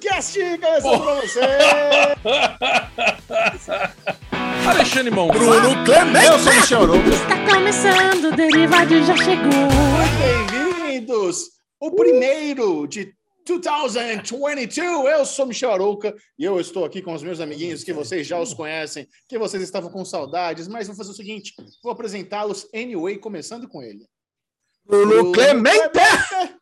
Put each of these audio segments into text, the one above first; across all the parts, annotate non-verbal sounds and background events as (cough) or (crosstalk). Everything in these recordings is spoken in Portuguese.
Cast começando pra você! (laughs) Alexandre Mon. Bruno Clemente. Eu sou Michel Arouca. Está começando, o Derivado já chegou. Bem-vindos! O primeiro de 2022. Eu sou Michel Arouca e eu estou aqui com os meus amiguinhos que vocês já os conhecem, que vocês estavam com saudades, mas vou fazer o seguinte: vou apresentá-los anyway, começando com ele. Bruno Clemente.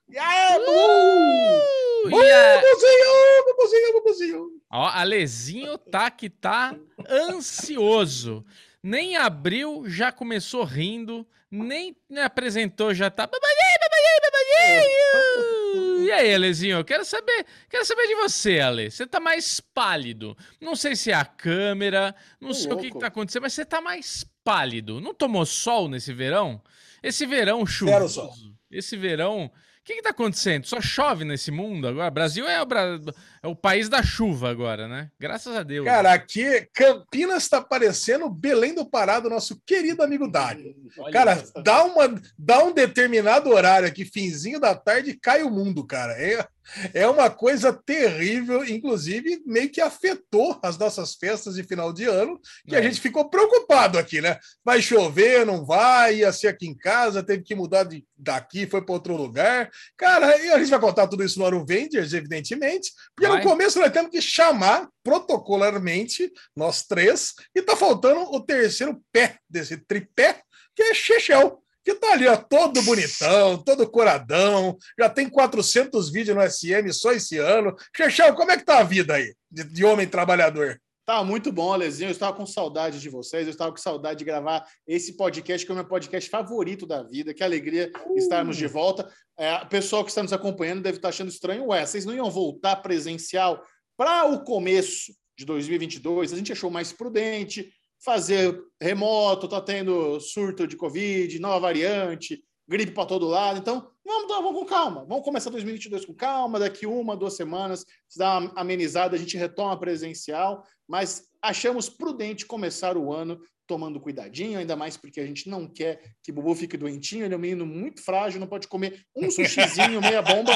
E aí, uh! Bubuzinho, bubuzinho, bubuzinho. Ó, Alezinho tá que tá ansioso. Nem abriu, já começou rindo, nem apresentou, já tá. Babalhei, babalhei, babalhei. E aí, Alezinho, eu quero saber, quero saber de você, Ale. Você tá mais pálido. Não sei se é a câmera, não Ô, sei o que, que louco. tá acontecendo, mas você tá mais pálido. Não tomou sol nesse verão? Esse verão chuvoso. Esse verão. O que, que tá acontecendo? Só chove nesse mundo agora? Brasil é o, Bra- é o país da chuva agora, né? Graças a Deus. Cara, aqui Campinas está parecendo Belém do Pará do nosso querido amigo Dário. Cara, essa. dá, uma, dá um determinado horário aqui, finzinho da tarde, cai o mundo, cara. É, é uma coisa terrível, inclusive meio que afetou as nossas festas de final de ano, que a É. gente ficou preocupado aqui, né? Vai chover, não vai, ia ser aqui em casa, teve que mudar de, daqui, foi para outro lugar. Cara, e a gente vai contar tudo isso no Aro Vendors, evidentemente, porque. No começo nós temos que chamar protocolarmente nós três, e tá faltando o terceiro pé desse tripé, que é Chechel, que tá ali, ó, todo bonitão, todo coradão, já tem 400 vídeos no SM só esse ano. Chechel, como é que tá a vida aí, de, de homem trabalhador? Tá muito bom, Alezinho. Eu estava com saudade de vocês, eu estava com saudade de gravar esse podcast, que é o meu podcast favorito da vida. Que alegria estarmos de volta. É, o pessoal que está nos acompanhando deve estar achando estranho. Ué, vocês não iam voltar presencial para o começo de 2022? A gente achou mais prudente fazer remoto, tá tendo surto de Covid, nova variante, gripe para todo lado. Então, vamos, dar- vamos com calma. Vamos começar 2022 com calma. Daqui uma, duas semanas, se dá uma amenizada, a gente retoma presencial. Mas achamos prudente começar o ano tomando cuidadinho, ainda mais porque a gente não quer que o Bubu fique doentinho. Ele é um menino muito frágil, não pode comer um sushizinho, (laughs) meia bomba,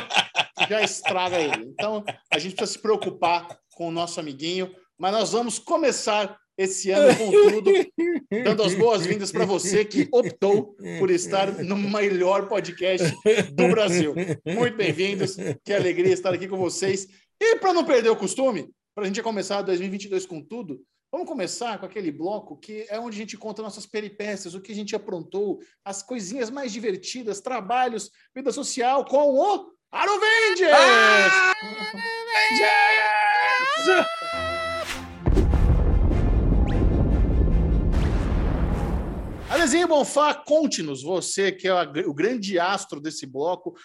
já estraga ele. Então, a gente precisa se preocupar com o nosso amiguinho. Mas nós vamos começar esse ano com tudo, dando as boas-vindas para você que optou por estar no melhor podcast do Brasil. Muito bem-vindos, que alegria estar aqui com vocês. E para não perder o costume, para a gente começar 2022 com tudo, vamos começar com aquele bloco que é onde a gente conta nossas peripécias, o que a gente aprontou, as coisinhas mais divertidas, trabalhos, vida social com o Arovengers! Alezinho Bonfá, conte-nos, você que é o grande astro desse bloco,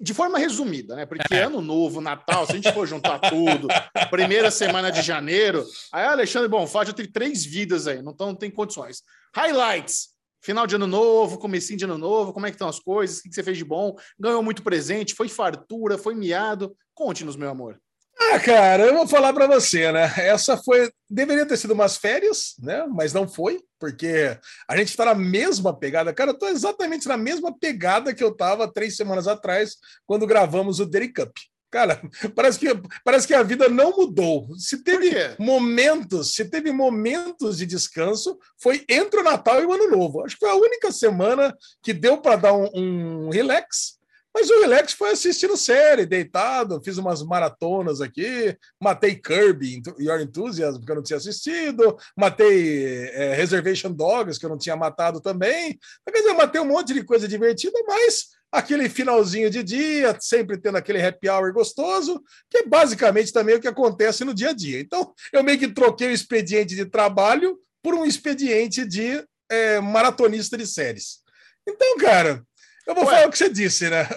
de forma resumida, né? Porque É. ano novo, Natal, se a gente for juntar tudo, (laughs) primeira semana de janeiro, aí Alexandre Bonfá já tem três vidas aí, não, tão, não tem condições. Highlights, final de ano novo, comecinho de ano novo, como é que estão as coisas, o que você fez de bom, ganhou muito presente, foi fartura, foi miado, conte-nos, meu amor. Ah, cara, eu vou falar para você, né? Essa foi. Deveria ter sido umas férias, né? Mas não foi, porque a gente está na mesma pegada. Cara, eu tô exatamente na mesma pegada que eu tava três semanas atrás, quando gravamos o Derry Cup. Cara, (laughs) parece que, parece que a vida não mudou. Se teve momentos, se teve momentos de descanso, foi entre o Natal e o Ano Novo. Acho que foi a única semana que deu para dar um, um relax. Mas o relax foi assistindo série, deitado, fiz umas maratonas aqui, matei Kirby, Your Enthusiasm, que eu não tinha assistido, matei é, Reservation Dogs, que eu não tinha matado também. Quer dizer, matei um monte de coisa divertida, mas aquele finalzinho de dia, sempre tendo aquele happy hour gostoso, que é basicamente também o que acontece no dia a dia. Então, eu meio que troquei o expediente de trabalho por um expediente de é, maratonista de séries. Então, cara, eu vou Ué. falar o que você disse, né?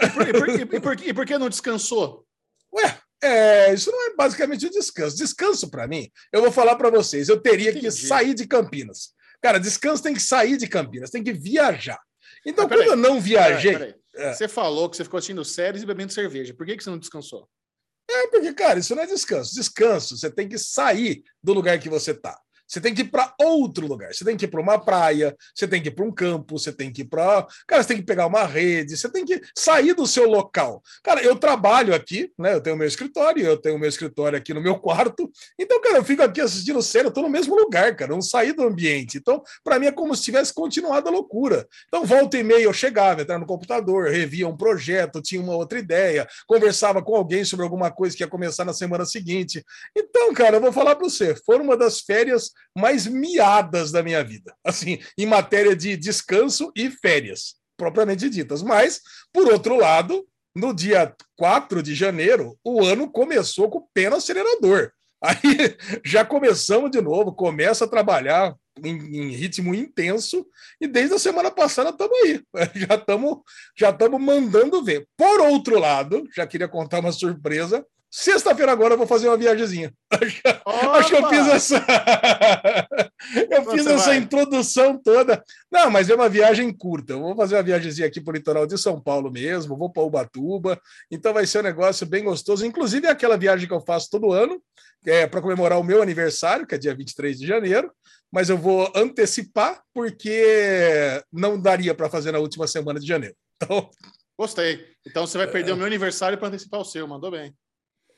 E por, que não descansou? Ué, é, isso não é basicamente um descanso. Descanso, para mim, eu vou falar para vocês, eu teria que Entendi. sair de Campinas. Cara, descanso tem que sair de Campinas, tem que viajar. Então, peraí, quando eu não viajei, Peraí, peraí. É. Você falou que você ficou assistindo séries e bebendo cerveja. Por que, que você não descansou? é porque, cara, isso não é descanso. Descanso, você tem que sair do lugar que você tá. Você tem que ir para outro lugar. Você tem que ir para uma praia, você tem que ir para um campo, você tem que ir para. Cara, você tem que pegar uma rede, você tem que sair do seu local. Cara, eu trabalho aqui, né? Eu tenho meu escritório, eu tenho meu escritório aqui no meu quarto. Então, cara, eu fico aqui assistindo série, eu tô no mesmo lugar, cara. Eu não saí do ambiente. Então, para mim é como se tivesse continuado a loucura. Então, volta e meia eu chegava, entrava no computador, revia um projeto, tinha uma outra ideia, conversava com alguém sobre alguma coisa que ia começar na semana seguinte. Então, cara, eu vou falar para você, foi uma das férias mais miadas da minha vida, assim, em matéria de descanso e férias, propriamente ditas. Mas, por outro lado, no dia 4 de janeiro, o ano começou com o pé no acelerador. (laughs) Aí já começamos de novo, começa a trabalhar em, em ritmo intenso e desde a semana passada estamos aí, (laughs) já estamos já mandando ver. Por outro lado, já queria contar uma surpresa. Sexta-feira agora eu vou fazer uma viagemzinha. (laughs) Acho que eu fiz essa. (laughs) eu fiz essa vai? introdução toda. Não, mas é uma viagem curta. Eu vou fazer uma viagemzinha aqui para o litoral de São Paulo mesmo, vou para Ubatuba. Então vai ser um negócio bem gostoso. Inclusive é aquela viagem que eu faço todo ano, é para comemorar o meu aniversário, que é dia 23 de janeiro. Mas eu vou antecipar porque não daria para fazer na última semana de janeiro. Então. Gostei. Então você vai (laughs) perder o meu aniversário para antecipar o seu, mandou bem.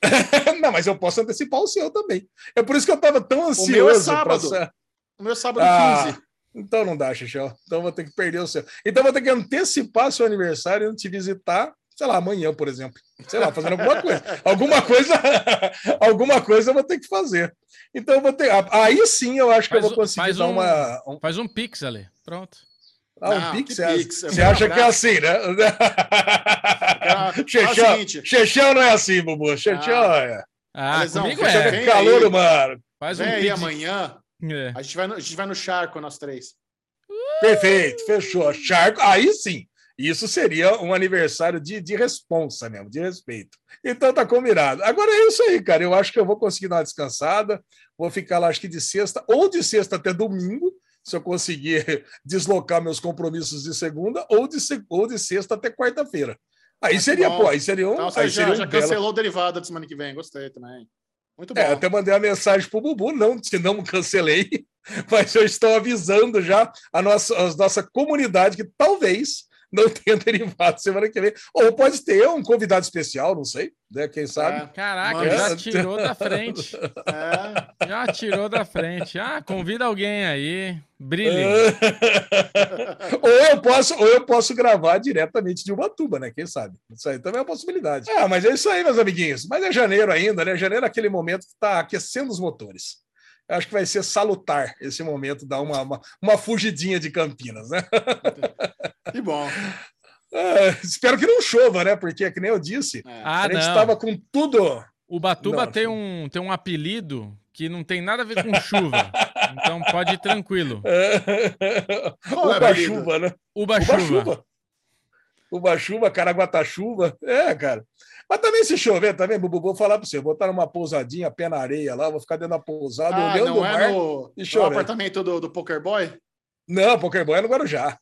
(laughs) não, mas eu posso antecipar o seu também. É por isso que eu estava tão ansioso. O meu é sábado. Pra... O meu é sábado ah, 15. Então não dá, Xixel. Então vou ter que perder o seu. Então vou ter que antecipar seu aniversário e te visitar, sei lá, amanhã, por exemplo. Sei lá, fazendo alguma coisa. (laughs) alguma coisa, (laughs) alguma coisa eu vou ter que fazer. Então eu vou ter. Aí sim eu acho que faz eu vou conseguir dar um, uma. Um... Faz um pix ali. Pronto. Ah, um não, Pix? Pix? Você acha que é assim, né? Chechão não é assim, Bubu. Chechão ah. é. Ah, Alesão, comigo é. calor, mano. Faz um Vem aí amanhã. É. A, gente vai no, a gente vai no charco, nós três. Perfeito, fechou. Charco, aí sim. Isso seria um aniversário de, de responsa mesmo, de respeito. Então tá combinado. Agora é isso aí, cara. Eu acho que eu vou conseguir dar uma descansada. Vou ficar lá, acho que de sexta, ou de sexta até domingo, se eu conseguir (laughs) deslocar meus compromissos de segunda ou de, ou de sexta até quarta-feira. Aí seria, pô, aí seria um. Então, aí já, seria um já cancelou o derivado da semana que vem, gostei também. Muito é, bom. É, até mandei a mensagem pro Bubu, não, se não cancelei, (laughs) mas eu estou avisando já a nossa, a nossa comunidade que talvez não tenha derivado semana que vem. Ou pode ter um convidado especial, não sei, né? Quem sabe? É. Caraca, já tirou da frente. É. Já tirou da frente. Ah, convida alguém aí. Brilhe. (laughs) ou, eu posso, ou eu posso gravar diretamente de uma tuba, né? Quem sabe? Isso aí também é uma possibilidade. Ah, mas é isso aí, meus amiguinhos. Mas é janeiro ainda, né? Janeiro é aquele momento que está aquecendo os motores acho que vai ser salutar esse momento, dar uma, uma, uma fugidinha de Campinas, né? (laughs) Que bom. (laughs) É, espero que não chova, né? Porque, que nem eu disse, é. ah, a gente estava com tudo. O Batuba não, tem, um, tem um apelido que não tem nada a ver com chuva. (laughs) então pode ir tranquilo. Uba-chuva, né? Uba-chuva. Uba-chuva, Caraguatá-chuva. É, cara. Mas também se chover, também, Bubu, vou falar para você, vou estar numa pousadinha, pé na areia lá, vou ficar dentro da pousada, ah, olhando não o é mar é no, e chover. no apartamento do, do Poker Boy? Não, Poker Boy é no Guarujá.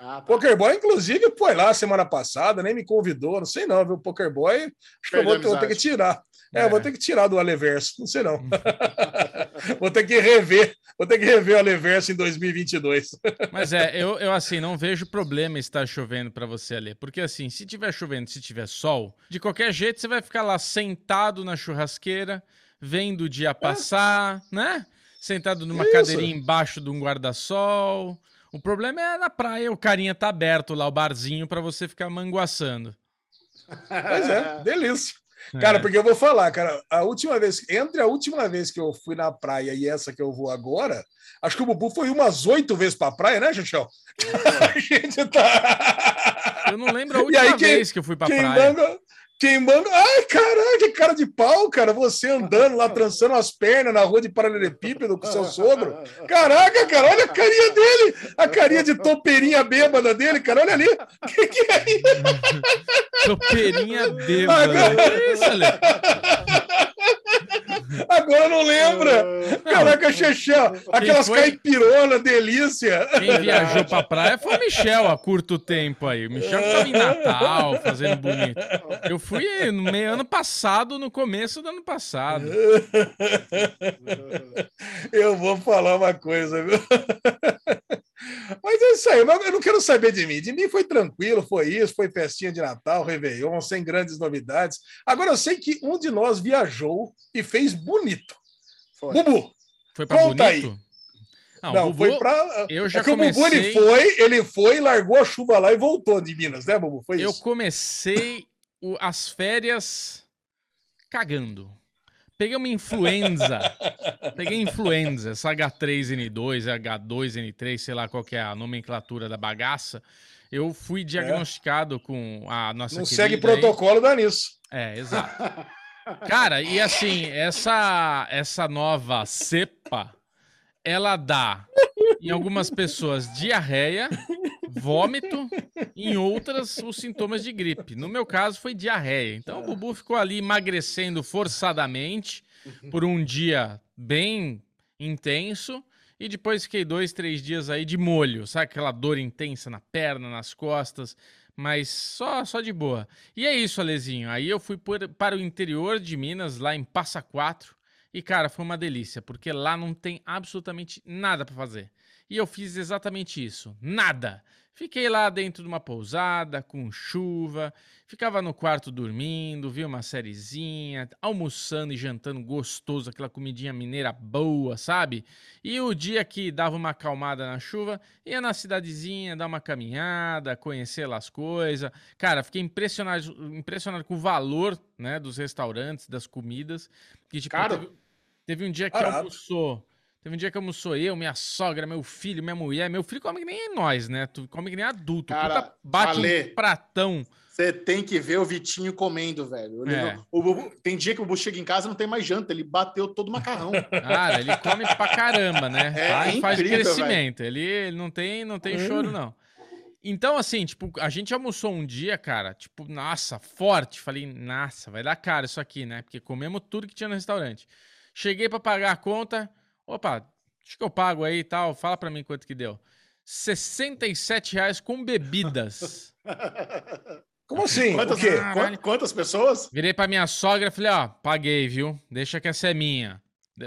Ah, tá. Poker Boy, inclusive, foi lá semana passada, nem me convidou, não sei não, viu? Poker Boy, acho que eu vou, vou, ter que tirar. É, é, vou ter que tirar do Aleverso, não sei não. (laughs) vou ter que rever, vou ter que rever o Aleverso em 2022. (laughs) Mas é, eu, eu assim, não vejo problema estar chovendo para você ali, porque assim, se tiver chovendo, se tiver sol, de qualquer jeito você vai ficar lá sentado na churrasqueira, vendo o dia passar, é. né? Sentado numa Isso. cadeirinha embaixo de um guarda-sol, o problema é na praia, o carinha tá aberto lá, o barzinho, para você ficar manguaçando. Pois é, (laughs) delícia. Cara, é. porque eu vou falar, cara, a última vez, entre a última vez que eu fui na praia e essa que eu vou agora, acho que o Bubu foi umas oito vezes pra praia, né, Xuxão? (laughs) a gente tá. Eu não lembro a última aí, quem, vez que eu fui pra praia. Manga, queimando. Ai, caraca, que cara de pau, cara. Você andando lá, (laughs) trançando as pernas na rua de paralelepípedo com seu sogro. Caraca, cara, olha a carinha dele. A carinha de topeirinha bêbada dele, cara. Olha ali. O (laughs) que, que é isso? (laughs) Topeirinha bêbada. Agora... Que isso, Ale? Agora não lembra. Caraca, Chechel, aquelas foi? caipirona, delícia. Quem viajou pra praia foi o Michel há curto tempo aí. O Michel que tava em Natal, fazendo bonito. Eu fui no meio ano passado, no começo do ano passado. (laughs) Eu vou falar uma coisa, viu? (laughs) Mas é isso aí, mas eu não quero saber de mim. De mim foi tranquilo, foi isso, foi festinha de Natal, Réveillon, sem grandes novidades. Agora eu sei que um de nós viajou e fez bonito. Foi. Bubu. Foi pra Conta bonito? Não, Não, o Bubu, foi pra. eu já é que o Bubu comecei- ele foi, ele foi, largou a chuva lá e voltou de Minas, né, Bubu? Foi Eu isso. comecei o- as férias cagando. Peguei uma influenza. (laughs) Peguei influenza, essa H3N2, H2N3, sei lá qual que é a nomenclatura da bagaça. Eu fui diagnosticado com a nossa É. Não segue aí. protocolo, dá nisso. É, exato. (laughs) Cara, e assim, essa essa nova cepa, ela dá em algumas pessoas diarreia, vômito, em outras os sintomas de gripe. No meu caso foi diarreia. Então o Bubu ficou ali emagrecendo forçadamente por um dia bem intenso e depois fiquei dois, três dias aí de molho, sabe aquela dor intensa na perna, nas costas, mas só só de boa. E é isso, Alezinho. Aí eu fui por- para o interior de Minas, lá em Passa Quatro, e cara, foi uma delícia, porque lá não tem absolutamente nada para fazer. E eu fiz exatamente isso, nada. Fiquei lá dentro de uma pousada, com chuva, ficava no quarto dormindo, via uma sériezinha, almoçando e jantando gostoso, aquela comidinha mineira boa, sabe? E o dia que dava uma acalmada na chuva, ia na cidadezinha, dar uma caminhada, conhecer lá as coisas. Cara, fiquei impressionado, impressionado com o valor, né, dos restaurantes, das comidas. Que, tipo, Caro? teve, teve um dia que Barato. almoçou. Teve um dia que almoçou eu, minha sogra, meu filho, minha mulher. Meu filho come que nem nós, né? Tu come que nem adulto. Cara, Puta, bate Ale. um pratão. Você tem que ver o Vitinho comendo, velho. É. não- o Bubu- tem dia que o Bubu chega em casa e não tem mais janta, ele bateu todo o macarrão. Cara, ele come pra caramba, né? É Tá? E faz de incrível, crescimento. Ele, ele não tem, não tem choro, não. Então, assim, tipo, a gente almoçou um dia, cara, tipo, nossa, forte. Falei, nossa, vai dar caro isso aqui, né? Porque comemos tudo que tinha no restaurante. Cheguei pra pagar a conta. Opa, acho que eu pago aí e tal. Fala pra mim quanto que deu. 67 reais com bebidas. (laughs) Como assim? Quantas, O quê? quan- quantas pessoas? Virei pra minha sogra e falei, ó, paguei, viu? Deixa que essa é minha.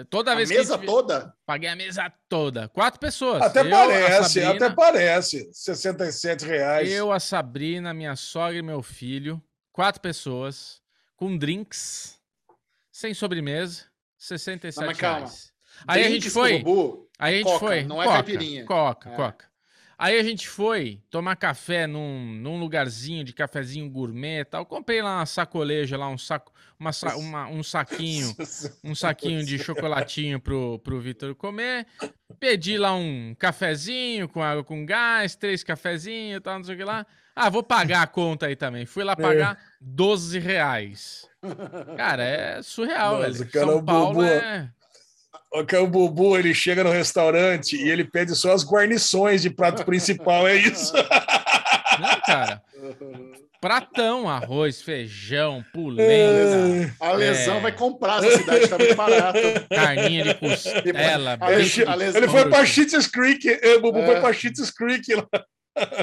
Toda A vez mesa que toda? paguei a mesa toda. Quatro pessoas. Até Eu, parece, Sabrina- até parece. 67 reais. Eu, a Sabrina, minha sogra e meu filho. Quatro pessoas. Com drinks. Sem sobremesa. 67 Não, mas calma. reais. Aí a gente foi. Aí a gente Coca, foi. não é coca, caipirinha. Coca, É. coca. Aí a gente foi tomar café num, num lugarzinho de cafezinho gourmet e tal. Comprei lá uma sacoleja, lá um saco, uma, (laughs) uma- um saquinho, um saquinho de chocolatinho pro, pro Vitor comer. Pedi lá um cafezinho com água com gás, três cafezinhos e tal, não sei o que lá. Ah, vou pagar a conta aí também. Fui lá pagar 12 reais. Cara, é surreal, Nossa, velho. cara, São Paulo Bubu- é... O que o Bubu, ele chega no restaurante e ele pede só as guarnições de prato principal, é isso? (laughs) Não, cara. Pratão, arroz, feijão, polenta, A lesão É. vai comprar essa cidade, tá muito barato. carninha de costela, de les- Ele foi pra Cheats Creek, o Bubu É. foi pra Cheats Creek lá.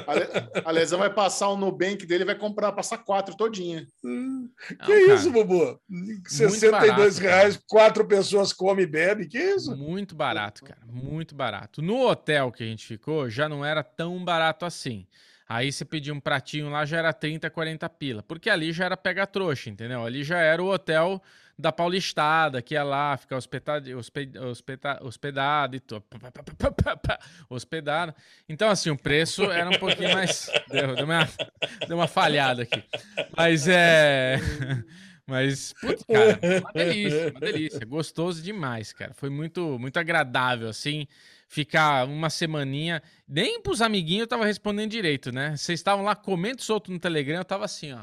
A, le- a lesão vai passar o Nubank dele e vai comprar, passar quatro todinha. Não, que cara, isso, Bubu? 62 barato, reais, quatro pessoas comem e bebem, que isso? Muito barato, cara. Muito barato. No hotel que a gente ficou, já não era tão barato assim. Aí você pedia um pratinho lá, já era 30, 40 pila. Porque ali já era pega-trouxa, entendeu? Ali já era o hotel da Paulistada, que ia lá ficar hospedado, hosped, hospeda- hospedado e tudo. Hospedado. Então, assim, o preço era um pouquinho mais. (laughs) Deu, deu uma, deu uma falhada aqui. Mas é. (laughs) Mas, putz, cara, uma delícia, uma delícia. Gostoso demais, cara. Foi muito, muito agradável, assim, ficar uma semaninha. Nem pros amiguinhos eu tava respondendo direito, né? Vocês estavam lá comendo solto no Telegram, eu tava assim, ó.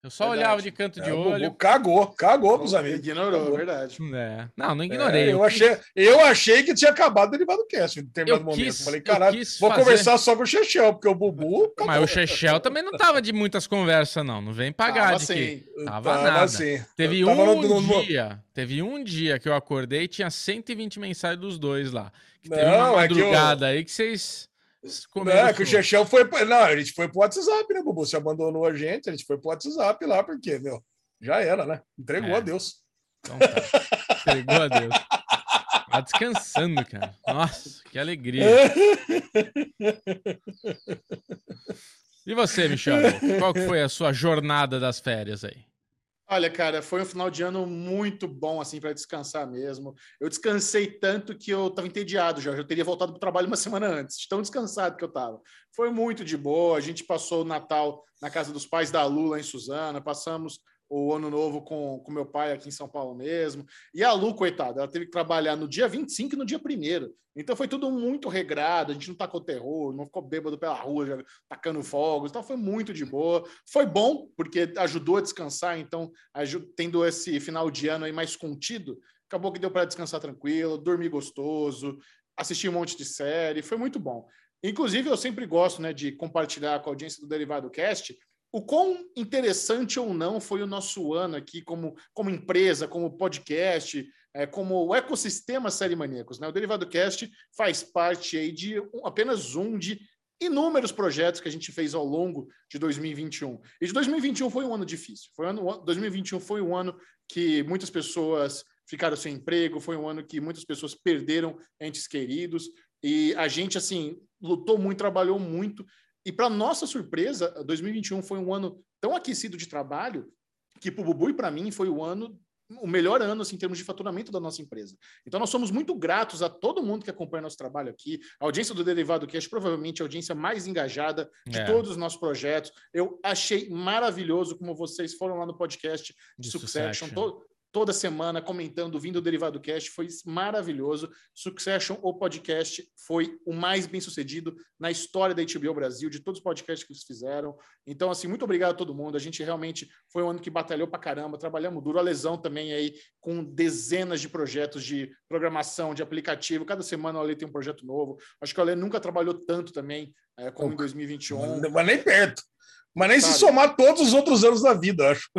Eu só Verdade. olhava de canto de É, o Bubu olho. cagou, cagou pros amigos. Ignorou, Acabou. verdade. É. Não, não É, ignorei. eu, achei, eu achei que tinha acabado o derivado cast em determinado Eu momento. quis- Falei, eu caralho, vou fazer- conversar só com o Chechel, porque o Bubu. Mas o Chechel também não tava de muitas conversas, não. Não vem pagar Tava de que. assim. Tava nada. assim. Teve Tava um no- dia, teve um dia que eu acordei e tinha 120 mensagens dos dois lá. Não, é que eu- aí que vocês Não, é que o chão. Chechel foi. Não, a gente foi pro WhatsApp, né, Bubu? Você abandonou a gente, a gente foi pro WhatsApp lá, porque, meu, já era, né? Entregou É. a Deus. Então tá. Entregou a Deus. Tá descansando, cara. Nossa, que alegria. E você, Michel? Qual que foi a sua jornada das férias aí? Olha, cara, foi um final de ano muito bom, assim, para descansar mesmo. Eu descansei tanto que eu estava entediado já. Eu teria voltado para o trabalho uma semana antes, tão descansado que eu estava. Foi muito de boa. A gente passou o Natal na casa dos pais da Lula, em Suzana. Passamos o ano novo com, com meu pai aqui em São Paulo mesmo. E a Lu, coitada, ela teve que trabalhar no dia 25 e no dia 1 Então foi tudo muito regrado, a gente não tacou terror, não ficou bêbado pela rua, já tacando fogos, então foi muito de boa. Foi bom, porque ajudou a descansar, então, tendo esse final de ano aí mais contido, acabou que deu para descansar tranquilo, dormir gostoso, assistir um monte de série, foi muito bom. Inclusive, eu sempre gosto né, de compartilhar com a audiência do Derivado Cast o quão interessante ou não foi o nosso ano aqui como, como empresa, como podcast, é, como o ecossistema Série Maníacos. Né? O Derivado Cast faz parte aí de um- apenas um de inúmeros projetos que a gente fez ao longo de 2021. E de 2021 foi um ano difícil. Foi um ano, 2021 foi um ano que muitas pessoas ficaram sem emprego, foi um ano que muitas pessoas perderam entes queridos e a gente assim lutou muito, trabalhou muito e para nossa surpresa, 2021 foi um ano tão aquecido de trabalho que para o Bubu e para mim foi o ano o melhor ano assim, em termos de faturamento da nossa empresa. Então, nós somos muito gratos a todo mundo que acompanha nosso trabalho aqui. A audiência do Derivado Cash, provavelmente a audiência mais engajada de É. todos os nossos projetos. Eu achei maravilhoso como vocês foram lá no podcast de, De Succession, Succession. Toda semana comentando, vindo o Derivado Cast, foi maravilhoso. Succession, o podcast, foi o mais bem sucedido na história da HBO Brasil, de todos os podcasts que eles fizeram. Então, assim, muito obrigado a todo mundo. A gente realmente foi um ano que batalhou pra caramba, trabalhamos duro. A lesão também aí, com dezenas de projetos de programação, de aplicativo. Cada semana o Ale tem um projeto novo. Acho que o Ale nunca trabalhou tanto também é, como em 2021. Mas nem perto. Mas nem se Sabe? somar todos os outros anos da vida, acho.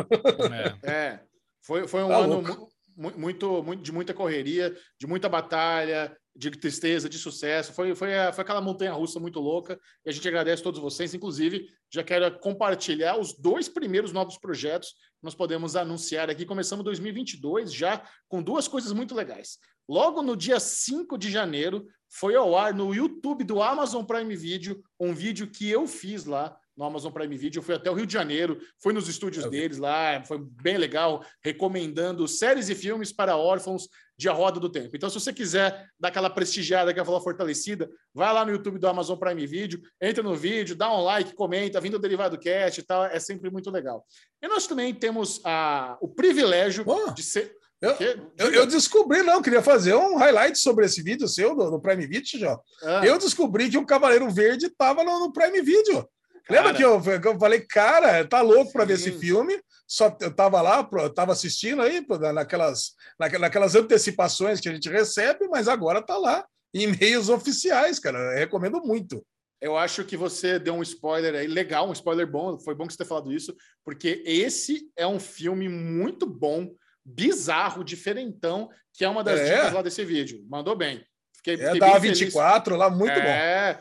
É. É, foi, foi um Tá ano louco. muito, muito, de muita correria, de muita batalha, de tristeza, de sucesso. Foi, foi, a- foi aquela montanha russa muito louca e a gente agradece a todos vocês. Inclusive, já quero compartilhar os dois primeiros novos projetos que nós podemos anunciar aqui. Começamos 2022 já com duas coisas muito legais. Logo no dia 5 de janeiro, foi ao ar no YouTube do Amazon Prime Video um vídeo que eu fiz lá no Amazon Prime Video. Eu fui até o Rio de Janeiro, fui nos estúdios Eu vi. deles lá, foi bem legal, recomendando séries e filmes para órfãos de A Roda do Tempo. Então, se você quiser dar aquela prestigiada, aquela fortalecida, vai lá no YouTube do Amazon Prime Video, entra no vídeo, dá um like, comenta, vindo o Derivado Cast e tal, é sempre muito legal. E nós também temos a, o privilégio de ser. eu-? Eu, eu descobri, não, queria fazer um highlight sobre esse vídeo seu, do, do Prime Video, já. Ah, Eu descobri que o Cavaleiro Verde estava no, no Prime Video. Lembra que eu, que eu falei, cara, tá louco para ver esse filme? Só eu tava lá, eu tava assistindo aí naquelas, naque- naquelas antecipações que a gente recebe, mas agora tá lá em meios oficiais, cara. Eu recomendo muito. Eu acho que você deu um spoiler aí, legal, um spoiler bom. Foi bom que você ter falado isso, porque esse é um filme muito bom, bizarro, diferentão, que é uma das É. dicas lá desse vídeo. Mandou bem. Fiquei, É fiquei da bem feliz. A24 lá, muito bom. é,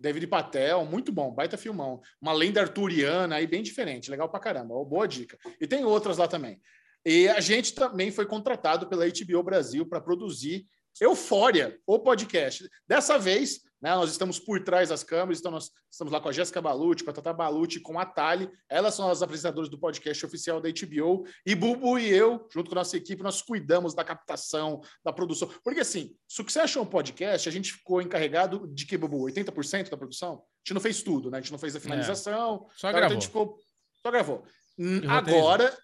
David Patel, muito bom, baita filmão. Uma lenda arturiana aí bem diferente, legal pra caramba, boa dica. E tem outras lá também. E a gente também foi contratado pela HBO Brasil para produzir Eufória, o podcast. Dessa vez, né, nós estamos por trás das câmeras, então nós estamos lá com a Jéssica Balucci, com a Tata Balucci, com a Tali. Elas são as apresentadoras do podcast oficial da HBO. E Bubu e eu, junto com a nossa equipe, nós cuidamos da captação, da produção. Porque assim, Succession Podcast, a gente ficou encarregado de que, Bubu? 80% da produção? A gente não fez tudo, né? A gente não fez a finalização. Só Então, a gravou. gente ficou- só gravou. Hum. Agora,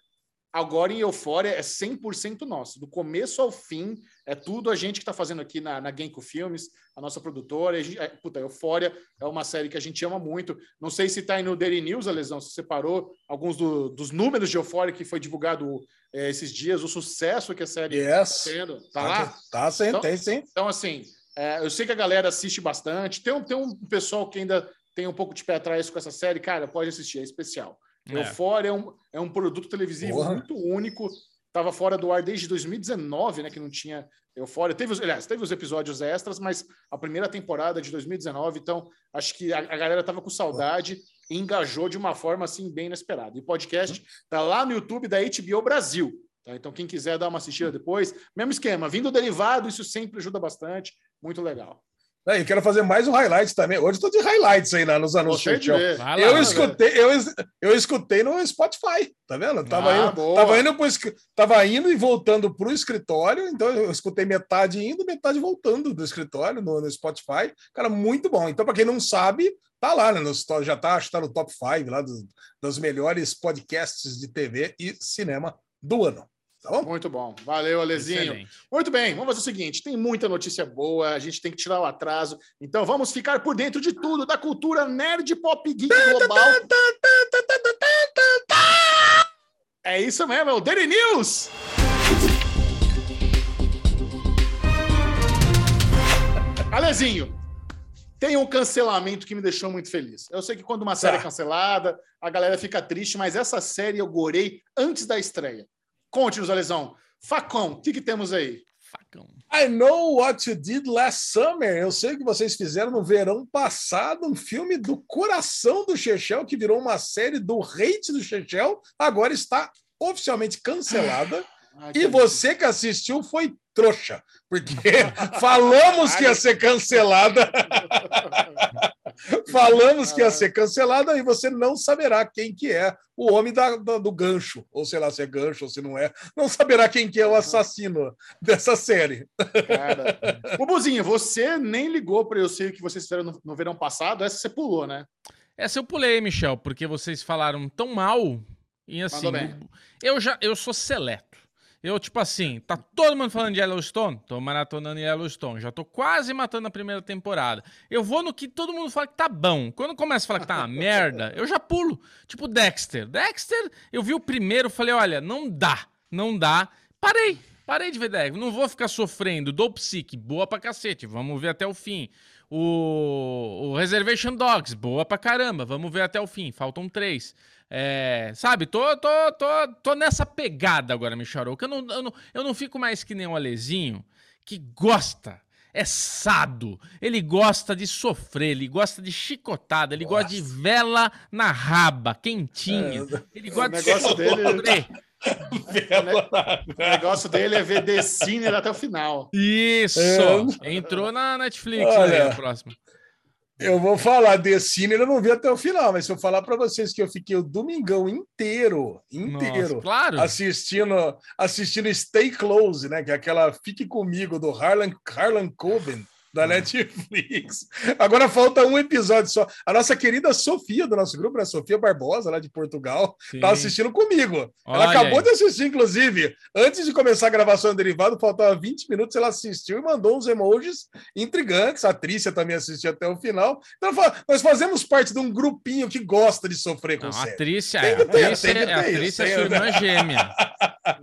agora em Eufória é 100% nosso, do começo ao fim, é tudo a gente que está fazendo aqui na, na Genko Filmes, a nossa produtora. A gente, é, puta, Eufória é uma série que a gente ama muito. Não sei se está aí no Daily News, a lesão, se separou alguns do, dos números de Eufória que foi divulgado é, esses dias, o sucesso que a série está Yes. tendo. Tá, Tá, lá? tá sim, Então- tem sim. Então, assim, é, eu sei que a galera assiste bastante. Tem tem um pessoal que ainda tem um pouco de pé atrás com essa série. Cara, pode assistir, é especial. É. Eufória é um, é um produto televisivo muito único. Estava fora do ar desde 2019, né? Que não tinha Eufória. Teve, os- aliás, teve os episódios extras, mas a primeira temporada é de 2019. Então, acho que a, a galera tava com saudade e engajou de uma forma assim bem inesperada. E o podcast tá lá no YouTube da HBO Brasil. tá? Então, quem quiser dar uma assistida depois, mesmo esquema, vindo derivado, isso sempre ajuda bastante. Muito legal. Eu quero fazer mais um highlight também. Hoje estou de highlights aí né, nos anúncios. Vai lá, Eu escutei, eu, eu escutei no Spotify, tá vendo? Tava, Ah, indo, boa. tava, indo pro, tava indo e voltando pro escritório, então eu escutei metade indo, metade voltando do escritório no, no Spotify. Cara, muito bom. Então, para quem não sabe, tá lá, né? Nos to- já tá, acho que tá no top 5 lá dos, dos melhores podcasts de TV e cinema do ano. Tá bom? Muito bom. Valeu, Alezinho. Excelente. Muito bem, vamos fazer o seguinte: tem muita notícia boa, a gente tem que tirar o atraso. Então vamos ficar por dentro de tudo da cultura nerd pop geek global. É isso mesmo, é o Daily News! Alezinho, tem um cancelamento que me deixou muito feliz. Eu sei que quando uma série é Tá. cancelada, a galera fica triste, mas essa série eu gorei antes da estreia. Conte-nos, Alesão. Facão, o que, que temos aí? Facão. I know what you did last summer. Eu sei o que vocês fizeram no verão passado, um filme do coração do Chechel, que virou uma série do hate do Chechel, agora está oficialmente cancelada. Ai, E você que assistiu foi trouxa, porque (laughs) falamos que ia ser cancelada, (laughs) (laughs) falamos que ia ser cancelada e você não saberá quem que é o homem da- da- do gancho, ou sei lá se é gancho ou se não é, não saberá quem que é o assassino dessa série. Cara. Bubuzinho, você nem ligou para eu sei o que vocês fizeram no, no verão passado. Essa você pulou, né? Essa eu pulei, Michel, porque vocês falaram tão mal. E assim, eu já eu sou seleto. Eu, tipo assim, tá todo mundo falando de Yellowstone? Tô maratonando Yellowstone. Já tô quase matando a primeira temporada. Eu vou no que todo mundo fala que tá bom. Quando começa a falar que tá uma (laughs) merda, eu já pulo. Tipo Dexter. Dexter, eu vi o primeiro, falei, olha, não dá. Não dá. Parei. Parei de ver Dexter. Não vou ficar sofrendo. Dou psique. Boa pra cacete. Vamos ver até o fim. O, o Reservation Dogs. Boa pra caramba. Vamos ver até o fim. Faltam três. É, sabe, tô, tô, tô, tô nessa pegada agora, Micharouca. Eu não, eu, não, eu não fico mais que nem um Alezinho que gosta, é sado, ele gosta de sofrer, ele gosta de chicotada, ele gosta de vela na raba, quentinha. Ele gosta de sofrer. (laughs) O negócio dele é ver The Sinner até o final. Isso! É. Entrou na Netflix, Olha. né? O próximo. Eu vou falar The Sinner, eu não vi até o final, mas se eu falar para vocês que eu fiquei o domingão inteiro, inteiro, Nossa, claro. assistindo, assistindo Stay Close, né? Que é aquela Fique Comigo do Harlan, Harlan Coben da Netflix. Agora falta um episódio só. A nossa querida Sofia do nosso grupo, né? Sofia Barbosa, lá de Portugal, Sim. tá assistindo comigo. Olha ela acabou aí. de assistir, inclusive. Antes de começar a gravação do derivado, faltava 20 minutos, ela assistiu e mandou uns emojis intrigantes. A Trícia também assistiu até o final. Então, fala, nós fazemos parte de um grupinho que gosta de sofrer com Não, a série. Trícia, é, a Trícia, é- (laughs) a Trícia é sua irmã gêmea.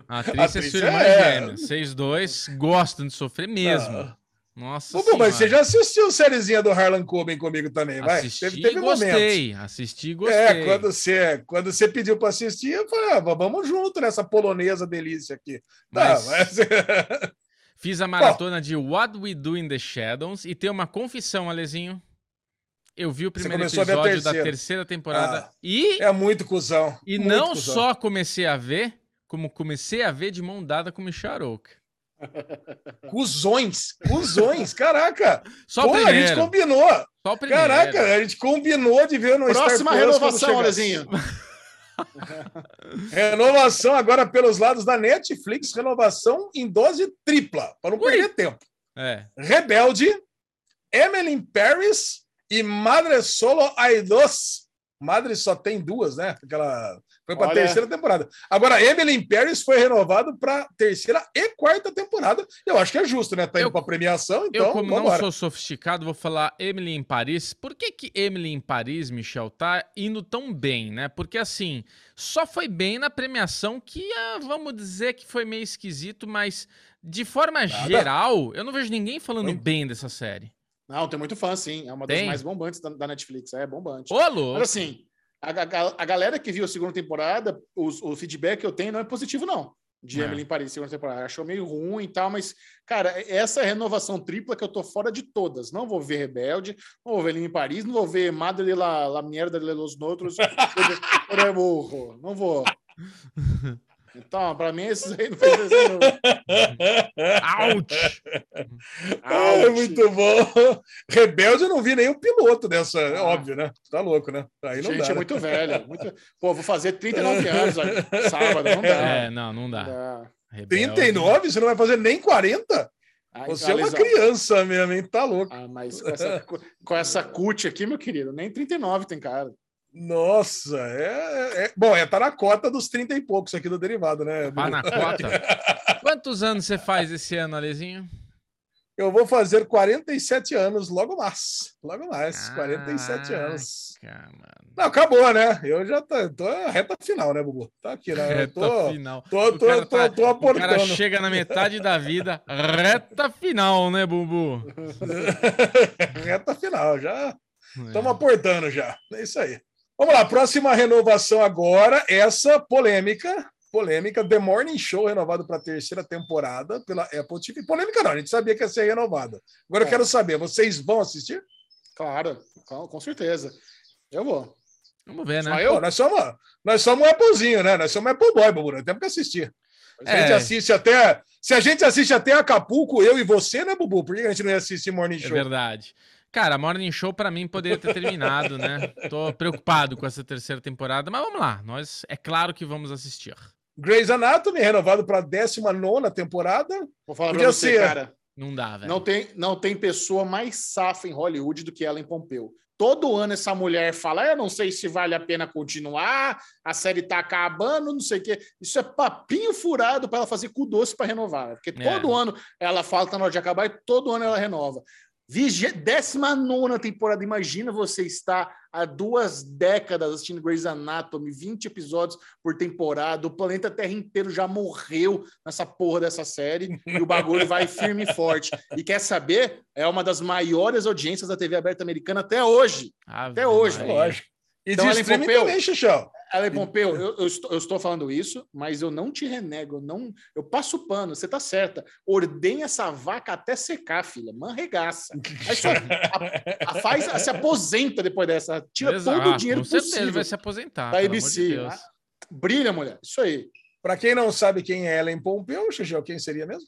A Trícia é sua irmã é. gêmea. Vocês dois gostam de sofrer mesmo. Ah. Nossa Bubu, mas você já assistiu sériezinha do Harlan Coben comigo também, vai? Assisti e gostei. Assisti e gostei. É, quando você, quando você pediu para assistir, eu falei, ah, vamos junto nessa polonesa delícia aqui. Tá, Mas- mas... (laughs) Fiz a maratona de What We Do in the Shadows e tem uma confissão, Alezinho. Eu vi o primeiro a a episódio da terceira. terceira temporada Ah, e, é muito cuzão. e muito não cuzão. só comecei a ver, como comecei a ver de mão dada com o Micharouca. Cusões, cusões, caraca. Só Pô, a gente combinou. Só o primeiro. Caraca, a gente combinou de ver no Próxima Star renovação, quando Alezinho. (laughs) Renovação agora pelos lados da Netflix, renovação em dose tripla, para não Ui. perder tempo. É. Rebelde, Emily in Paris e Madre Solo Hay Dos. Madre só tem duas, né? Aquela Foi para a terceira temporada. Agora, Emily in Paris foi renovado para terceira e quarta temporada. Eu acho que é justo, né? Tá indo para premiação, então Eu, como não sou sofisticado, vou falar Emily em Paris. Por que que Emily em Paris, Michel, tá indo tão bem, né? Porque, assim, só foi bem na premiação que, ah, vamos dizer que foi meio esquisito, mas de forma geral, eu não vejo ninguém falando Muito. bem dessa série. Não, tem muito fã, sim. É uma das Tem? mais bombantes da, da Netflix. É bombante. Ô, louco! Mas assim, a, a- a galera que viu a segunda temporada, os- o, feedback que eu tenho não é positivo, não. De É. Emily em Paris, segunda temporada. Achou meio ruim e tal, mas, cara, essa é a renovação tripla que eu tô fora de todas. Não vou ver Rebelde, não vou ver Emily em Paris, não vou ver Madre de la, la Mierda de los burro. (laughs) Não vou. Então, pra mim, esses aí não fez não. Ouch! Ah, é muito bom. Rebelde eu não vi nenhum piloto dessa, é óbvio, né? Tá louco, né? Aí não Gente, dá. é né? muito velho. Muito... Pô, vou fazer 39 anos aí, sábado, não dá. É, não, não Não dá. dá. Rebelde. 39? Você não vai fazer nem 40? Ah, Você é uma criança mesmo, hein? Tá louco. Ah, mas com essa, com essa cut aqui, meu querido, nem 39 tem cara. Nossa, é, é- Bom, é, tá na cota dos 30 e poucos aqui do derivado, né? Pá na (laughs) cota. Quantos anos você faz esse ano, Alezinho? Eu vou fazer 47 anos logo mais. Logo mais, 47 anos. Caraca, mano. Não, acabou, né? Eu já tô, tô reta final, né, Bubu? Tá aqui, né? Reta tô, final. tô, O tô, cara tô, tá- tô O cara aportando. chega na metade da vida, reta final, né, Bubu? (laughs) reta final, já estamos aportando já. É isso aí. Vamos lá, próxima renovação agora, essa polêmica. Polêmica, The Morning Show renovado para a terceira temporada pela Apple TV. Polêmica não, a gente sabia que ia ser renovada. Agora eu É. quero saber, vocês vão assistir? Claro, com, certeza. Eu vou. Vamos ver, Só né? eu? Pô, nós somos, nós somos um Applezinho, né? Nós somos Apple Boy, Bubu. Temos que assistir. Se a gente É. assiste até. Se a gente assiste até Acapulco, eu e você, né, Bubu? Por que a gente não ia assistir Morning É Show? verdade. Cara, Morning Show pra mim poderia ter terminado, né? (laughs) Tô preocupado com essa terceira temporada, mas vamos lá. Nós é claro que vamos assistir. Grey's Anatomy, renovado para a 19 temporada. Vou falar Podia pra você, ser. cara. Não dá, velho. Não tem, não tem pessoa mais safa em Hollywood do que Ellen Pompeu. Todo ano essa mulher fala: Eu não sei se vale a pena continuar, a série tá acabando, não sei o quê. Isso é papinho furado para ela fazer cu doce para renovar. Porque É. todo ano ela fala que tá na hora de acabar e todo ano ela renova. Vige... 19 temporada. Imagina você estar há duas décadas assistindo Grey's Anatomy, 20 episódios por temporada. O planeta Terra inteiro já morreu nessa porra dessa série e o bagulho vai firme e forte. E quer saber? É uma das maiores audiências da TV aberta americana até hoje. Ave até hoje. Lógico. E Então, de Ellen Pompeu. também. Ellen Pompeu, eu, eu estou, eu estou falando isso, mas eu não te renego, eu não, eu passo pano, você tá certa. Ordenha essa vaca até secar, filha, manregaça. Aí só, a, a faz, se aposenta depois dessa, tira Exato, todo o dinheiro com certeza possível vai se aposentar. da ABC. de Deus. Brilha, mulher, isso aí. Para quem não sabe quem é Ellen Pompeu, Xuxão, quem seria mesmo?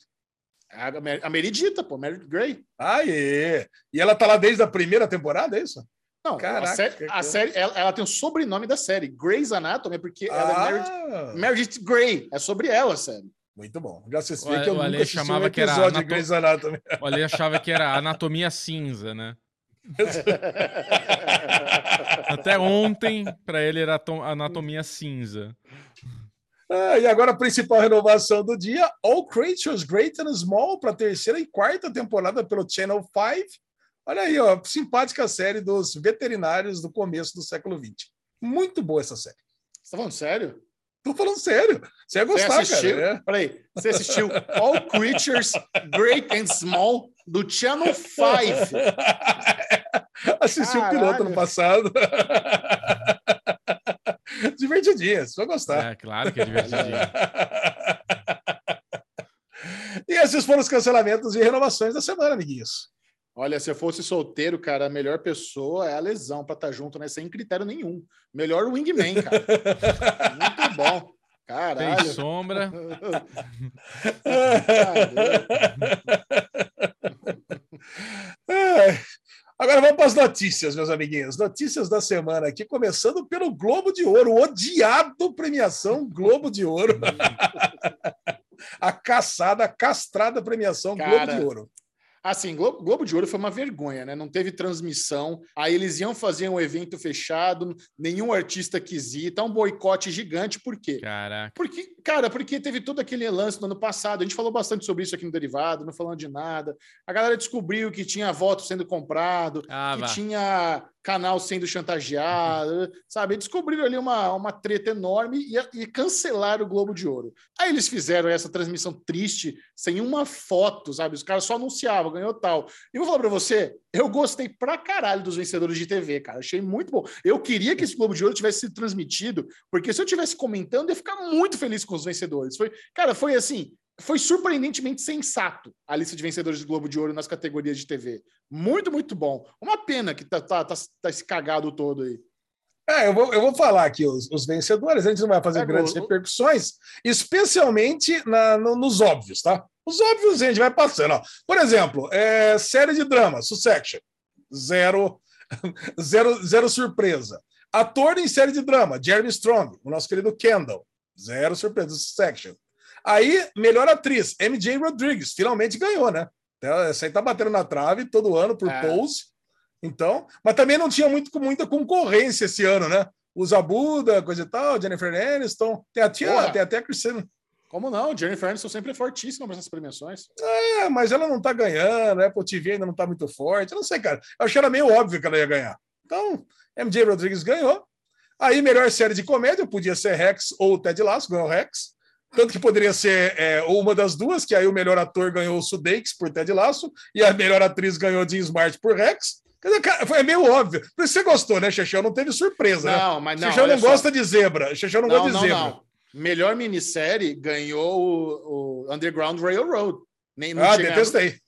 A, a Meredita, pô, Mary Gray. Aê! E ela tá lá desde a primeira temporada, é isso? Não, Caraca, a série, a cara. série ela, ela tem o sobrenome da série, Grey's Anatomy, porque ela é Meredith, Ah, Meredith Grey, é sobre ela, sério. muito bom. Já assisti O- que eu o nunca assisti chamava um que era episódio de anato- Grey's Anatomy. O Ale achava que era anatomia cinza, né? (laughs) Até ontem, pra ele era to- anatomia cinza. Ah, e agora a principal renovação do dia: All Creatures Great and Small para a terceira e quarta temporada pelo Channel 5. Olha aí, ó, simpática série dos veterinários do começo do século XX. Muito boa essa série. Você tá falando sério? Tô falando sério. Você ia Você gostar, assistiu? cara. é. Peraí, você assistiu All Creatures Great and Small do Channel 5. (laughs) Assisti o piloto no passado. (laughs) Divertidinha, você vai gostar. É, claro que é divertidinho. (laughs) E esses foram os cancelamentos e renovações da semana, amiguinhos. Olha, se eu fosse solteiro, cara, a melhor pessoa é a lesão pra estar junto, né? Sem critério nenhum. Melhor wingman, cara. (laughs) Muito bom. Tem Caralho. sombra. É. Agora vamos para as notícias, meus amiguinhos. Notícias da semana aqui, começando pelo Globo de Ouro, o odiado premiação Globo de Ouro. (laughs) a caçada, a castrada premiação Cara, Globo de Ouro. Assim, Globo, Globo de Ouro foi uma vergonha, né? Não teve transmissão. Aí eles iam fazer um evento fechado, nenhum artista quis ir. Tá um boicote gigante. Por quê? Caraca. Porque, cara, porque teve todo aquele lance no ano passado. A gente falou bastante sobre isso aqui no Derivado, não falando de nada. A galera descobriu que tinha voto sendo comprado, Ah, que vá. tinha canal sendo chantageado, sabe? Descobriram ali uma, uma treta enorme e, e cancelaram o Globo de Ouro. Aí eles fizeram essa transmissão triste, sem uma foto, sabe? Os caras só anunciavam, ganhou tal. E vou falar pra você, eu gostei pra caralho dos vencedores de TV, cara. Achei muito bom. Eu queria que esse Globo de Ouro tivesse sido transmitido, porque se eu tivesse comentando, eu ia ficar muito feliz com os vencedores. Foi, cara, foi assim, foi surpreendentemente sensato a lista de vencedores do Globo de Ouro nas categorias de TV. Muito, muito bom. Uma pena que tá, tá, tá, tá esse cagado todo aí. É, eu vou, eu vou falar aqui os, os vencedores, a gente não vai fazer É, grandes o- repercussões, especialmente na- no- nos óbvios, tá? Os óbvios a gente vai passando. Ó. Por exemplo, é, série de drama, Succession. Zero, (laughs) zero, zero surpresa. Ator em série de drama, Jeremy Strong, o nosso querido Kendall. Zero surpresa, Succession. Aí, melhor atriz, MJ Rodrigues, finalmente ganhou, né? Essa aí tá batendo na trave todo ano por É. Pose. Então, mas também não tinha muito, muita concorrência esse ano, né? O Zabuda, coisa e tal, Jennifer Aniston, tem, a tia, Porra. tem até a Cristina. Como não? Jennifer Aniston sempre é fortíssima para essas premiações. É, mas ela não tá ganhando, a Apple TV ainda não tá muito forte. Eu não sei, cara. Eu achei ela meio óbvio que ela ia ganhar. Então, MJ Rodrigues ganhou. Aí, melhor série de comédia, podia ser Rex ou Ted Lasso, ganhou Rex. Tanto que poderia ser é, uma das duas, que aí o melhor ator ganhou o Sudeikis por Ted Lasso e a melhor atriz ganhou Jean Smart por Rex. Quer dizer, cara, foi meio óbvio. Por isso você gostou, né, Xexão? Não teve surpresa, né? Não, mas não. Xexão não só. gosta de zebra. Xexão não, Não, gosta de não, zebra. não. Melhor minissérie ganhou o, o Underground Railroad. Nem, não, Ah, tinha, detestei.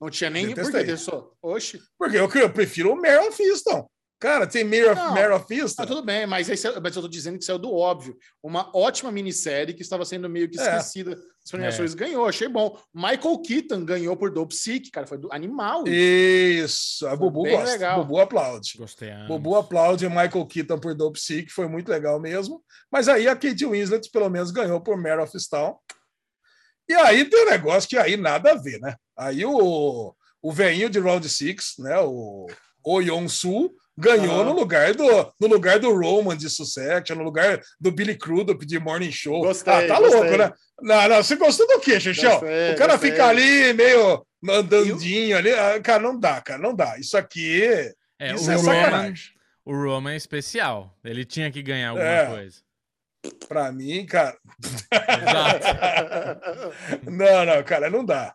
não tinha nem. Por que Detestei. detestou? Oxe. Porque eu, eu prefiro o Meryl of Easton. Cara, tem Mayor of, Não. Easton. Ah, tudo bem, mas, aí, saiu- mas eu tô dizendo que saiu do óbvio. Uma ótima minissérie que estava sendo meio que É. esquecida das premiações. Ganhou, achei bom. Michael Keaton ganhou por Dope Sick, cara. Foi do animal. Isso, a Bubu bem gosta. legal. Bubu aplaude. Gostei. ah. Bubu aplaude Michael Keaton por Dope Sick, foi muito legal mesmo. Mas aí a Kate Winslet pelo menos ganhou por Mare of Easttown. E aí tem um negócio que aí nada a ver, né? Aí o, o velhinho de Round Six, né? O, o Yong-Soo, ganhou no lugar do no lugar do Roman de Succession, no lugar do Billy Crudup de Morning Show. Gostei, ah, tá gostei. louco, né? Não, não, você gostou do quê, Xixão? O cara gostei. fica ali meio andandinho ali. Ah, Cara, não dá, cara, não dá. Isso aqui, É, isso o, é Roman, sacanagem. o Roman é especial. Ele tinha que ganhar alguma É. coisa. Pra mim, cara, Exato. (laughs) não, não, cara, não dá.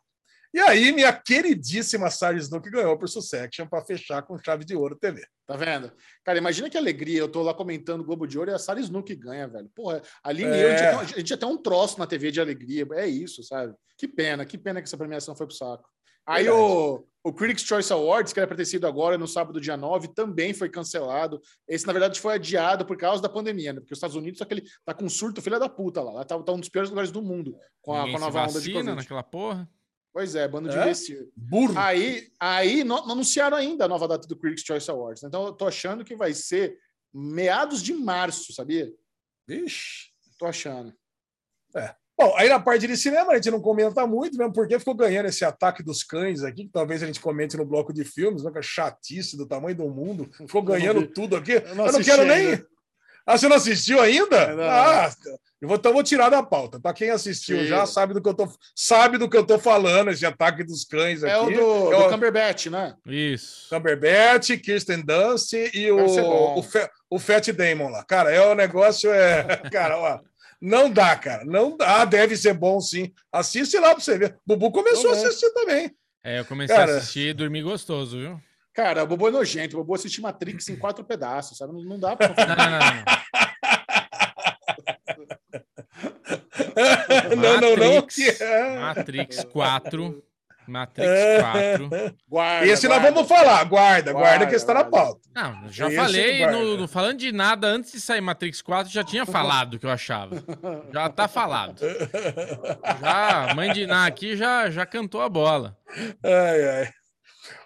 E aí, minha queridíssima Sarah Snook ganhou por Succession para fechar com chave de ouro TV. Tá vendo? Cara, imagina que alegria. Eu tô lá comentando o Globo de Ouro e a Sarah Snook ganha, velho. Porra, ali É. eu, a gente, ter, um- troço na TV de alegria. É isso, sabe? Que pena, que pena que essa premiação foi pro saco. Aí Verdade. o, o Critics' Choice Awards, que era pra ter sido agora no sábado, dia 9, também foi cancelado. Esse, na verdade, foi adiado por causa da pandemia, né? Porque os Estados Unidos, só que ele tá com um surto filha da puta lá. Lá tá, tá um dos piores lugares do mundo com a, Ninguém com a se nova onda de vacina Covid. naquela porra. Pois é, bando de É? imbecil. Burro. Aí, aí não, não anunciaram ainda a nova data do Critics' Choice Awards. Então eu tô achando que vai ser meados de março, sabia? Vixe. Tô achando. Bom, aí na parte de cinema a gente não comenta muito, mesmo porque ficou ganhando esse ataque dos cães aqui, que talvez a gente comente no bloco de filmes, né, que é chatice do tamanho do mundo. Ficou ganhando tudo aqui. Eu Eu não não, assisti quero nem. Ah, você não assistiu ainda? Não. Ah, eu vou, então vou tirar da pauta. Tá? Quem assistiu Sim. já sabe do que eu tô sabe do que eu tô falando, esse ataque dos cães aqui. É o do, É do o- Cumberbatch, né? Isso. Cumberbatch, Kirsten Dunst e Deve ser bom. o, o, Fe- o Fat Damon lá. Cara, é o negócio é, (laughs) cara, ó, não dá, cara, não dá. Ah, deve ser bom sim. Assiste lá pra você ver. Bubu começou a assistir também. É, eu comecei Cara. a assistir e dormi gostoso, viu? Cara, o Bobo é nojento. O Bobo assiste Matrix em quatro pedaços, sabe? Não, não dá pra (laughs) Não, não, não. não, (laughs) não, não. Matrix. que é- Matrix 4. Matrix 4. Guarda, Esse nós guarda. vamos falar. Guarda, guarda, Guarda, que está na pauta. Não, já Esse falei, no, no- falando de nada, antes de sair Matrix 4, já tinha falado o que eu achava. Já tá falado. (laughs) Já, a mãe de Ná aqui já, já cantou a bola. Ai, ai.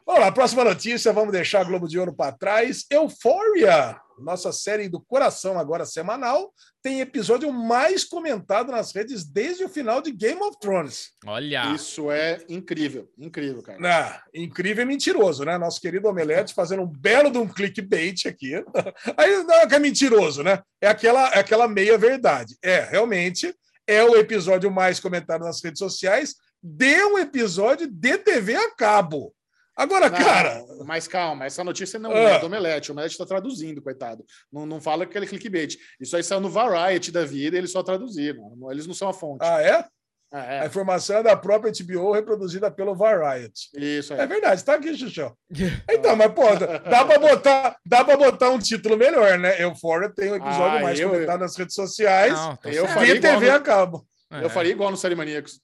Vamos lá, próxima notícia, vamos deixar a Globo de Ouro para trás. Euphoria nossa série do coração agora semanal, tem episódio mais comentado nas redes desde o final de Game of Thrones. Olha. Isso é incrível, incrível, cara. Ah, incrível e mentiroso, né? Nosso querido Omelete fazendo um belo de um clickbait aqui. (laughs) Aí não é que é mentiroso, né? É aquela, é aquela meia verdade. É, realmente, é o episódio mais comentado nas redes sociais de um episódio de TV a cabo. Agora, Não, cara. Mas calma, essa notícia não Ah. é do Omelete. O Omelete está traduzindo, coitado. Não, não fala que ele é clickbait. Isso aí saiu no Variety da vida e eles só traduziram. Eles não são a fonte. Ah, é? Ah, A é. informação é da própria HBO reproduzida pelo Variety. Isso aí. É verdade, tá aqui, Xuxão. (laughs) Então, mas, pô, dá pra botar, dá pra botar um título melhor, né? Euphoria tem o episódio Ah, mais eu- comentado nas redes sociais Não, eu igual TV no- a cabo. Eu faria igual no Série Maníacos.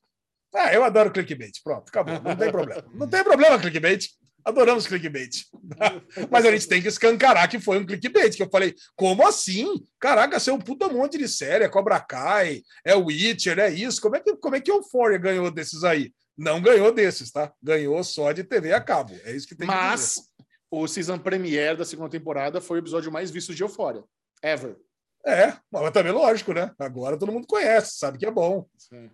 Ah, eu adoro clickbait. Pronto, acabou. Não tem problema. Não tem problema clickbait. Adoramos clickbait. (laughs) Mas a gente tem que escancarar que foi um clickbait. Que eu falei, como assim? Caraca, você é um puta monte de série. É Cobra Kai, é Witcher, é isso. Como é que, como é que Euphoria ganhou desses aí? Não ganhou desses, tá? Ganhou só de TV a cabo. É isso que tem que. Mas o season premiere da segunda temporada foi o episódio mais visto de Euphoria. Ever. É, mas também lógico, né? Agora todo mundo conhece, sabe que é bom.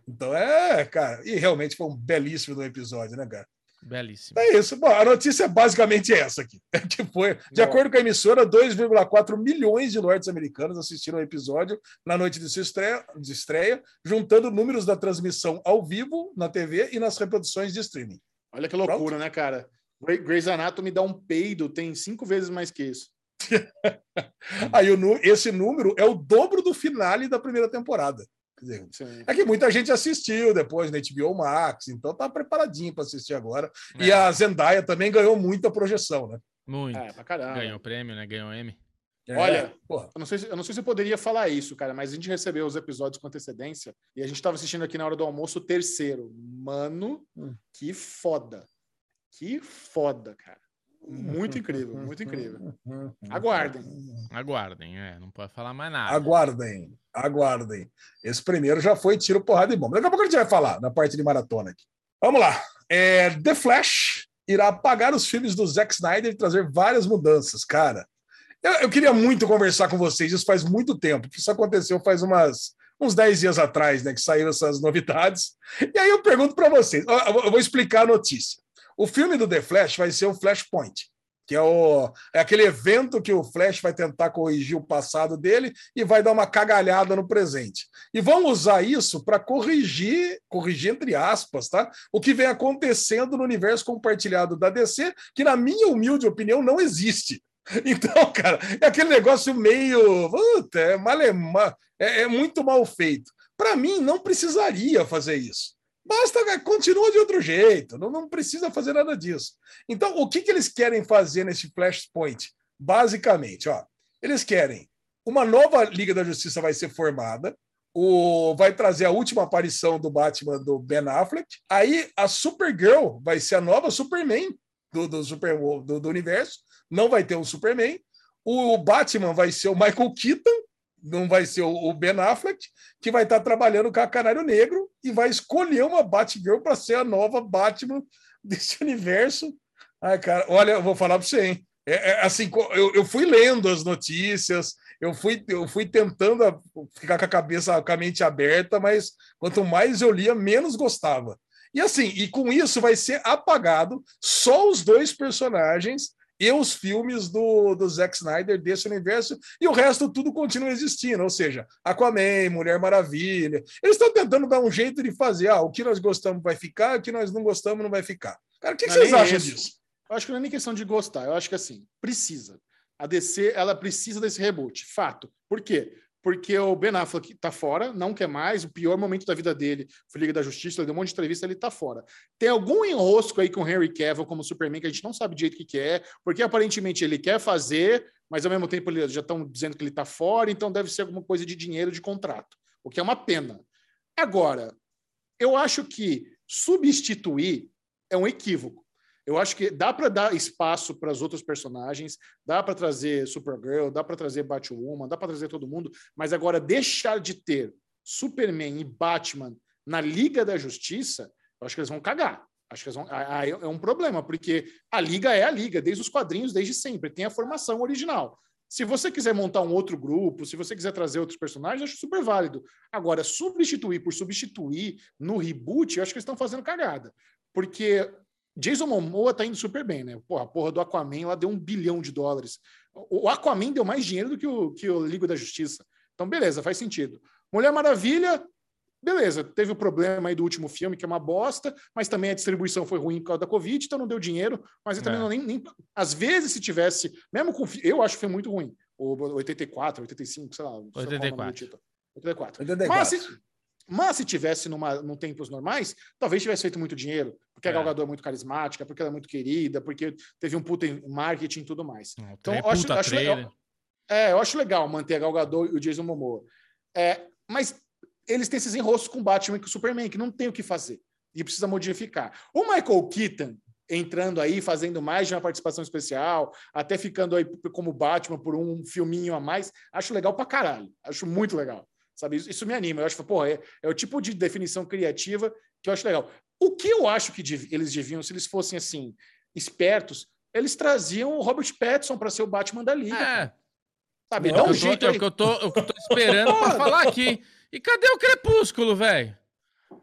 Então é, cara, e realmente foi um belíssimo do episódio, né, cara? Belíssimo. É isso. Bom, a notícia é basicamente essa aqui. (laughs) É que foi, de acordo com a emissora, 2,4 milhões de lords americanos assistiram o episódio na noite de sua estreia, de estreia, juntando números da transmissão ao vivo na TV e nas reproduções de streaming. Olha que loucura, né, cara? Grey- Grey's Anatomy dá um peido, tem cinco vezes mais que isso. (laughs) Aí o, esse número é o dobro do finale da primeira temporada. Quer dizer. É que muita gente assistiu depois na HBO Max, então tá preparadinho para assistir agora. E É, a Zendaya também ganhou muita projeção, né? Muito. É, pra caramba. Ganhou prêmio, né? Ganhou M. É, Olha, porra. Eu não, sei se, eu não sei se eu poderia falar isso, cara, mas a gente recebeu os episódios com antecedência e a gente estava assistindo aqui na hora do almoço o terceiro. Mano, Hum. que foda. Que foda, cara. Muito incrível, muito incrível. (laughs) Aguardem. Aguardem, é. Não pode falar mais nada. Aguardem, aguardem. Esse primeiro já foi tiro, porrada e bomba. Daqui a pouco a gente vai falar na parte de maratona aqui. Vamos lá. É, The Flash irá apagar os filmes do Zack Snyder e trazer várias mudanças, cara. Eu, eu queria muito conversar com vocês, isso faz muito tempo, que isso aconteceu faz umas, uns 10 dias atrás, né, que saíram essas novidades. E aí eu pergunto para vocês, eu vou explicar a notícia. O filme do The Flash vai ser o Flashpoint, que é, o, é aquele evento que o Flash vai tentar corrigir o passado dele e vai dar uma cagalhada no presente. E vão usar isso para corrigir, corrigir entre aspas, tá? O que vem acontecendo no universo compartilhado da DC, que na minha humilde opinião não existe. (laughs) Então, cara, é aquele negócio meio. Puta, é, é, é muito mal feito. Para mim, não precisaria fazer isso. Basta, cara, continua de outro jeito, não, não precisa fazer nada disso. Então, o que, que eles querem fazer nesse Flashpoint? Basicamente, ó, eles querem uma nova Liga da Justiça vai ser formada, o, vai trazer a última aparição do Batman do Ben Affleck. Aí a Supergirl vai ser a nova Superman do, do, super, do, do universo. Não vai ter um Superman. O Batman vai ser o Michael Keaton, não vai ser o, Ben Affleck, que vai estar trabalhando com a Canário Negro e vai escolher uma Batgirl para ser a nova Batman (laughs) desse universo. Ai, cara, olha, eu vou falar para você, hein? É, é, assim, eu, eu fui lendo as notícias, eu fui, eu fui tentando ficar com a cabeça, com a mente aberta, mas quanto mais eu lia, menos gostava. E assim, e com isso vai ser apagado só os dois personagens e os filmes do, do Zack Snyder desse universo, e o resto tudo continua existindo, ou seja, Aquaman, Mulher Maravilha. Eles estão tentando dar um jeito de fazer, ah, o que nós gostamos vai ficar, o que nós não gostamos não vai ficar. Cara, o que, que é vocês acham isso. disso? Eu acho que não é nem questão de gostar, eu acho que assim, precisa. A DC, ela precisa desse reboot, fato. Por quê? Porque o Ben Affleck tá fora, não quer mais, o pior momento da vida dele foi Liga da Justiça, ele deu um monte de entrevista, ele tá fora. Tem algum enrosco aí com o Henry Cavill como Superman que a gente não sabe direito o que, que é, porque aparentemente ele quer fazer, mas ao mesmo tempo eles já estão dizendo que ele tá fora, então deve ser alguma coisa de dinheiro de contrato, o que é uma pena. Agora, eu acho que substituir é um equívoco. Eu acho que dá para dar espaço para os outros personagens, dá para trazer Supergirl, dá para trazer Batwoman, dá para trazer todo mundo, mas agora deixar de ter Superman e Batman na Liga da Justiça, eu acho que eles vão cagar. Acho que vão, é um problema, porque a Liga é a Liga, desde os quadrinhos, desde sempre, tem a formação original. Se você quiser montar um outro grupo, se você quiser trazer outros personagens, acho super válido. Agora, substituir por substituir no reboot, eu acho que eles estão fazendo cagada. Porque Jason Momoa tá indo super bem, né? Porra, a porra do Aquaman lá deu um bilhão de dólares. O Aquaman deu mais dinheiro do que o, que o Liga da Justiça. Então, beleza, faz sentido. Mulher Maravilha, beleza, teve o problema aí do último filme, que é uma bosta, mas também a distribuição foi ruim por causa da Covid, então não deu dinheiro, mas também é. não nem, nem. Às vezes, se tivesse, mesmo com. Eu acho que foi muito ruim. O 84, 85, sei lá. 84. 84. 84. Mas, se, mas se tivesse numa, num tempos normais, talvez tivesse feito muito dinheiro, porque é. a Gal Gadot é muito carismática, porque ela é muito querida, porque teve um puta marketing e tudo mais. então, eu acho, acho legal, é, eu acho legal manter a Gal Gadot e o Jason Momoa. É, mas eles têm esses enroscos com o Batman e com o Superman, que não tem o que fazer. E precisa modificar. O Michael Keaton entrando aí, fazendo mais de uma participação especial, até ficando aí como Batman por um filminho a mais, acho legal pra caralho. Acho muito legal. Sabe? Isso, me anima. Eu acho, pô, é, é, o tipo de definição criativa que eu acho legal. O que eu acho que dev, eles deviam, se eles fossem assim, espertos, eles traziam o Robert Pattinson para ser o Batman da Liga. É. Sabe? Não, Dá um jeito tô. É o que eu tô, eu tô esperando para (laughs) falar aqui. E cadê o Crepúsculo, velho?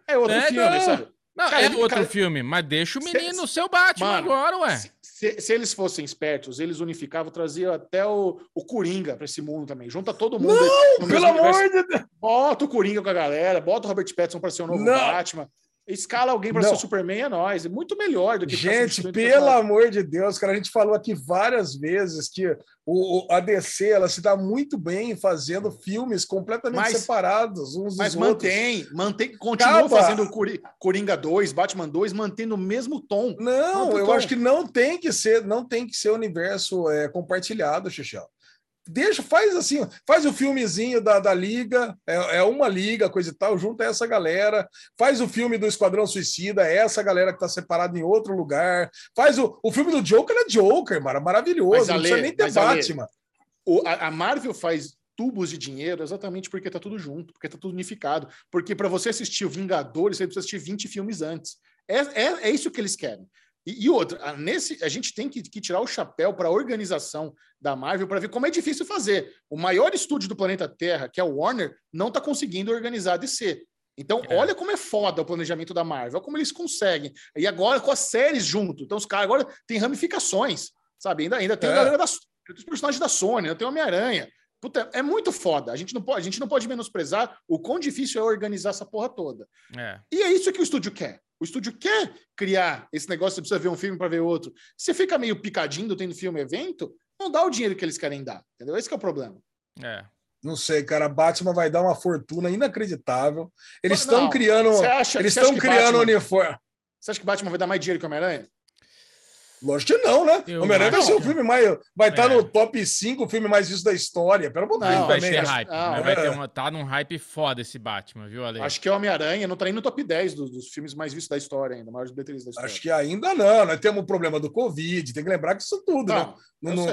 É outro é, filme, não. sabe? Não, cara, é outro cara... filme, mas deixa o menino ser o Batman Mano, agora, ué. Se, se, se, eles fossem espertos, eles unificavam, traziam até o, o Coringa para esse mundo também. Junta todo mundo. Não, pelo amor de Deus. Bota o Coringa com a galera, bota o Robert Pattinson para ser o novo não. Batman. Escala alguém para ser o Superman é nós. É muito melhor do que. Gente, pelo amor de Deus, cara, a gente falou aqui várias vezes que o, a DC ela se dá muito bem fazendo filmes completamente mas, separados uns mas mantém, outros. mantém, continua Acaba. fazendo Coringa 2, Batman 2, mantendo o mesmo tom. Não, eu tom. acho que não tem que ser, não tem que ser universo é, compartilhado, Xixel deixa, faz assim, faz o filmezinho da, da liga, é, é, uma liga, coisa e tal, junta essa galera, faz o filme do Esquadrão Suicida, é essa galera que tá separada em outro lugar, faz o, o filme do Joker é Joker, mara, maravilhoso, não precisa nem ter Batman. o, a, a Marvel faz tubos de dinheiro exatamente porque tá tudo junto, porque tá tudo unificado. Porque para você assistir o Vingadores, você precisa assistir 20 filmes antes. É, é, é isso que eles querem. E, e outra, nesse, a gente tem que, que tirar o chapéu para a organização da Marvel para ver como é difícil fazer. O maior estúdio do planeta Terra, que é o Warner, não está conseguindo organizar a DC. Então, é. olha como é foda o planejamento da Marvel, olha como eles conseguem. E agora com as séries junto. Então, os caras agora têm ramificações, sabe? Ainda, ainda tem é. a galera da, os personagens da Sony, ainda tem o Homem-Aranha. Puta, é muito foda. A gente, não pode, a gente não pode menosprezar o quão difícil é organizar essa porra toda. É. E é isso que o estúdio quer. O estúdio quer criar esse negócio, você precisa ver um filme para ver outro. Você fica meio picadinho tendo filme evento, não dá o dinheiro que eles querem dar. Entendeu? Esse é o problema. É. Não sei, cara. Batman vai dar uma fortuna inacreditável. Eles estão criando. Acha, eles estão criando Batman, uniforme. Você acha que Batman vai dar mais dinheiro que o Homem-Aranha? Lógico que não, né? Homem-Aranha vai ser o filme mais. Vai estar é. no top 5 filme mais visto da história. Pelo amor de Deus. Vai ter hype. Não, vai é. ter uma, tá num hype foda esse Batman, viu, Ale? Acho que é Homem-Aranha não tá nem no top 10 dos, dos, filmes mais vistos da história ainda, maiores bilheterias da história. Acho que ainda não. Nós temos o problema do Covid, tem que lembrar que isso tudo, não, né? Não, não,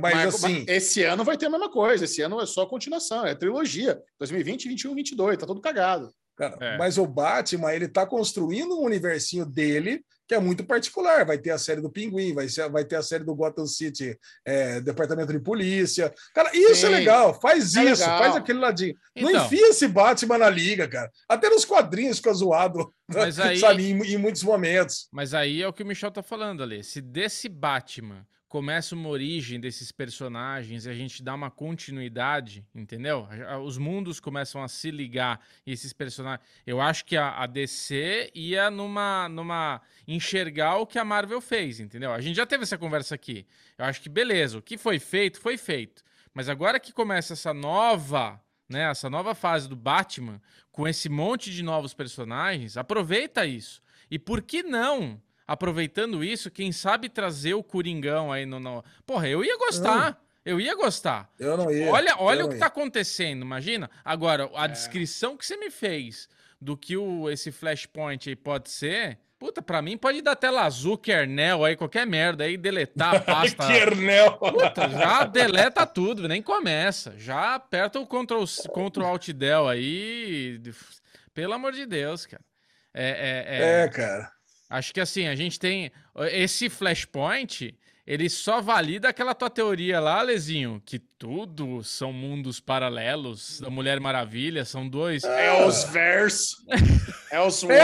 mas, mas, assim. Esse ano vai ter a mesma coisa. Esse ano é só continuação, é trilogia. 2020, 21, 22. Tá tudo cagado. Cara, é. Mas o Batman, ele tá construindo um universinho dele que é muito particular. Vai ter a série do Pinguim, vai, ser, vai ter a série do Gotham City, é, Departamento de Polícia. Cara, isso é Sim, é legal. Faz é isso, legal. faz aquele ladinho. Então, não enfia esse Batman na liga, cara. Até nos quadrinhos fica zoado, mas (laughs) aí, sabe, em, em, muitos momentos. Mas aí é o que o Michel tá falando ali. Se desse Batman começa uma origem desses personagens e a gente dá uma continuidade, entendeu? Os mundos começam a se ligar e esses personagens. Eu acho que a, a, DC ia numa, numa enxergar o que a Marvel fez, entendeu? A gente já teve essa conversa aqui. Eu acho que beleza, o que foi feito, foi feito. Mas agora que começa essa nova, né, essa nova fase do Batman, com esse monte de novos personagens, aproveita isso. E por que não? Aproveitando isso, quem sabe trazer o Coringão aí no. no... Porra, eu ia gostar. Eu ia gostar. Eu não ia. Olha, olha o que ia. tá acontecendo, imagina. Agora, a é. descrição que você me fez do que o, esse flashpoint aí pode ser. Puta, pra mim pode dar tela azul, kernel aí, qualquer merda aí, deletar a (laughs) pasta. kernel! Puta, já deleta tudo, nem começa. Já aperta o Ctrl, Ctrl Alt Del aí. Pelo amor de Deus, cara. É, é, é... é cara. Acho que assim, a gente tem. Esse Flashpoint, ele só valida aquela tua teoria lá, Lezinho, que tudo são mundos paralelos da Mulher Maravilha, são dois. É os versos. (laughs) É os é,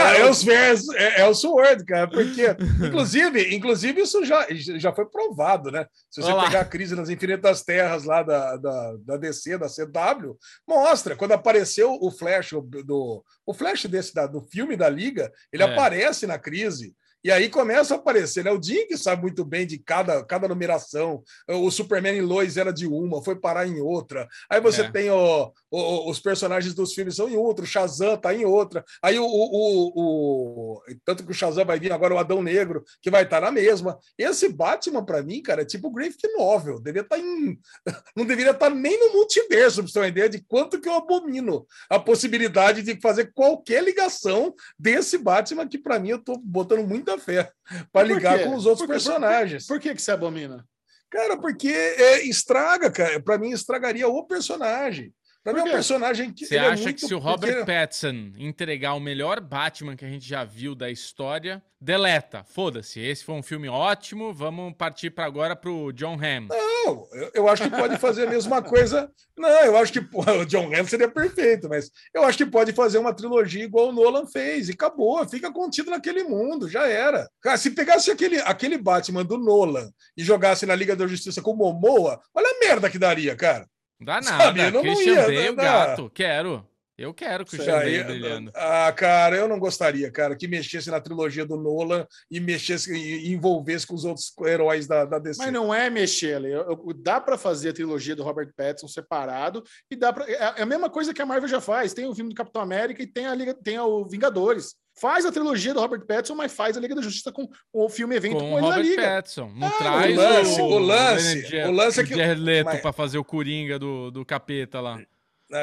é é, o Sword, cara, porque inclusive, inclusive isso já, já foi provado, né? Se você Olá. pegar a crise nas infinitas terras lá da, da, da DC, da CW, mostra quando apareceu o Flash do o Flash desse da, do filme da Liga, ele é. aparece na crise. E aí começa a aparecer, né? O Dink sabe muito bem de cada, cada numeração. O Superman em Lois era de uma, foi parar em outra. Aí você é. tem o, o, os personagens dos filmes são em outro, o Shazam tá em outra. Aí o, o, o, Tanto que o Shazam vai vir agora o Adão Negro, que vai estar tá na mesma. Esse Batman, para mim, cara, é tipo Graphic Novel. Deveria estar tá em. (laughs) Não deveria estar tá nem no multiverso, pra você ter uma ideia de quanto que eu abomino a possibilidade de fazer qualquer ligação desse Batman, que para mim eu tô botando muita fé para ligar com os outros por personagens. Por, por, que, que você abomina? Cara, porque é, estraga, cara. Para mim, estragaria o personagem. Pra mim é um personagem que. Você é acha é que se o Robert Pattinson entregar o melhor Batman que a gente já viu da história, deleta. Foda-se. Esse foi um filme ótimo. Vamos partir para agora pro John Hamm. Não, eu, eu, acho que pode fazer a mesma coisa. Não, eu acho que (laughs) o John Hamm seria perfeito, mas eu acho que pode fazer uma trilogia igual o Nolan fez e acabou. Fica contido naquele mundo, já era. Cara, se pegasse aquele, aquele Batman do Nolan e jogasse na Liga da Justiça com o Momoa, olha a merda que daria, cara. Dá nada. Sabe, não Christian ia, Bale, gato. Quero. Eu quero que o Christian Bale brilhando. Ah, cara, eu não gostaria, cara, que mexesse na trilogia do Nolan e mexesse e envolvesse com os outros heróis da, da DC. Mas não é mexer, ali. Dá para fazer a trilogia do Robert Pattinson separado e dá para é, é a mesma coisa que a Marvel já faz. Tem o filme do Capitão América e tem a Liga, tem o Vingadores. Faz a trilogia do Robert Pattinson, mas faz a Liga da Justiça com o filme evento com, com ele Robert na Liga. Pattinson. Não ah, traz o lance, o, o lance, o lance é que Jared Leto mas... para fazer o Coringa do, do capeta lá.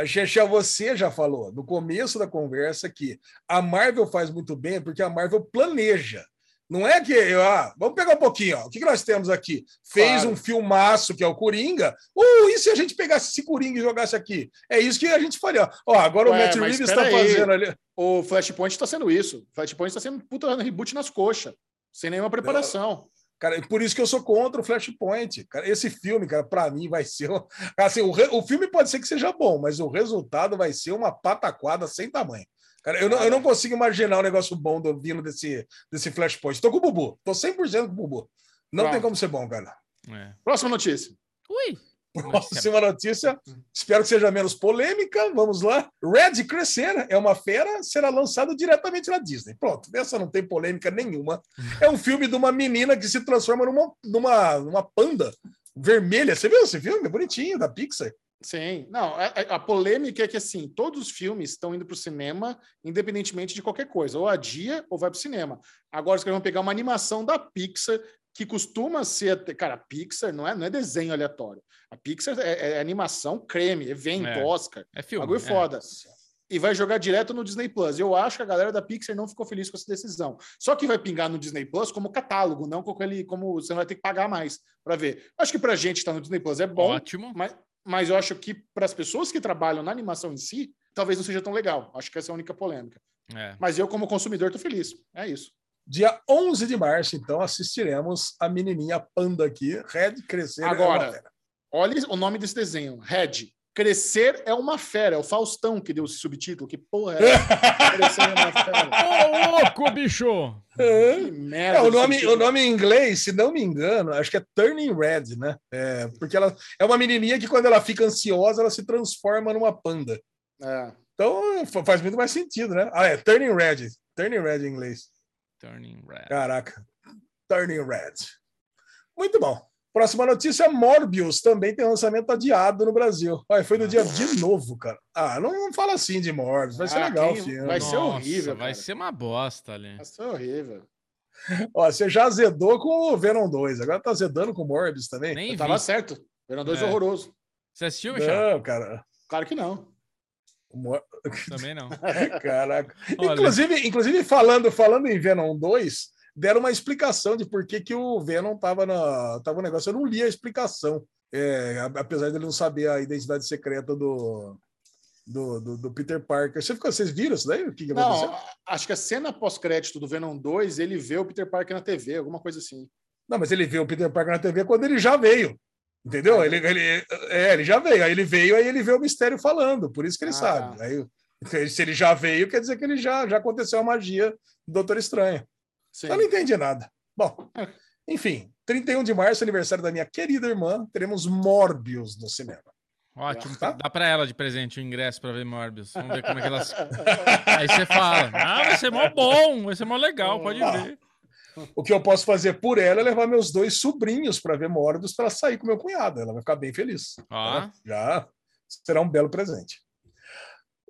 Xexé, você já falou no começo da conversa que a Marvel faz muito bem porque a Marvel planeja. Não é que. Ah, vamos pegar um pouquinho. Ó. O que, que nós temos aqui? Fez claro. um filmaço que é o Coringa. Uh, e se a gente pegasse esse Coringa e jogasse aqui? É isso que a gente faria. Ó, agora Ué, o Matt Reeves está fazendo ali. O Flashpoint está sendo isso. O Flashpoint está sendo puta reboot nas coxas, sem nenhuma preparação. Cara, por isso que eu sou contra o Flashpoint. Cara, esse filme, cara, para mim vai ser. Assim, o, re... o filme pode ser que seja bom, mas o resultado vai ser uma pataquada sem tamanho. Cara, eu não, eu não consigo imaginar um negócio bom do, vindo desse, desse Flashpoint. Tô com o Bubu. Tô 100% com o Bubu. Não Pronto. tem como ser bom, cara. É. Próxima notícia. Ui. Próxima notícia, espero que seja menos polêmica. Vamos lá. Red Crescer é uma fera, será lançado diretamente na Disney. Pronto, essa não tem polêmica nenhuma. É um filme de uma menina que se transforma numa, numa, numa panda vermelha. Você viu esse filme? É bonitinho, da Pixar. Sim, não, a, a, polêmica é que assim, todos os filmes estão indo para o cinema, independentemente de qualquer coisa, ou adia ou vai para o cinema. Agora, vocês vão pegar uma animação da Pixar que costuma ser. Cara, a Pixar não é, não é desenho aleatório. A Pixar é, é animação creme, evento, é, Oscar. É filme. Bagulho é. foda. E vai jogar direto no Disney Plus. Eu acho que a galera da Pixar não ficou feliz com essa decisão. Só que vai pingar no Disney Plus como catálogo, não com ele como você não vai ter que pagar mais para ver. Acho que para a gente estar tá no Disney Plus é bom. Ótimo. Mas, mas eu acho que para as pessoas que trabalham na animação em si, talvez não seja tão legal. Acho que essa é a única polêmica. É. Mas eu, como consumidor, tô feliz. É isso. Dia 11 de março, então, assistiremos a menininha panda aqui, Red Crescer. Agora, é olha o nome desse desenho, Red. Crescer é uma fera, é o Faustão que deu esse subtítulo. Que porra é? (laughs) Crescer é uma fera. Ô, louco, bicho! Que merda. É, o, nome, o nome em inglês, se não me engano, acho que é Turning Red, né? É, porque ela é uma menininha que quando ela fica ansiosa, ela se transforma numa panda. É. Então faz muito mais sentido, né? Ah, é Turning Red. Turning Red em inglês. Turning Red. Caraca. Turning Red. Muito bom. Próxima notícia: Morbius também tem lançamento adiado no Brasil. Olha, foi no dia de novo, cara. Ah, não, fala assim de Morbius. Vai ser ah, legal quem... o filme. Vai Nossa, ser horrível. Vai ser uma bosta ali. Vai ser horrível. Ó, você já azedou com o Venom 2, agora tá azedando com o Morbius também. Nem Tava certo. Venom 2 é. horroroso. Você assistiu, Michel? Não, cara. Claro que não. Mor... Também não. (laughs) Caraca. Inclusive, inclusive falando, falando em Venom 2, deram uma explicação de por que, que o Venom tava na tava no negócio. Eu não li a explicação, é, apesar de ele não saber a identidade secreta do, do, do, do, Peter Parker. Você ficou, vocês viram isso daí? O que, que não, acho que a cena pós-crédito do Venom 2, ele vê o Peter Parker na TV, alguma coisa assim. Não, mas ele viu o Peter Parker na TV quando ele já veio. Entendeu? Ele, ele, é, ele já veio. Aí ele veio, aí ele vê o mistério falando. Por isso que ele Ah, sabe. tá. Aí, se ele já veio, quer dizer que ele já, já aconteceu a magia do Doutor Estranho. Sim. Eu não entendi nada. Bom, É. enfim, 31 de março, aniversário da minha querida irmã, teremos Morbius no cinema. Ótimo. Tá. Dá pra ela de presente o ingresso pra ver Morbius. Vamos ver como é que elas. (laughs) Aí você fala: Ah, vai ser mó bom, vai ser mó legal, pode ver. O que eu posso fazer por ela é levar meus dois sobrinhos para ver Morbius para sair com meu cunhado. Ela vai ficar bem feliz. Ó. Já será um belo presente.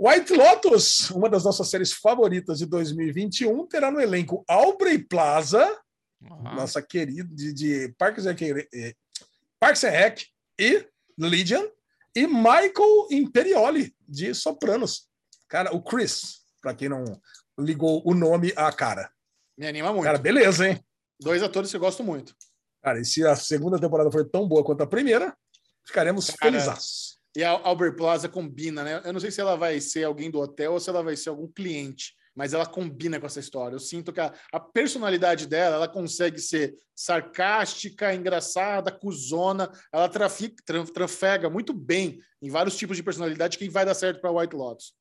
White Lotus, uma das nossas séries favoritas de 2021, terá no elenco Aubrey Plaza, nossa querida de, de Parks, and, eh, Parks and Rec e Legion, e Michael Imperioli, de Sopranos. Cara, o Chris, para quem não ligou o nome à cara. Me anima muito. Cara, beleza, hein? Dois atores que eu gosto muito. Cara, e se a segunda temporada for tão boa quanto a primeira, ficaremos felizes. E a Albert Plaza combina, né? Eu não sei se ela vai ser alguém do hotel ou se ela vai ser algum cliente, mas ela combina com essa história. Eu sinto que a, a personalidade dela, ela consegue ser sarcástica, engraçada, cuzona. Ela trafica, tra- trafega muito bem em vários tipos de personalidade que vai dar certo para White Lotus.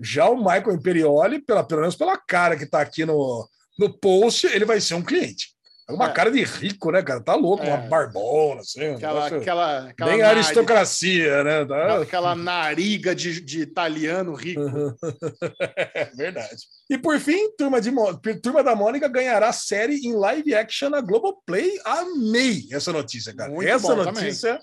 Já o Michael Imperioli, pela, pelo menos pela cara que tá aqui no, no post, ele vai ser um cliente. É uma É. cara de rico, né, cara? Tá louco, É. uma barbona, assim. Aquela, aquela, aquela, bem aristocracia, né? Tá? aquela nariga de, de italiano rico. (laughs) É verdade. E por fim, Turma, de Turma da Mônica ganhará série em live action na Globoplay. Amei essa notícia, cara. Muito essa bom, notícia.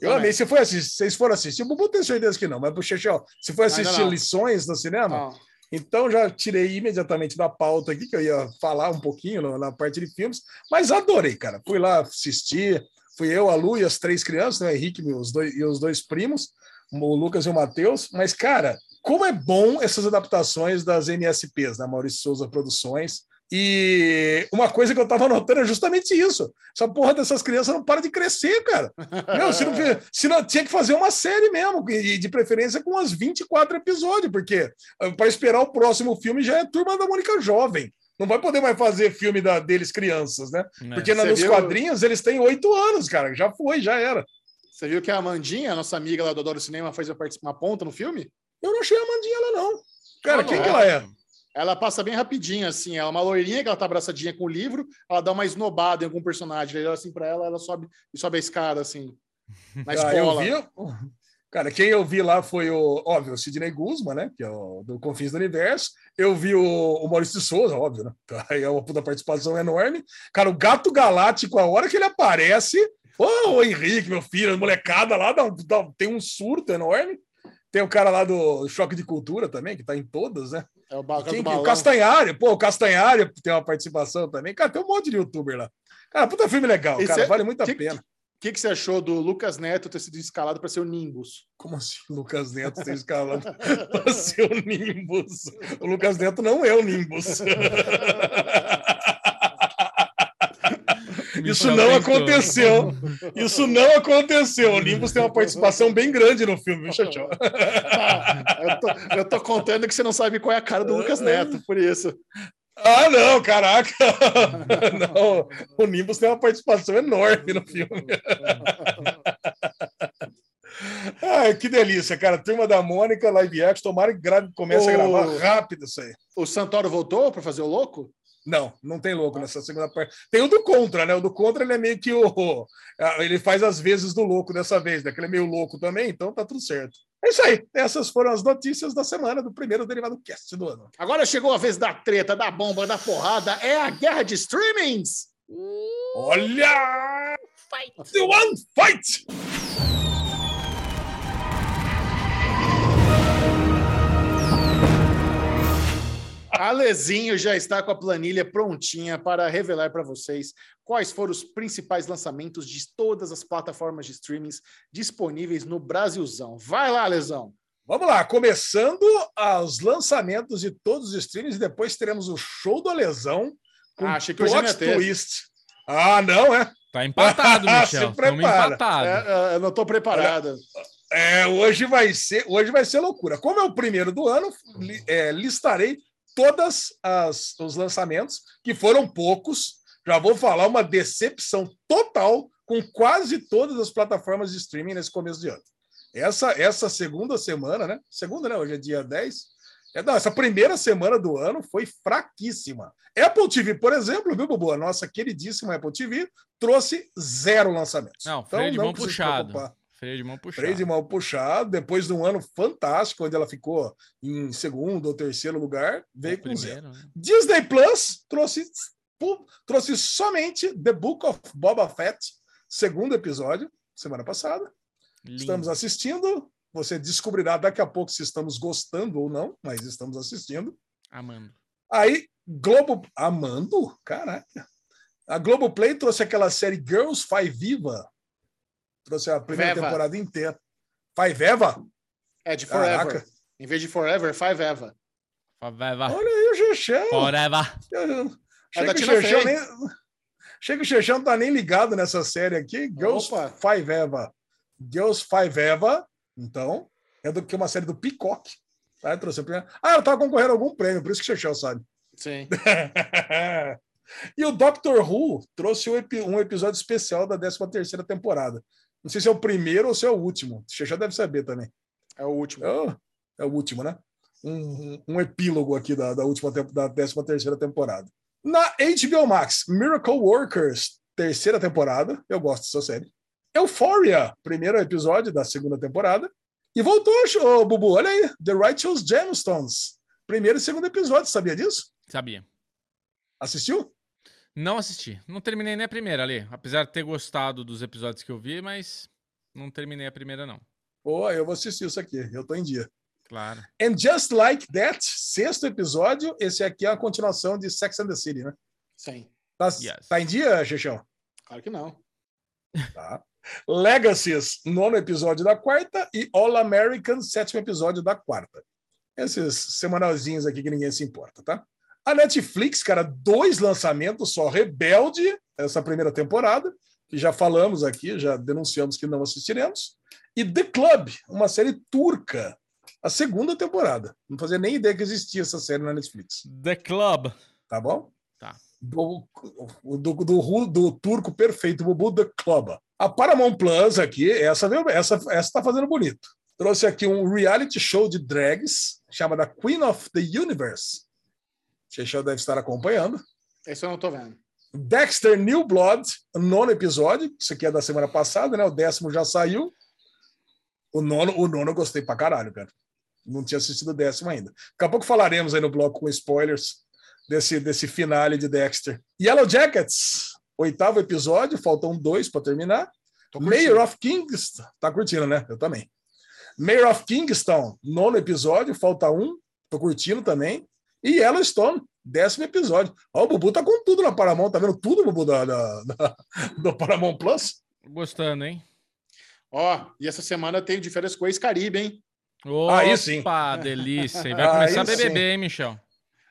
Eu Também. amei. Se foi assistir, vocês foram assistir, o Bubu tem certeza que não, mas pro Chechel, se for assistir não. lições no cinema, Não. Então já tirei imediatamente da pauta aqui, que eu ia falar um pouquinho na parte de filmes, mas adorei, cara. Fui lá assistir, fui eu, a Lu e as três crianças, né, o Henrique os dois, e os dois primos, o Lucas e o Matheus, mas, cara, como é bom essas adaptações das MSPs, da Maurício Souza Produções. E uma coisa que eu tava notando é justamente isso. Essa porra dessas crianças não para de crescer, cara. Meu, se não, se não tinha que fazer uma série mesmo, e de preferência com umas 24 episódios, porque para esperar o próximo filme já é Turma da Mônica Jovem. Não vai poder mais fazer filme da, deles crianças, né? É. Porque na- nos viu- quadrinhos eles têm oito anos, cara. Já foi, já era. Você viu que a Amandinha, a nossa amiga lá do Adoro Cinema, fez uma uma ponta no filme? Eu não achei a Mandinha lá, não. Cara, Ah, quem não. que ela é? Ela passa bem rapidinho, assim. Ela é uma loirinha que ela tá abraçadinha com o livro, ela dá uma esnobada em algum personagem. Ele olha assim pra ela, ela sobe e sobe a escada, assim. (laughs) Na Ah, escola. vi. Cara, quem eu vi lá foi o, óbvio, o Sidney Guzman, né? Que é o do Confins do Universo. Eu vi o, o Maurício de Souza, óbvio, né? (laughs) Aí é uma puta participação enorme. Cara, o Gato Galáctico, a hora que ele aparece, ô, o Henrique, meu filho, a molecada lá, dá dá- tem um surto enorme. Tem o cara lá do Choque de Cultura também, que tá em todas, né? É o, Quem o balão. Castanhário, pô, o Castanhário tem uma participação também. Cara, tem um monte de youtuber lá. Cara, puta filme legal, E cara, cê- vale muito a que- pena. O que, que você achou do Lucas Neto ter sido escalado para ser o Nimbus? Como assim, o Lucas Neto tem escalado (laughs) para ser o Nimbus? O Lucas Neto não é o Nimbus. (laughs) Isso não aconteceu. Isso não aconteceu. O Nimbus tem uma participação bem grande no filme, viu, Xaxó? eu, tô, eu tô contando que você não sabe qual é a cara do Lucas Neto, por isso. Ah, não, caraca! (laughs) Não, o Nimbus tem uma participação enorme no filme. (laughs) Ai, que delícia, cara. Turma da Mônica, live action. Tomara que grave, comece a gravar rápido isso aí. O Santoro voltou para fazer o louco? Não, não tem louco nessa segunda parte. Tem o do Contra, né? O do Contra ele é meio que o. Ele faz as vezes do louco dessa vez, né? Que ele é meio louco também, então tá tudo certo. É isso aí. Essas foram as notícias da semana do primeiro Derivado Cast do ano. Agora chegou a vez da treta, da bomba, da porrada. É a guerra de streamings. Olha! The One Fight! Alezinho já está com a planilha prontinha para revelar para vocês quais foram os principais lançamentos de todas as plataformas de streamings disponíveis no Brasilzão. Vai lá, Alezão. Vamos lá, começando os lançamentos de todos os streams e depois teremos o show do Lesão com Ah, achei que plot twist. Ah, não, é? Tá empatado, (laughs) Se Michel. Prepara. empatados. É, é, eu não estou preparado. É, hoje vai ser, hoje vai ser loucura. Como é o primeiro do ano, li- é, listarei todas as os lançamentos que foram poucos, já vou falar uma decepção total com quase todas as plataformas de streaming nesse começo de ano. Essa, essa segunda semana, né? Segunda, né? Hoje é dia 10. É, não, essa primeira semana do ano foi fraquíssima. Apple TV, por exemplo, viu, Bubu? A nossa queridíssima Apple TV trouxe zero lançamentos. Não, freio de mão puxado. Freio de mão puxado. Freio de mão puxado, depois de um ano fantástico, onde ela ficou em segundo ou terceiro lugar, veio com zero. Né? Disney Plus trouxe, trouxe somente The Book of Boba Fett, segundo episódio, semana passada. Lindo. Estamos assistindo. Você descobrirá daqui a pouco se estamos gostando ou não, mas estamos assistindo. Amando. Aí, Globo. Amando? Caraca. A Globoplay trouxe aquela série Girls Five Viva. Trouxe a primeira Veva. temporada inteira. Five Eva? É de Forever. Caraca. Em vez de Forever, Five Eva. Five Eva. Olha aí o Xexão. Forever. Chega é o Xexão nem... Chega o Xexão não tá nem ligado nessa série aqui. Girls Opa. Five Eva. Girls Five Eva. Então, é do que uma série do Peacock. Tá? Trouxe a primeira... Ah, ela tava concorrendo a algum prêmio, por isso que o Xexão sabe. Sim. (laughs) e o Doctor Who trouxe um, um episódio especial da 13 terceira temporada. Não sei se é o primeiro ou se é o último. Você já deve saber também. É o último. É, é o último, né? Um, um, epílogo aqui da, da última da 13 terceira temporada. Na HBO Max, Miracle Workers, terceira temporada. Eu gosto dessa série. Euphoria, primeiro episódio da segunda temporada. E voltou, oh, Bubu, olha aí, The Righteous Gemstones. Primeiro e segundo episódio, sabia disso? Sabia. Assistiu? Não assisti. Não terminei nem a primeira ali. Apesar de ter gostado dos episódios que eu vi, mas não terminei a primeira, não. Pô, eu vou assistir isso aqui. Eu tô em dia. Claro. And Just Like That, sexto episódio. Esse aqui é a continuação de Sex and the City, né? Sim. Tá, yes. tá em dia, Xexão? Claro que não. Tá. Legacies, nono episódio da quarta. E All American, sétimo episódio da quarta. Esses semanalzinhos aqui que ninguém se importa, tá? A Netflix, cara, dois lançamentos só. Rebelde, essa primeira temporada, que já falamos aqui, já denunciamos que não assistiremos. E The Club, uma série turca, a segunda temporada. Não fazia nem ideia que existia essa série na Netflix. The Club. Tá bom? Tá. Do, do, do, do turco perfeito, Bubu The Club. A Paramount Plus aqui, essa, essa, essa tá fazendo bonito. Trouxe aqui um reality show de drags, chamada Queen of the Universe Chechel deve estar acompanhando. Esse eu não tô vendo. Dexter New Blood, nono episódio. Isso aqui é da semana passada, né? O décimo já saiu. O nono, o nono eu gostei pra caralho, cara. Não tinha assistido o décimo ainda. Daqui a pouco falaremos aí no bloco com spoilers desse, desse finale de Dexter. Yellow Jackets, oitavo episódio, faltam dois para terminar. Mayor of Kingston, tá curtindo, né? Eu também. Mayor of Kingston, nono episódio, falta um, tô curtindo também. E Yellowstone, décimo episódio. Ó, o Bubu tá com tudo na Paramount, tá vendo tudo, Bubu, da, da, da do Paramount Plus? Gostando, hein? Ó, e essa semana tem de férias com o ex-Caribe, hein? Opa, Aí sim. delícia. E vai começar a BBB, sim. hein, Michel?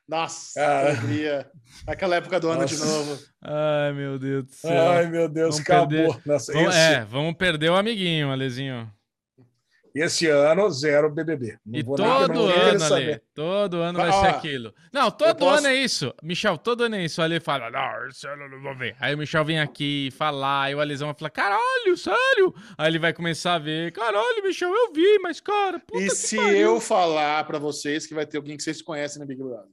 Nossa, ah. alegria. Aquela época do ano Nossa. de novo. Ai, meu Deus do céu. Ai, meu Deus, vamos acabou. Perder... Nossa, vamos, esse... É, vamos perder o amiguinho, Alezinho. Esse ano, zero BBB. Não e todo ano, Ale, todo ano vai ser aquilo. Não, todo posso... ano é isso. Michel, todo ano é isso. O Ale fala, não, esse ano eu não vou ver. Aí o Michel vem aqui falar, aí o Alezão vai falar, caralho, sério? Aí ele vai começar a ver, caralho, Michel, eu vi, mas cara, puta E se pariu. eu falar pra vocês que vai ter alguém que vocês conhecem na Big Brother?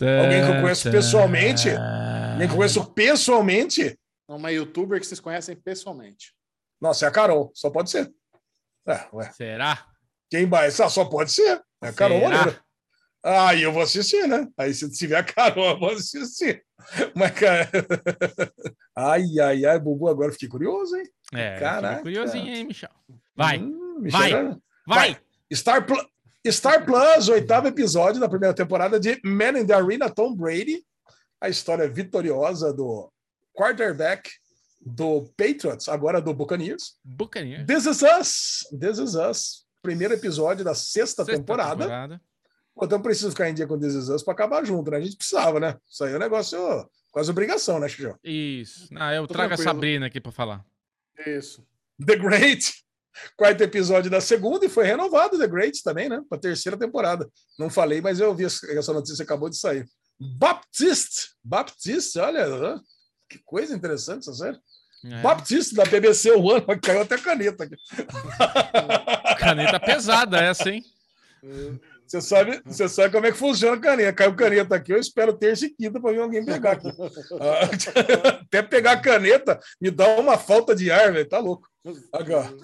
alguém que eu conheço pessoalmente? Alguém que eu conheço pessoalmente? Uma youtuber que vocês conhecem pessoalmente. Nossa, é a Carol, só pode ser. É, ué. Será? Quem vai? Ah, só pode ser. É a Carol Moreira. Aí eu vou assistir, né? Aí se tiver a Carol, eu vou assistir. Mas, cara. (laughs) ai, ai, ai, Bubu, agora fiquei curioso, hein? É, Caraca. curiosinho, hein, Michel? Vai. Hum, Michel vai. vai. Vai. Star, Pl Star Plus, oitavo episódio da primeira temporada de Man in the Arena, Tom Brady. A história vitoriosa do quarterback do Patriots, agora do Buccaneers. Buccaneers. This is Us. This is Us. Primeiro episódio da sexta, sexta temporada. temporada. Então preciso ficar em dia com This is Us para acabar junto, né? A gente precisava, né? Isso aí é um negócio quase obrigação, né, Xixão? Isso. Ah, eu Tô trago tranquilo. a Sabrina aqui para falar. Isso. The Great. (laughs) Quarto episódio da segunda e foi renovado The Great também, né? Para terceira temporada. Não falei, mas eu vi essa notícia acabou de sair. Baptiste. Baptiste, olha, que coisa interessante essa série. É. Baptiste da BBC One, (laughs) caiu até caneta aqui. Caneta pesada essa, hein? Você sabe, você sabe como é que funciona a caneta. Caiu caneta aqui, eu espero terça e quinta para ver alguém pegar aqui. Ah, (laughs) Até pegar a caneta me dá uma falta de ar, velho. Tá louco. Agora. (laughs)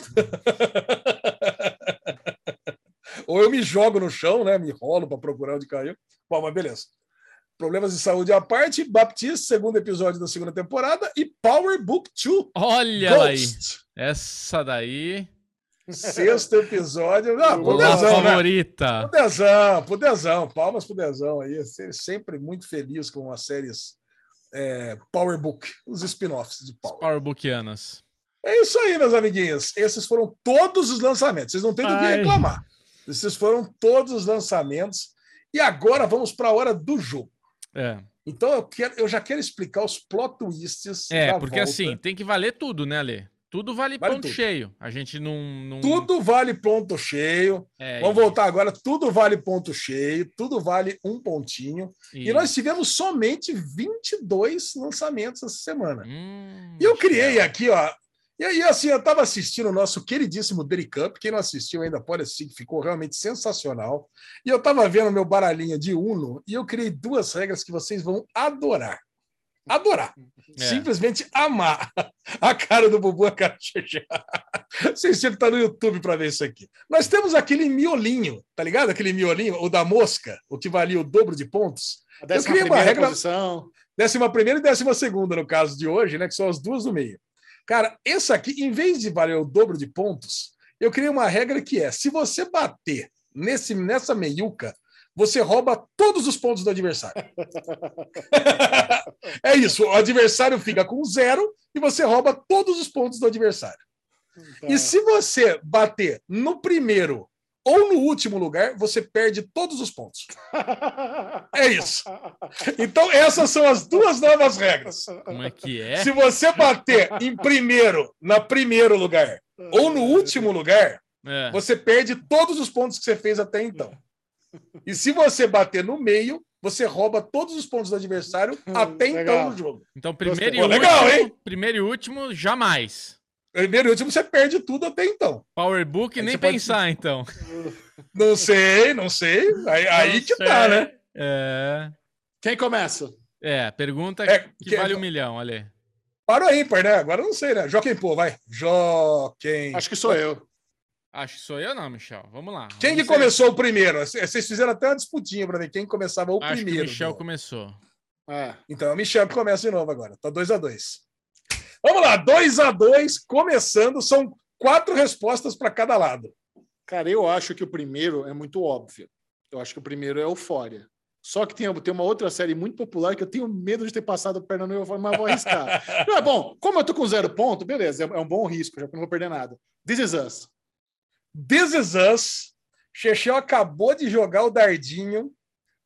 Ou eu me jogo no chão, né? Me rolo para procurar onde caiu. Bom, mas beleza. Problemas de saúde à parte, Baptiste, segundo episódio da segunda temporada, e Power Book 2. Olha ela aí. Ghost. Essa daí. Sexto episódio. Ah, Olá, pro Olá, Dezão, né? favorita. Pro Dezão, pro Dezão. Palmas pro Dezão aí. Se- Sempre muito feliz com as séries é, Power Book, os spin-offs de Power. Powerbookianas. É isso aí, meus amiguinhos. Esses foram todos os lançamentos. Vocês não têm do que reclamar. Esses foram todos os lançamentos. E agora vamos para a hora do jogo. É, Então eu, quero, eu já quero explicar os plot twists. é porque volta. assim, tem que valer tudo, né, Lê? Tudo vale, Vale ponto tudo. cheio. A gente não. não... Tudo vale ponto cheio. É, Vamos voltar agora. Tudo vale ponto cheio. Tudo vale um pontinho. e- E nós tivemos somente 22 lançamentos essa semana. Hum, E eu criei aqui, ó. E aí, assim, eu estava assistindo o nosso queridíssimo Daily Cup. Quem não assistiu ainda pode assistir, ficou realmente sensacional. E eu estava vendo meu baralhinho de Uno e eu criei duas regras que vocês vão adorar. Adorar. É. Simplesmente amar. A cara do Bubu, a cara de Xexé. (laughs) Vocês tinham que estar no YouTube para ver isso aqui. Nós temos aquele miolinho, tá ligado? Aquele miolinho, o da mosca, o que valia o dobro de pontos. Décima queria uma regra- posição. Décima primeira e décima segunda, no caso de hoje, né? Que são as duas do meio. Cara, esse aqui, em vez de valer o dobro de pontos, eu criei uma regra que é: se você bater nesse, nessa meiuca, você rouba todos os pontos do adversário. (laughs) é isso, o adversário fica com zero e você rouba todos os pontos do adversário. Tá. E se você bater no primeiro ou no último lugar, você perde todos os pontos. (laughs) É isso. Então, essas são as duas novas regras. Como é que é? Se você bater em primeiro, na primeiro lugar, ou no último lugar, É. você perde todos os pontos que você fez até então. E se você bater no meio, você rouba todos os pontos do adversário (laughs) até então legal. no jogo. Então, primeiro e Pô, último. legal, hein? Primeiro e último, jamais. Primeiro e último, você perde tudo até então. Powerbook, Aí nem você pode- pensar, (laughs) então. Não sei, não sei. Aí, aí que tá, né? É. Quem começa? É, pergunta É, que que- vale um milhão, Ale. Para o ímpar, né? Agora eu não sei, né? Joaquim Pô, vai. Joaquim. Acho que sou eu. Acho que sou eu, não, Michel. Vamos lá. Quem que Vamos começou o primeiro? Vocês fizeram até uma disputinha para ver quem começava o Acho primeiro. que o Michel do- começou. É. Então é o Michel que começa de novo agora. Tá 2 a 2 Vamos lá, 2 a 2 começando. São quatro respostas para cada lado. Cara, eu acho que o primeiro é muito óbvio. Eu acho que o primeiro é Eufória. Só que tem, tem uma outra série muito popular que eu tenho medo de ter passado a perna no Eufória, mas vou arriscar. (laughs) Não, é bom, como eu tô com zero ponto, beleza, é é um bom risco, já que não vou perder nada. This is Us. This is Us. Chechel acabou de jogar o dardinho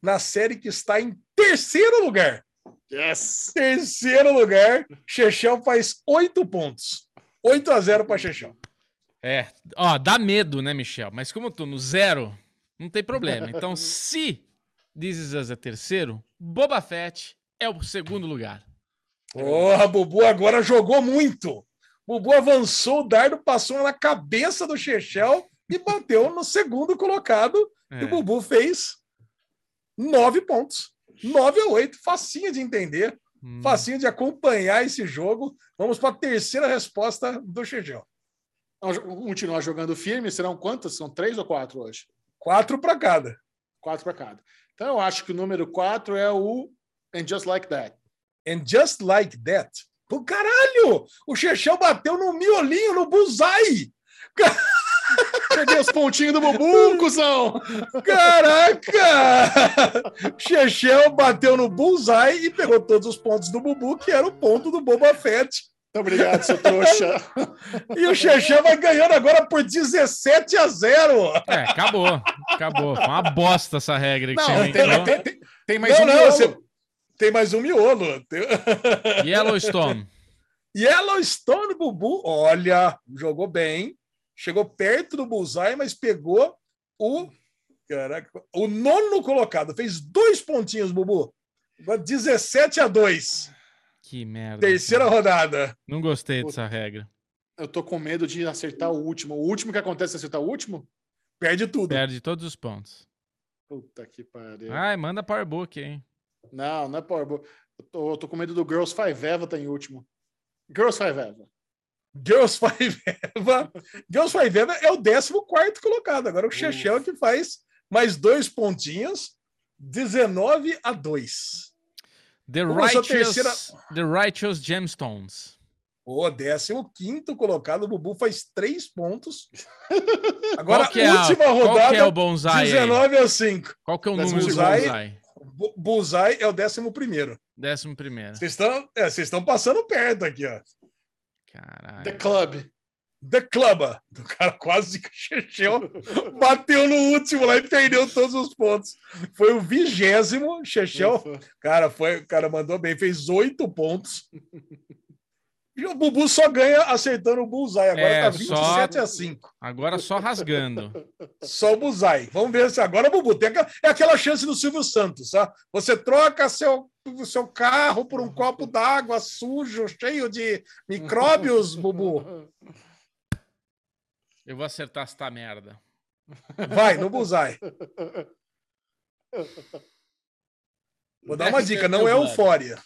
na série que está em terceiro lugar. Yes! Terceiro lugar, Chechel faz oito pontos. 8 a 0 para Chechel. É, ó, dá medo, né, Michel? Mas como eu tô no zero, não tem problema. Então, (laughs) se This Is Us é terceiro, Boba Fett é o segundo lugar. Porra, Bubu agora jogou muito. Bubu avançou o dardo, passou na cabeça do Chechel e bateu no segundo colocado. É. E o Bubu fez nove pontos. 9 a 8. Facinho de entender, Hum. facinho de acompanhar esse jogo. Vamos para a terceira resposta do Chechel. Vamos continuar jogando firme, serão quantas? São três ou quatro hoje? Quatro para cada. Quatro para cada. Então eu acho que o número quatro é o And Just Like That. And just like that. Pô, caralho! O Chechel bateu no miolinho, no bullseye! (laughs) Peguei os pontinhos do Bubu, cuzão! Caraca! Chechel bateu no bullseye e pegou todos os pontos do Bubu, que era o ponto do Boba Fett. Muito obrigado, seu trouxa. E o Chechel vai ganhando agora por 17 a 0. É, acabou. Acabou. Foi uma bosta essa regra que Não, você tem, tem- tem- tem mais não, um não, miolo. você- tem mais um miolo. Tem- Yellowstone. Yellowstone Bubu, olha, jogou bem, chegou perto do bullseye, mas pegou o caraca, o nono colocado, fez dois pontinhos, Bubu. Agora 17 a 2. Que merda. Terceira cara. rodada. Não gostei dessa regra. Eu tô com medo de acertar o último. O último que acontece é acertar o último? Perde tudo. Perde todos os pontos. Puta que pariu. Ai, manda Powerbook, hein? Não, não é Powerball. Eu tô, eu tô com medo do Girls Five Eva tá em último. Girls Five Eva. Girls (laughs) Five Eva. Girls Five Eva é o 14 colocado. Agora o Chechel que faz mais dois pontinhos. 19 a 2. The Righteous, terceira- The Righteous Gemstones. O 15 colocado, o Bubu faz três pontos. (laughs) Agora, que é, a- última qual rodada, que é o bonsai aí? 19 a 5. Qual que é o Mas número do Bullseye- bonsai? Bu- Bullseye é o 11 primeiro. Décimo primeiro. Vocês estão é, vocês estão passando perto aqui, ó. Caralho. The Club. The Club. O cara quase checheu, (laughs) bateu no último lá e perdeu todos os pontos. Foi o vigésimo, Chechel. Cara, foi, o cara mandou bem, fez oito pontos. E o Bubu só ganha acertando o Bullseye. Agora É, tá só- 27 a 5. Agora só rasgando. (laughs) Só o Bullseye. Vamos ver se agora, Bubu. Tem aquela, é aquela chance do Silvio Santos, tá? Você troca seu, seu carro por um copo d'água sujo, cheio de micróbios, Bubu. Eu vou acertar esta merda. Vai, no Bullseye. Vou dar uma (laughs) dica, não é eufória.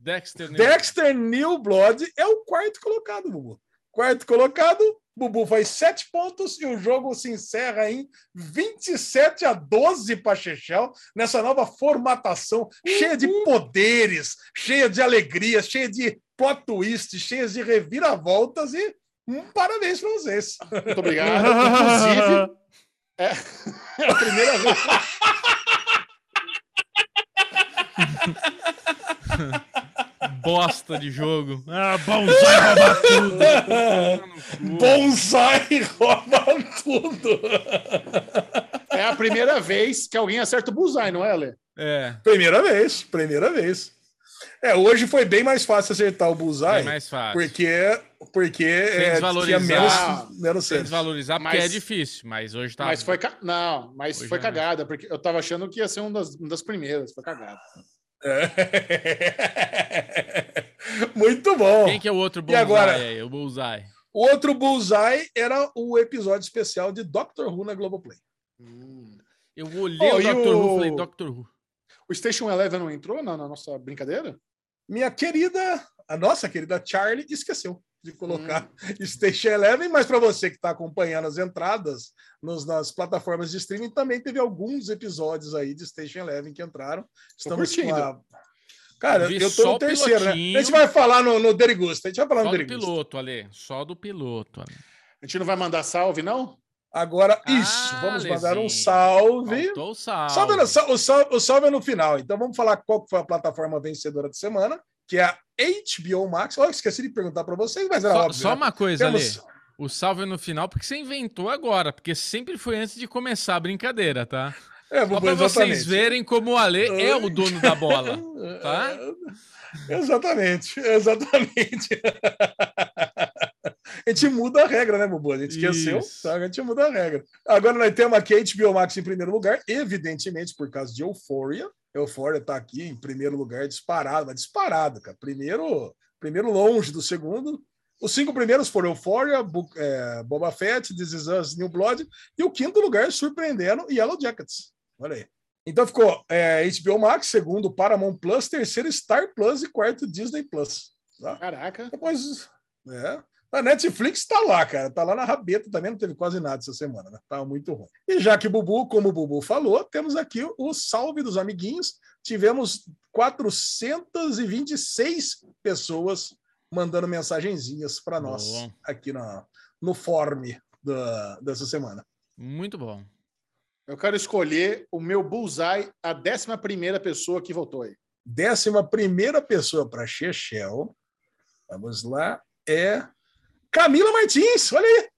Dexter. New- Dexter New Blood é o quarto colocado, Bubu. Quarto colocado, Bubu faz sete pontos e o jogo se encerra em 27 a 12 para Chechel, nessa nova formatação cheia de poderes, cheia de alegria, cheia de plot twists, cheia de reviravoltas e um parabéns para vocês. Muito obrigado. Inclusive, (laughs) é, é a primeira vez. (laughs) Bosta de jogo. Ah, bonsai rouba tudo. (laughs) Bonsai rouba tudo. É a primeira vez que alguém acerta o bullseye, não é, Lê? É, Primeira vez, primeira vez. É, hoje foi bem mais fácil acertar o é bullseye. mais fácil. Porque, porque é, desvalorizar. tinha menos, menos Sem desvalorizar, porque Mas- é difícil, mas hoje tá. Mas foi. ca- Não, mas Hoje foi é. cagada, porque eu tava achando que ia ser uma das, uma das primeiras. Foi cagada. É. (laughs) Muito bom. Quem que é o outro E bonsai agora? aí? O Bullseye. O outro bullseye era o episódio especial de Doctor Who na Globoplay. Hum. Eu olhei Oh, o e Doctor Who e o- falei, Doctor Who. O Station Eleven não entrou na, na nossa brincadeira? Minha querida, a nossa querida Charlie esqueceu de colocar (laughs) Station Eleven, mas para você que está acompanhando as entradas nos, nas plataformas de streaming, também teve alguns episódios aí de Station Eleven que entraram. Estamos com curtindo. a... Cara, Vi eu só tô no terceiro, né? A gente vai falar no, no Derigusta, a gente vai falar Só no do Derigusta. piloto, Ale. Só do piloto, Ale. A gente não vai mandar salve, não? Agora, Ah, isso, vamos mandar um salve. Faltou o salve. Salve, no- o, salve, o salve é no final. Então vamos falar qual foi a plataforma vencedora de semana, que é a HBO Max. Eu esqueci de perguntar para vocês, mas era Só, óbvio. só né? uma coisa, Temos-. O salve no final, porque você inventou agora, porque sempre foi antes de começar a brincadeira, tá? É, Só pra vocês verem como o Ale é o dono da bola. (laughs) tá? Exatamente, exatamente. A gente muda a regra, né, Bubu? A gente esqueceu, Isso. tá? a gente muda a regra. Agora nós temos aqui a HBO Max em primeiro lugar, evidentemente por causa de Euphoria. Euphoria tá aqui em primeiro lugar, disparado, mas disparado, cara. Primeiro, primeiro longe do segundo. Os cinco primeiros foram Euphoria, Bu- é, Boba Fett, This Is Us, New Blood. E o quinto lugar, surpreendendo, Yellow Jackets. Olha aí. Então ficou é, HBO Max, segundo Paramount Plus, terceiro Star Plus e quarto Disney Plus. Tá? Caraca. Depois, é. A Netflix tá lá, cara. Tá lá na rabeta também, não teve quase nada essa semana, né? Tá muito ruim. E já que Bubu, como o Bubu falou, temos aqui o salve dos amiguinhos. Tivemos 426 pessoas mandando mensagenzinhas para nós Bom. aqui na, no form da, dessa semana. Muito bom. Eu quero escolher o meu bullseye, a 11 primeira pessoa que votou aí. Décima primeira pessoa para Chechel. Vamos lá. É Camila Martins. Olha aí.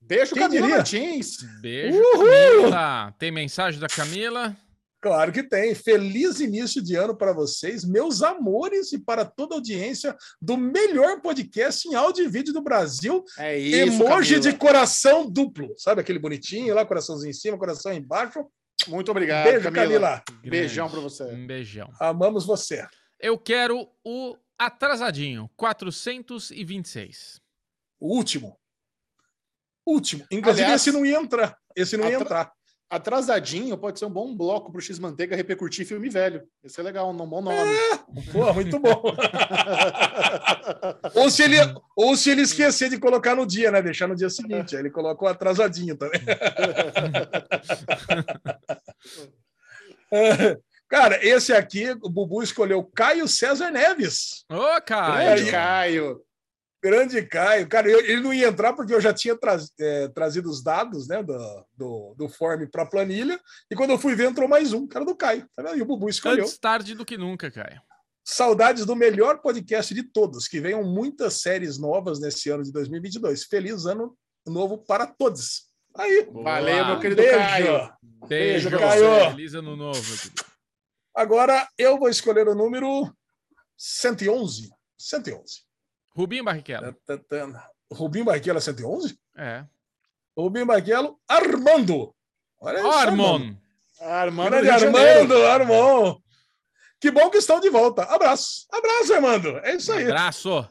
Beijo, Quem Camila diria? Martins. Beijo, Uhul! Camila. Tem mensagem da Camila? Claro que tem. Feliz início de ano para vocês, meus amores, e para toda a audiência do melhor podcast em áudio e vídeo do Brasil. É isso, Emoji Camila. de coração duplo. Sabe aquele bonitinho lá, coraçãozinho em cima, coração embaixo. Muito obrigado, Beijo, Camila. Camila. Grande. Beijão pra você. Um beijão. Amamos você. Eu quero o atrasadinho, 426. O último. Último. Inclusive, Aliás, esse não ia entrar. Esse não ia entrar. Atrasadinho pode ser um bom bloco pro X-Manteiga repercutir filme velho. Esse é legal, um bom nome. Pô, muito bom. (laughs) ou, se ele, ou se ele esquecer de colocar no dia, né? Deixar no dia seguinte. Aí ele coloca o atrasadinho também. (laughs) Cara, esse aqui, o Bubu escolheu Caio César Neves. Ô, cara! Grande aí. Caio. Grande Caio. Cara, eu- ele não ia entrar porque eu já tinha traz- é, trazido os dados né, do, do, do form para a planilha. E quando eu fui ver, entrou mais um, cara do Caio. Tá vendo? E o Bubu escolheu. Antes tarde do que nunca, Caio. Saudades do melhor podcast de todos. Que venham muitas séries novas nesse ano de 2022. Feliz ano novo para todos. Aí. Valeu, meu querido Beijo. Caio. Beijo, Beijo, pra Caio. você. Feliz ano novo. querido. Agora eu vou escolher o número 111. 111. Rubinho Barrichello. Rubinho Barrichello é 111? É. Rubinho Barrichello, Armando. Olha isso, Hormon. Armando Grande Janeiro. Armando. Que bom que estão de volta. Abraço. Abraço, Armando. É isso aí. Abraço.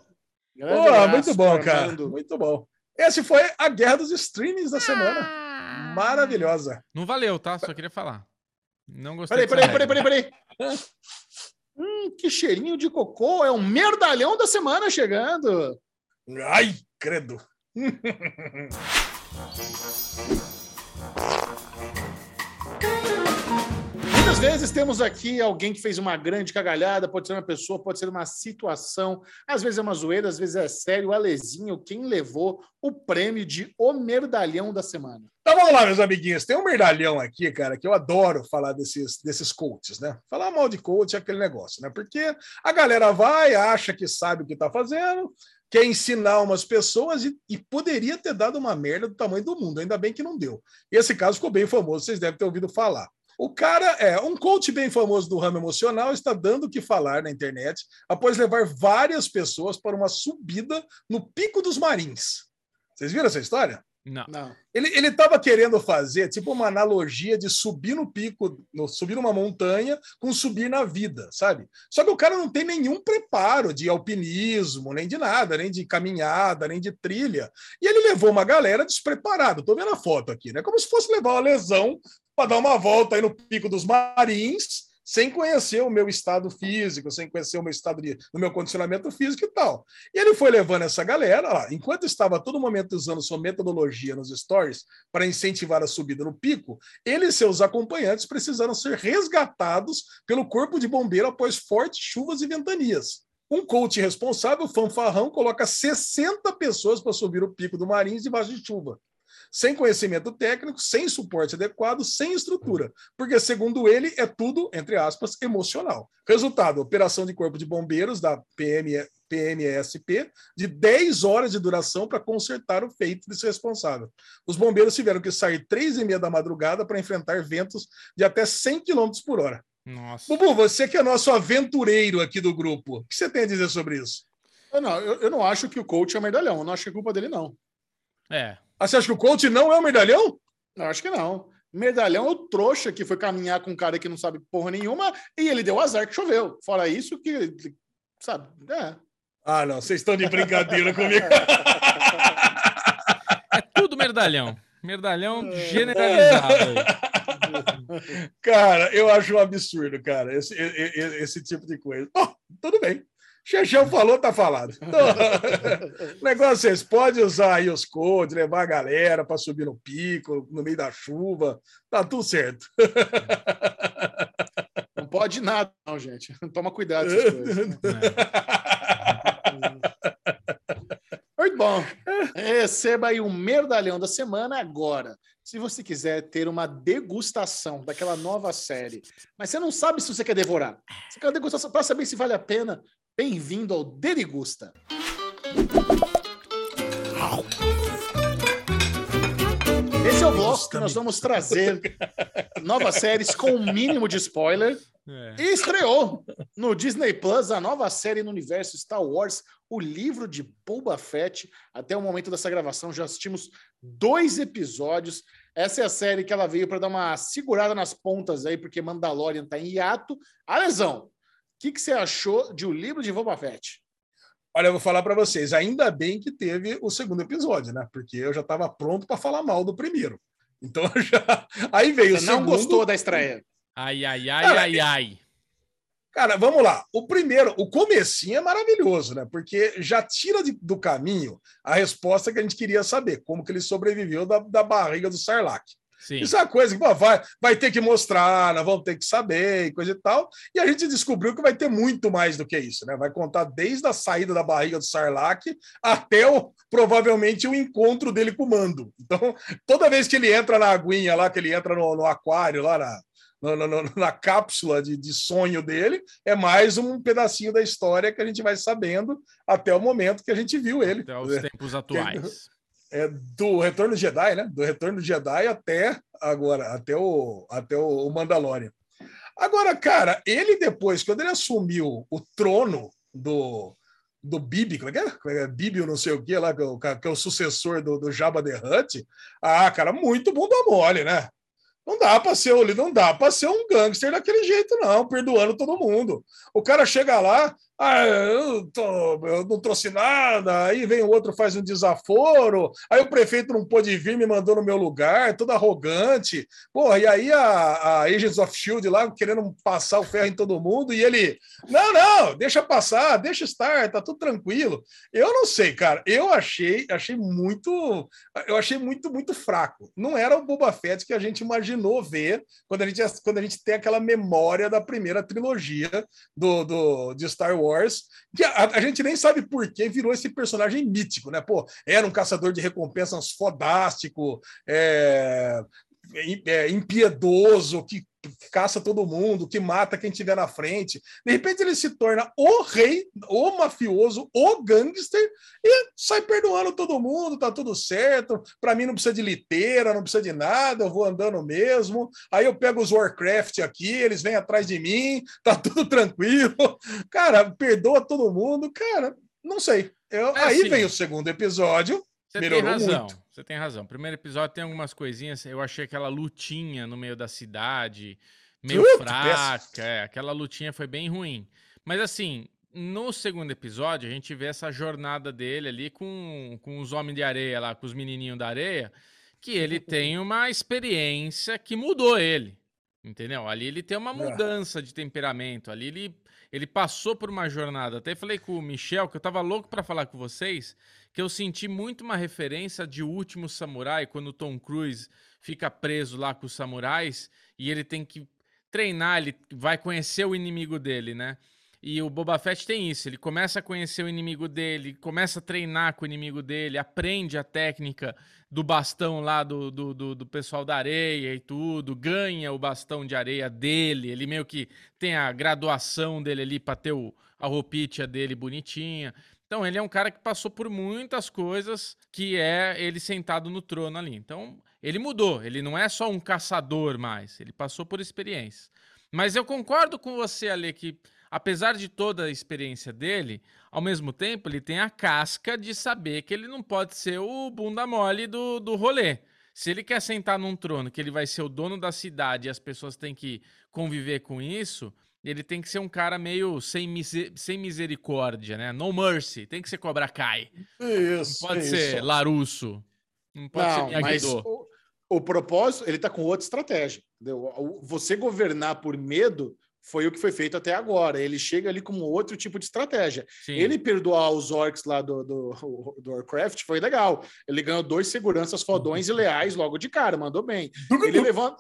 Boa, abraço muito bom, cara. Armando. Muito bom. Esse foi a guerra dos streamings da semana. Maravilhosa. Não valeu, tá? Só queria falar. Não gostei Peraí, peraí, peraí, peraí, peraí. Hum, que cheirinho de cocô. É um merdalhão da semana chegando. Ai, credo. (laughs) Muitas vezes temos aqui alguém que fez uma grande cagalhada, pode ser uma pessoa, pode ser uma situação, às vezes é uma zoeira, às vezes é sério. O Alezinho, quem levou o prêmio de O Merdalhão da Semana? Então vamos lá, meus amiguinhos. Tem um merdalhão aqui, cara, que eu adoro falar desses, desses coaches, né? Falar mal de coach é aquele negócio, né? Porque a galera vai, acha que sabe o que tá fazendo, quer ensinar umas pessoas e, e poderia ter dado uma merda do tamanho do mundo. Ainda bem que não deu. E esse caso ficou bem famoso, vocês devem ter ouvido falar. O cara é um coach bem famoso do ramo emocional, está dando o que falar na internet após levar várias pessoas para uma subida no Pico dos Marins. Vocês viram essa história? Não. Não. Ele ele estava querendo fazer tipo uma analogia de subir no pico, no, subir numa montanha com subir na vida, sabe? Só que o cara não tem nenhum preparo de alpinismo, nem de nada, nem de caminhada, nem de trilha. E ele levou uma galera despreparada. Tô vendo a foto aqui, né? Como se fosse levar uma lesão para dar uma volta aí no pico dos Marins, sem conhecer o meu estado físico, sem conhecer o meu estado de, meu condicionamento físico e tal. E ele foi levando essa galera, ó, enquanto estava todo momento usando sua metodologia nos stories para incentivar a subida no pico, ele e seus acompanhantes precisaram ser resgatados pelo corpo de bombeiro após fortes chuvas e ventanias. Um coach responsável, fanfarrão, coloca 60 pessoas para subir o pico do Marins debaixo de chuva. Sem conhecimento técnico, sem suporte adequado, sem estrutura. Porque, segundo ele, é tudo, entre aspas, emocional. Resultado: operação de corpo de bombeiros da PM, PMSP de 10 horas de duração para consertar o feito desse responsável. Os bombeiros tiveram que sair três e meia da madrugada para enfrentar ventos de até 100 km por hora. Nossa. Bubu, você que é nosso aventureiro aqui do grupo, o que você tem a dizer sobre isso? Eu não, eu, eu não acho que o coach é o merdalhão. Eu não acho que é culpa dele, não. É. Ah, você acha que o coach não é um medalhão? Eu acho que não. Merdalhão é o trouxa que foi caminhar com um cara que não sabe porra nenhuma e ele deu azar que choveu. Fora isso, que. Sabe? É. Ah, não, vocês estão de brincadeira comigo. (laughs) É tudo merdalhão. Merdalhão generalizado. aí. Cara, eu acho um absurdo, cara, esse, e- e- esse tipo de coisa. Bom, tudo bem. Xexão falou, tá falado. Então, (laughs) o negócio é esse, pode usar aí os codes, levar a galera para subir no pico, no meio da chuva, tá tudo certo. Não pode nada, não, gente. (laughs) Toma cuidado com essas coisas. Muito bom. Receba aí o merdalhão da semana agora. Se você quiser ter uma degustação daquela nova série, mas você não sabe se você quer devorar, você quer uma degustação para saber se vale a pena, bem-vindo ao Derigusta. Esse é o bloco que nós vamos trazer novas séries com o mínimo de spoiler. É. E estreou no Disney Plus a nova série no universo Star Wars, o livro de Boba Fett. Até o momento dessa gravação já assistimos dois episódios. Essa é a série que ela veio para dar uma segurada nas pontas aí, porque Mandalorian está em hiato. Alesão, o que, que você achou de O Livro de Boba Fett? Olha, eu vou falar para vocês, ainda bem que teve o segundo episódio, né? Porque eu já estava pronto para falar mal do primeiro. Então (laughs) já. Aí veio Você o não segundo. gostou da estreia? Ai, ai, ai, Cara, ai, ai. Cara, vamos lá. O primeiro, o comecinho é maravilhoso, né? Porque já tira de- do caminho a resposta que a gente queria saber, como que ele sobreviveu da, da barriga do Sarlacc. Sim. Isso é uma coisa que pô, vai, vai ter que mostrar, nós vamos ter que saber e coisa e tal. E a gente descobriu que vai ter muito mais do que isso, né? Vai contar desde a saída da barriga do Sarlacc até o, provavelmente o encontro dele com o Mando. Então, toda vez que ele entra na aguinha lá, que ele entra no, no aquário lá na, no- no- na cápsula de, de sonho dele, é mais um pedacinho da história que a gente vai sabendo até o momento que a gente viu ele. Até os tempos (laughs) atuais. É, do Retorno do Jedi, né? Do Retorno do Jedi até agora, até o, até o Mandalorian. Agora, cara, ele depois, quando ele assumiu o trono do, do Bibi, como é que é? Como é é? Bibi, não sei o que lá, que é o, que é o sucessor do, do Jabba the Hutt. Ah, cara, muito bunda mole, né? Não dá para ser não dá para ser um gangster daquele jeito não, perdoando todo mundo. O cara chega lá, ah, eu, tô- eu não trouxe nada, aí vem o outro faz um desaforo, aí o prefeito não pôde vir, me mandou no meu lugar, todo arrogante. Porra, e aí a, a Agents of Shield lá querendo passar o ferro em todo mundo e ele, não, não, deixa passar, deixa estar, tá tudo tranquilo. Eu não sei, cara. Eu achei, achei muito, eu achei muito, muito fraco. Não era o Boba Fett que a gente imaginou ver quando a gente, quando a gente tem aquela memória da primeira trilogia do, do de Star Wars, que a, a gente nem sabe por que virou esse personagem mítico, né? Pô, era um caçador de recompensas fodástico, é, é, impiedoso, que caça todo mundo, que mata quem tiver na frente. De repente ele se torna o rei, o mafioso, o gangster e sai perdoando todo mundo, tá tudo certo. Para mim não precisa de liteira, não precisa de nada, eu vou andando mesmo. Aí eu pego os Warcraft aqui, eles vêm atrás de mim, (laughs) tá tudo tranquilo. Cara, perdoa todo mundo, cara, não sei. Eu- É aí assim. vem o segundo episódio. Melhorou muito. Você tem razão. Primeiro episódio tem algumas coisinhas. Eu achei aquela lutinha no meio da cidade meio fraca. É, aquela lutinha foi bem ruim. Mas assim, no segundo episódio, a gente vê essa jornada dele ali com, com os homens de areia lá, com os menininhos da areia, que ele tem uma experiência que mudou ele. Entendeu? Ali ele tem uma É. mudança de temperamento. Ali ele, ele passou por uma jornada. Até falei com o Michel, que eu tava louco pra falar com vocês, que eu senti muito uma referência de O Último Samurai, quando o Tom Cruise fica preso lá com os samurais e ele tem que treinar, ele vai conhecer o inimigo dele, né? E o Boba Fett tem isso, ele começa a conhecer o inimigo dele, começa a treinar com o inimigo dele, aprende a técnica do bastão lá do, do, do, do pessoal da areia e tudo, ganha o bastão de areia dele, ele meio que tem a graduação dele ali para ter o, a roupinha dele bonitinha. Então ele é um cara que passou por muitas coisas que é ele sentado no trono ali. Então ele mudou, ele não é só um caçador mais, ele passou por experiência. Mas eu concordo com você, Ale, que apesar de toda a experiência dele, ao mesmo tempo ele tem a casca de saber que ele não pode ser o bunda mole do, do rolê. Se ele quer sentar num trono, que ele vai ser o dono da cidade e as pessoas têm que conviver com isso, ele tem que ser um cara meio sem, mise- sem misericórdia, né? No mercy. Tem que ser Cobra Kai. Não Isso. pode isso. ser Larusso. Não pode Não, ser mas Miyagi-Do. o, o propósito, ele tá com outra estratégia. Entendeu? Você governar por medo foi o que foi feito até agora. Ele chega ali com outro tipo de estratégia. Sim. Ele perdoar os orcs lá do, do, do Warcraft foi legal. Ele ganhou dois seguranças fodões e leais logo de cara, mandou bem. Ele levando,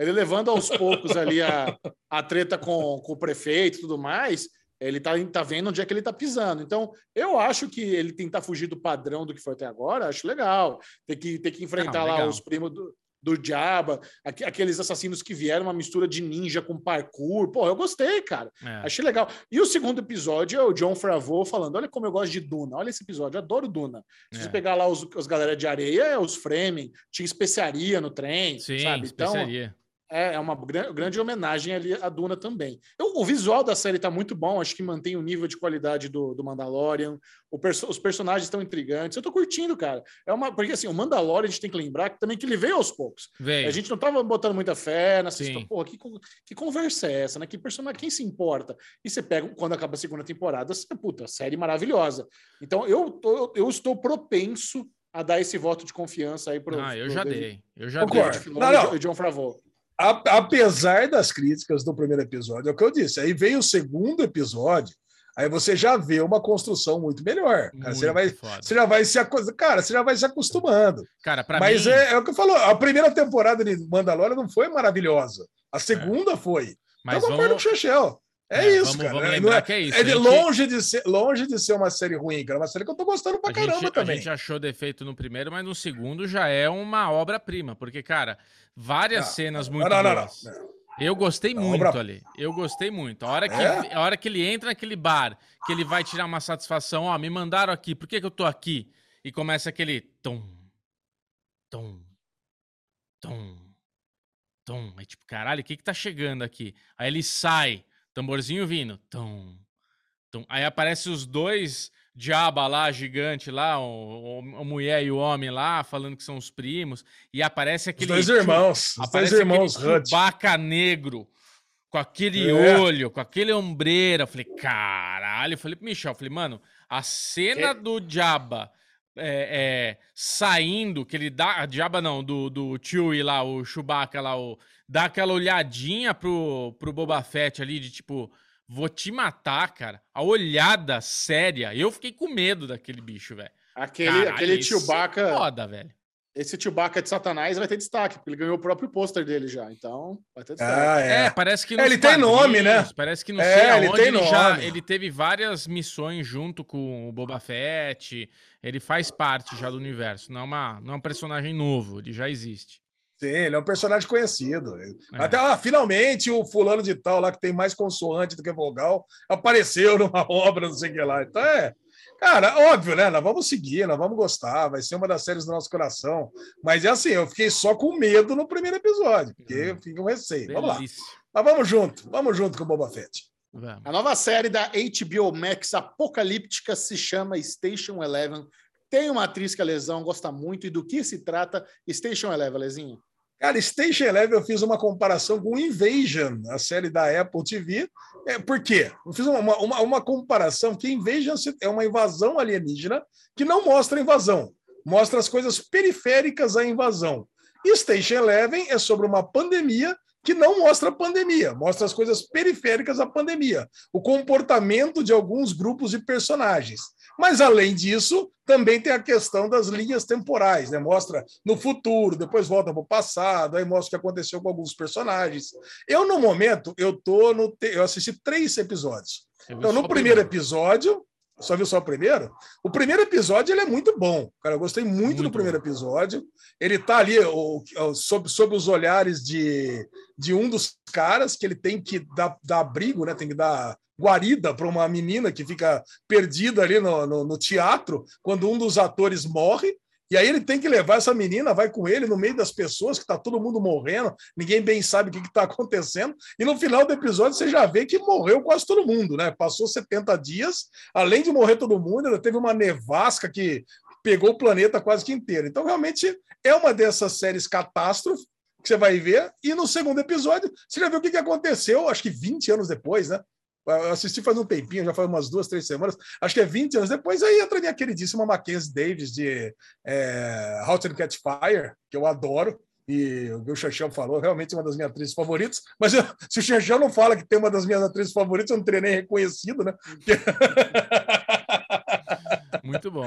ele levando aos poucos ali a, a treta com, com o prefeito e tudo mais, ele tá, tá vendo onde é que ele tá pisando. Então, eu acho que ele tentar fugir do padrão do que foi até agora, acho legal. Tem que, ter que enfrentar Não, lá os primos do, do Diaba, aque- aqueles assassinos que vieram, uma mistura de ninja com parkour. Pô, eu gostei, cara. É. Achei legal. E o segundo episódio é o John Favreau falando: olha como eu gosto de Duna. Olha esse episódio, eu adoro Duna. Se É. você pegar lá os, os galera de areia, é os Fremen, tinha especiaria no trem, Sim, sabe? Então, especiaria. É, é uma gran- grande homenagem ali à Duna também. Eu- o visual da série tá muito bom, acho que mantém o nível de qualidade do, do Mandalorian. O perso- os personagens estão intrigantes. Eu tô curtindo, cara. É uma, porque assim, o Mandalorian a gente tem que lembrar que também que ele veio aos poucos. Veio. A gente não tava botando muita fé nessa história. Porra, que, que conversa é essa, né? Que personagem, quem se importa? E você pega, quando acaba a segunda temporada, você, puta, série maravilhosa. Então eu, tô- eu estou propenso a dar esse voto de confiança aí pro. Ah, eu pro já David- dei. Eu já Concordo. dei. Não, não. John Favreau. A- apesar das críticas do primeiro episódio, é o que eu disse. Aí veio o segundo episódio, aí você já vê uma construção muito melhor. Cara, você, já vai, Muito foda. você já vai se cara, você já vai se acostumando. Cara, pra Mas mim. é, é o que eu falo. A primeira temporada de Mandalorian não foi maravilhosa. A segunda foi. Mas concordo vamos, com o Chechel. É, É, isso, vamos- cara. vamos Não lembrar é, que é isso, é de a gente- longe, de ser, longe de ser uma série ruim, cara. É uma série que eu tô gostando pra a caramba gente, a também. gente achou defeito no primeiro, mas no segundo já é uma obra-prima. Porque, cara, várias Não, cenas muito não, não, não, boas. não. Eu gostei Não, muito obra- ali. Eu gostei muito. A hora, que, É? a hora que ele entra naquele bar, que ele vai tirar uma satisfação, ó, me mandaram aqui, por que, que eu tô aqui? E começa aquele tom, tom, tom, tom. Aí tipo, caralho, o que que tá chegando aqui? Aí ele sai, tamborzinho vindo, tom, tom. Aí aparece os dois diaba lá, gigante lá, o, o- a mulher e o homem lá, falando que são os primos. E aparece Os aquele... dois tio- irmãos. Os dois irmãos. Chewbacca negro, com aquele É. olho, com aquele ombreira. Eu falei, caralho. Eu falei pro Michel, eu falei, mano, a cena do Jabba é, é, saindo, que ele dá. A Jabba não, do, do Chewie lá, o Chewbacca lá, o, dá aquela olhadinha pro, pro Boba Fett ali, de tipo, vou te matar, cara. A olhada séria. Eu fiquei com medo daquele bicho, velho. Aquele, Caralho, aquele isso é Chewbacca, Foda, velho. esse Chewbacca de Satanás vai ter destaque, porque ele ganhou o próprio pôster dele já. Então, vai ter destaque. Ah, É, é. parece que É, ele tem nome, né? Parece que não É, sei ele aonde ele, já ele teve várias missões junto com o Boba Fett. Ele faz parte já do universo. Não é, uma, não é um personagem novo, ele já existe. Sim, ele é um personagem conhecido. É. Até lá, finalmente, o fulano de tal lá que tem mais consoante do que vogal apareceu numa (laughs) obra, não sei o que lá. Então é. Cara, óbvio, né? Nós vamos seguir, nós vamos gostar, vai ser uma das séries do nosso coração. Mas é assim, eu fiquei só com medo no primeiro episódio, porque eu fiquei com receio. Vamos lá. Delícia. Mas vamos junto, vamos junto com o Boba Fett. Vamos. A nova série da HBO Max apocalíptica se chama Station Eleven. Tem uma atriz que a Lesão gosta muito. E do que se trata Station Eleven, Lezinho? Cara, Station Eleven eu fiz uma comparação com Invasion, a série da Apple TV. É, por quê? Eu fiz uma, uma, uma comparação que Invasion é uma invasão alienígena que não mostra a invasão, mostra as coisas periféricas à invasão. Station Eleven é sobre uma pandemia que não mostra a pandemia, mostra as coisas periféricas à pandemia, o comportamento de alguns grupos de personagens. Mas, além disso, também tem a questão das linhas temporais, né? Mostra no futuro, depois volta para o passado, aí mostra o que aconteceu com alguns personagens. Eu, no momento, eu tô no. te- Eu assisti três episódios. Eu Então, no primeiro episódio, só viu só o primeiro? O primeiro episódio ele é muito bom. Cara, eu gostei muito, Muito do primeiro episódio. Ele tá ali o, o- sob, sob os olhares de, de um dos caras que ele tem que dar, dar abrigo, né? Tem que dar guarida para uma menina que fica perdida ali no, no, no teatro quando um dos atores morre. E aí ele tem que levar essa menina, vai com ele no meio das pessoas, que tá todo mundo morrendo, ninguém bem sabe o que está acontecendo. E no final do episódio você já vê que morreu quase todo mundo, né? Passou 70 dias, além de morrer todo mundo, ainda teve uma nevasca que pegou o planeta quase que inteiro. Então, realmente, é uma dessas séries catástrofe que você vai ver. E no segundo episódio, você já viu o que aconteceu, acho que 20 anos depois, né? Eu assisti faz um tempinho, já faz umas duas, três semanas, acho que é 20 anos depois, aí entra minha queridíssima Mackenzie Davis de é, How to Catch Fire, que eu adoro, e o que o Xaxão falou, realmente uma das minhas atrizes favoritas, mas eu- se o Xaxão não fala que tem uma das minhas atrizes favoritas, eu não teria nem reconhecido, né? (laughs) Muito bom.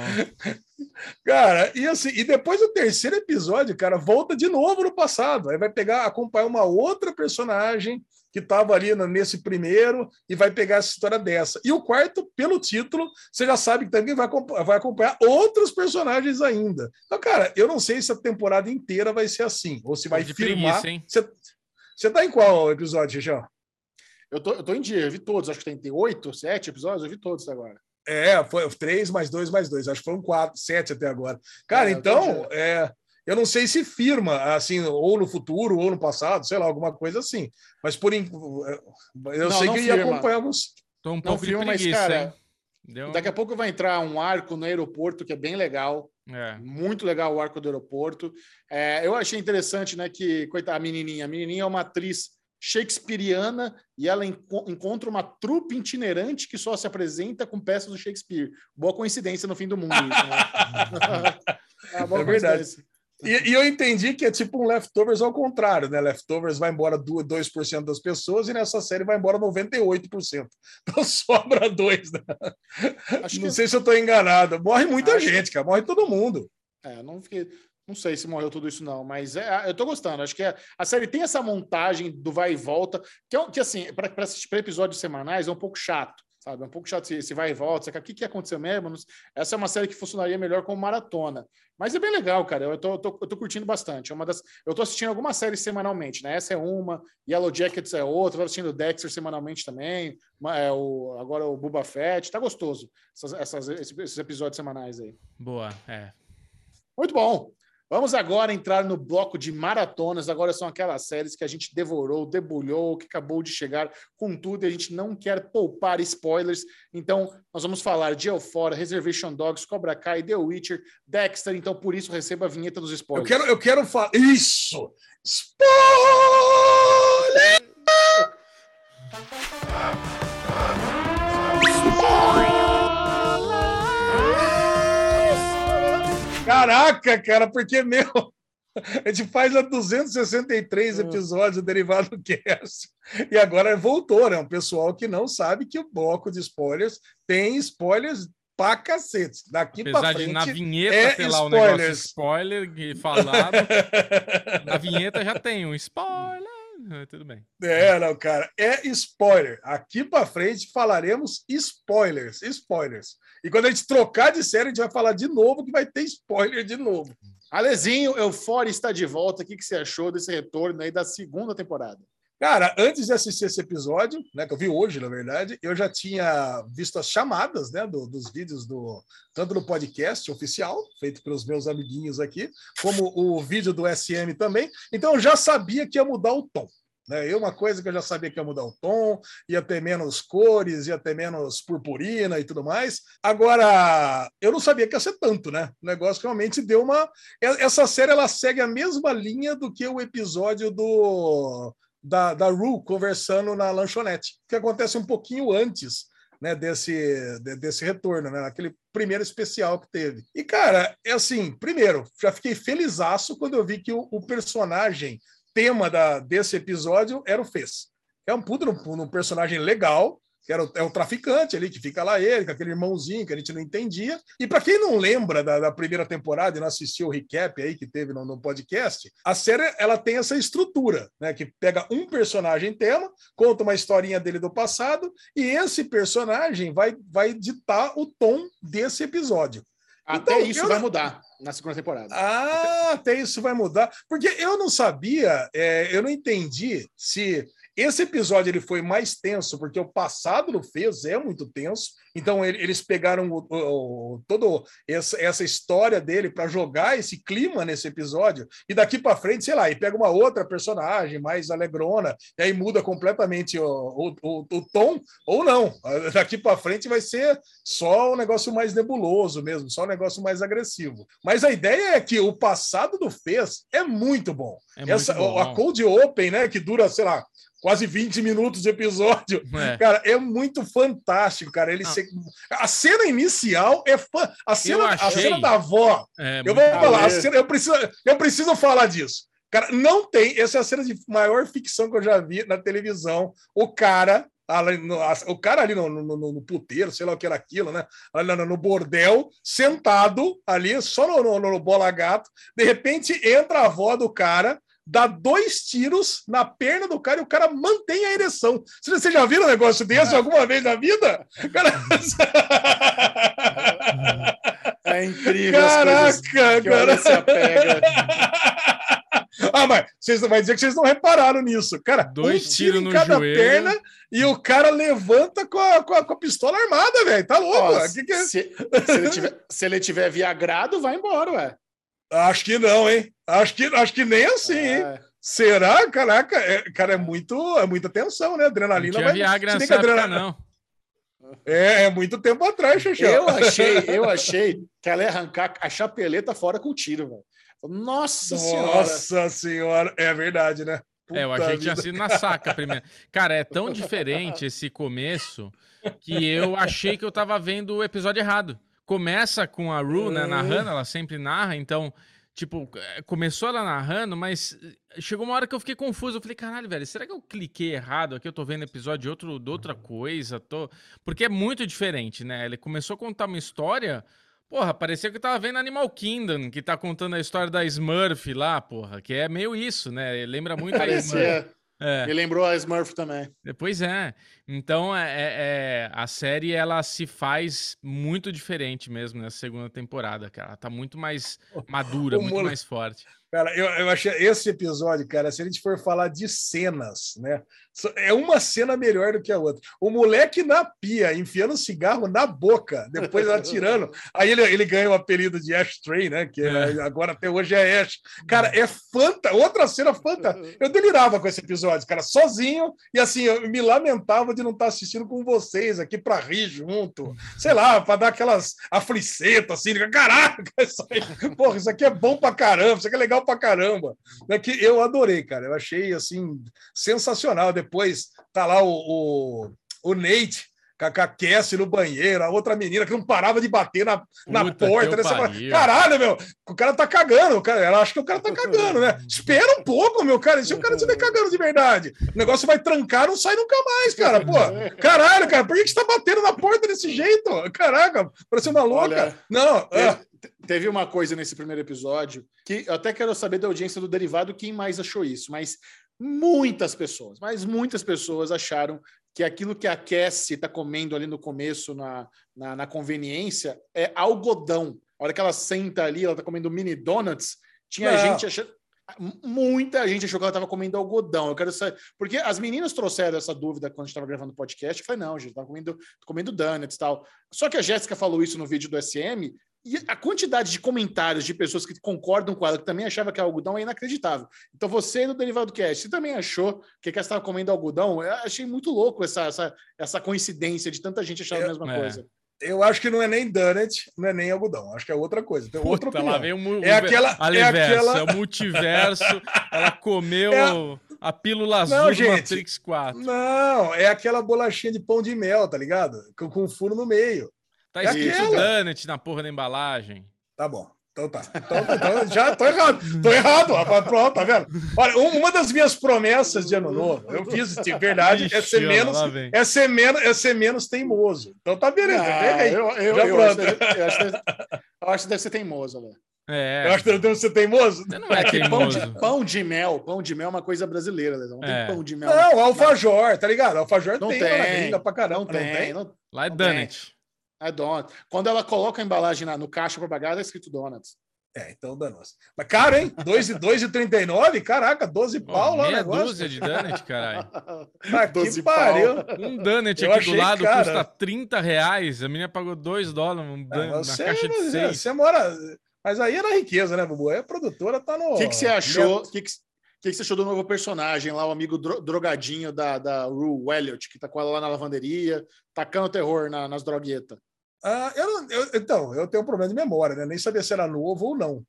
Cara, e assim, e depois do terceiro episódio, cara, volta de novo no passado. Aí vai pegar, acompanhar uma outra personagem que estava ali nesse primeiro e vai pegar essa história dessa. E o quarto, pelo título, você já sabe que também vai, vai acompanhar outros personagens ainda. Então, cara, eu não sei se a temporada inteira vai ser assim, ou se vai de filmar. preguiça, hein? Você, você tá em qual episódio, Xixão? Eu tô, eu tô em dia, eu vi todos. Acho que tem, tem oito, sete episódios, eu vi todos agora. É, foi três mais dois mais dois. Acho que foram quatro, sete até agora. Cara, É, então, é, Eu não sei se firma, assim, ou no futuro, ou no passado, sei lá, alguma coisa assim. Mas por en- eu Não, sei não que ia firma. acompanhar você. Tô um Não pouco de filma, mas, preguiça, cara, hein? Deu... Daqui a pouco vai entrar um arco no aeroporto que é bem legal. É. Muito legal o arco do aeroporto. É, eu achei interessante, né, que coitada, a menininha. A menininha é uma atriz shakespeariana e ela enco- encontra uma trupe itinerante que só se apresenta com peças do Shakespeare. Boa coincidência no fim do mundo. Isso, né? (laughs) (laughs) É, boa É verdade. E, e eu entendi que é tipo um leftovers ao contrário, né? Leftovers vai embora du- 2% das pessoas e nessa série vai embora 98%. Então (laughs) sobra dois, né? Acho não que- sei se eu estou enganado. Morre muita Acho- gente, cara. Morre todo mundo. É, não fiquei. Não sei se morreu tudo isso, não, mas é, eu tô gostando. Acho que é- a série tem essa montagem do vai e volta, que, é, que assim, para assistir para episódios semanais é um pouco chato, sabe? É um pouco chato esse, esse vai e volta. Sabe? O que, que aconteceu mesmo? Essa é uma série que funcionaria melhor como maratona. Mas é bem legal, cara. Eu tô, eu tô, eu tô curtindo bastante. É uma das, eu tô assistindo algumas séries semanalmente, né? Essa é uma, Yellow Jackets é outra, tô assistindo Dexter semanalmente também. É, o, agora o Boba Fett. Tá gostoso essas, essas- esses- esses episódios semanais aí. Boa, é. Muito bom. Vamos agora entrar no bloco de maratonas. Agora são aquelas séries que a gente devorou, debulhou, que acabou de chegar com tudo e a gente não quer poupar spoilers. Então, nós vamos falar de Euphoria, Reservation Dogs, Cobra Kai, The Witcher, Dexter. Então, por isso, receba a vinheta dos Eu spoilers. quero, eu quero falar. Isso! Spoiler! Caraca, cara, porque, meu, a gente faz a 263 Hum. episódios do Derivado Cast e agora voltou, né? Um pessoal que não sabe que o bloco de spoilers tem spoilers pra cacete. Daqui pra Apesar frente. de na vinheta é ter lá o negócio spoiler que falado, (laughs) na vinheta já tem um spoiler. Ah, Tudo bem. É, não, cara, é spoiler. Aqui pra frente falaremos spoilers, spoilers. E quando a gente trocar de série, a gente vai falar de novo que vai ter spoiler de novo. Alezinho, Euphoria está de volta. O que, que você achou desse retorno aí da segunda temporada? Cara, antes de assistir esse episódio, né, que eu vi hoje, na verdade, eu já tinha visto as chamadas, né, do- dos vídeos do tanto do podcast oficial, feito pelos meus amiguinhos aqui, como o vídeo do SM também. Então eu já sabia que ia mudar o tom. Né? E uma coisa que eu já sabia que ia mudar o tom, ia ter menos cores, ia ter menos purpurina e tudo mais. Agora, eu não sabia que ia ser tanto, né? O negócio realmente deu uma. Essa série ela segue a mesma linha do que o episódio do da, da Ru conversando na lanchonete, que acontece um pouquinho antes né, desse, de- desse retorno, né, naquele primeiro especial que teve. E, cara, é assim, primeiro, já fiquei felizaço quando eu vi que o, o personagem tema da, desse episódio era o Fez. É um puto um, um personagem legal, que era o, é o traficante ali, que fica lá ele, com aquele irmãozinho que a gente não entendia. E para quem não lembra da, da primeira temporada e não assistiu o recap aí que teve no, no podcast, a série ela tem essa estrutura, né? Que pega um personagem tema, conta uma historinha dele do passado, e esse personagem vai, vai ditar o tom desse episódio. Até Então, isso eu vai mudar na segunda temporada. Ah, até isso vai mudar. Porque eu não sabia, é, eu não entendi se esse episódio ele foi mais tenso, porque o passado do Fez é muito tenso. Então ele- eles pegaram o, o, todo essa, essa história dele para jogar esse clima nesse episódio. E daqui para frente, sei lá, e pega uma outra personagem mais alegrona, e aí muda completamente o, o, o, tom, ou não. (laughs) Daqui para frente vai ser só um negócio mais nebuloso mesmo, só um negócio mais agressivo. Mas a ideia é que o passado do Fez é muito bom. É Essa, muito bom. A Cold Open, né, que dura, sei lá, quase 20 minutos de episódio. É. Cara, é muito fantástico, cara. Ele se- A cena inicial é fã. A cena, a cena da avó. É Eu vou falar, cena- eu, preciso, eu preciso falar disso. Cara, não tem. Essa é a cena de maior ficção que eu já vi na televisão. O cara. ali no- O cara ali no, no, no- no puteiro, sei lá o que era aquilo, né? No bordel, sentado ali, só no, no, no bola gato. De repente entra a avó do cara, dá dois tiros na perna do cara e o cara mantém a ereção. Vocês vocês já viram um negócio desse alguma vez na vida? Cara... (laughs) É incrível Caraca, que cara. se apega. (laughs) Ah, mas vocês vai dizer que vocês não repararam nisso. Cara, Dois um tiro tiros em no cada joelho. perna e o cara levanta com a, com a, com a pistola armada, velho. Tá louco? Ó, Que que é? se, se ele tiver, se ele tiver viagrado, vai embora, ué. Acho que não, hein? Acho que, acho que nem assim, hein? É. Será? Caraca, é, cara, é muito, é muita tensão, né? Não Adrenalina tinha se nessa que época, adrenalina- não. É, é muito tempo atrás, Xaxão. Eu achei, (laughs) eu achei que ela ia arrancar a chapeleta fora com tiro, velho. Nossa, senhora. Nossa senhora, é verdade, né? É, eu Puta achei que tinha sido na saca primeiro. Cara, é tão diferente esse começo que eu achei que eu tava vendo o episódio errado. Começa com a Ru, né, narrando, ela sempre narra, então, tipo, é, começou ela narrando, mas eh, chegou uma hora que eu fiquei confuso. Eu falei, caralho, velho, será que eu cliquei errado aqui? Eu tô vendo episódio de, outro, de outra coisa? Tô... Porque é muito diferente, né? Ele começou a contar uma história. Porra, parecia que eu tava vendo Animal Kingdom, que tá contando a história da Smurf lá, porra, que é meio isso, né? Lembra muito a Smurf. É. me lembrou a Smurf também. Pois é. Então, é, é- é- a série ela se faz muito diferente mesmo nessa segunda temporada, cara. Ela tá muito mais (laughs) madura, O muito mais forte. Cara, eu, eu achei esse episódio, cara, se a gente for falar de cenas, né? É uma cena melhor do que a outra. O moleque na pia, enfiando cigarro na boca, depois (laughs) atirando. Aí ele, ele ganha o apelido de Ashtray, né? Que é- agora até hoje é Ash. Cara, é fanta, outra cena fantástica. Eu delirava com esse episódio, cara, sozinho, e assim, eu me lamentava de não estar assistindo com vocês aqui para rir junto, sei lá, para dar aquelas aflicetas assim, caraca, isso aí, porra, isso aqui é bom pra caramba, isso aqui é legal pra caramba. É que eu adorei, cara, eu achei assim sensacional. Depois tá lá o, o, o Nate. com a- com a Cassie no banheiro, a outra menina que não parava de bater na, na Puta porta. Né? Fala. Caralho, meu, o cara tá cagando. Cara, ela acha que o cara tá (laughs) cagando, né? Espera um pouco, meu cara. Se o cara estiver cagando de verdade, o negócio vai trancar, não sai nunca mais, cara. Pô, (laughs) caralho, cara, por que que você tá batendo na porta desse jeito? Caraca, parece uma louca. Olha, não, Te- Teve uma coisa nesse primeiro episódio que eu até quero saber da audiência do Derivado quem mais achou isso, mas muitas pessoas, mas muitas pessoas acharam que aquilo que a Cassie está comendo ali no começo, na, na, na conveniência, é algodão. A hora que ela senta ali, ela está comendo mini donuts, tinha Não. gente achando. Muita gente achou que ela estava comendo algodão. Eu quero saber. Porque as meninas trouxeram essa dúvida quando a gente estava gravando o podcast. Eu falei, não, gente, estava comendo, comendo donuts e tal. Só que a Jéssica falou isso no vídeo do SM, e a quantidade de comentários de pessoas que concordam com ela, que também achava que algodão é inacreditável. Então você no Derivado Cast, você também achou que a estava comendo algodão? Eu achei muito louco essa, essa, essa coincidência de tanta gente achar a mesma é. coisa. eu acho que não é nem donut, não é nem algodão. Acho que é outra coisa. Tem outra Puta, lá opinião. vem o mu- É aquela- Aliverso, é aquela- é o multiverso. (laughs) ela comeu É- a pílula azul Não, do gente. Matrix 4. Não, é aquela bolachinha de pão de mel, tá ligado? Com, com furo no meio. Tá é escrito donut na porra da embalagem. Tá bom. Então tá. Então, então, já tô errado. Tô errado, rapaz. Pronto, tá vendo? Olha, um- uma das minhas promessas de ano novo, eu fiz de verdade, é ser Ixi, ó, menos, lá vem. é ser menos, é ser menos teimoso. Então tá beleza, Ah, eu, eu, Já eu, pronto. acho, que- eu, acho que deve, eu acho que deve ser teimoso, velho. É, Eu acho que deve ser teimoso. você não é (laughs) que pão de, teimoso. pão de mel, pão de mel é uma coisa brasileira, Lesão. Não É. tem pão de mel. Não, alfajor, tá ligado? Alfajor Não tem, tem. lá pra caramba. não tem. Não, Lá é Não tem. donut. É donut. Quando ela coloca a embalagem na- no caixa para pagar, é escrito donuts. É, então danou-se. Mas caro, hein? 2,39? Caraca, 12 Pô, pau lá o negócio. dúzia de donut, caralho. Ah, que 12 pariu. Um donut Eu aqui do lado caro. custa 30 reais. A menina pagou 2 dólares um Ah, donut na você, caixa de mas, 6. você mora. Mas aí é na riqueza, né, Bubu? Aí a produtora tá no. O que, que você achou? O que, que, que, que você achou do novo personagem lá, o amigo dro- drogadinho da, da Rue, Elliot, que tá com ela lá na lavanderia, tacando terror na- nas droguetas? Ah, eu não- eu- então, eu tenho um problema de memória, né? Nem sabia se era novo ou não.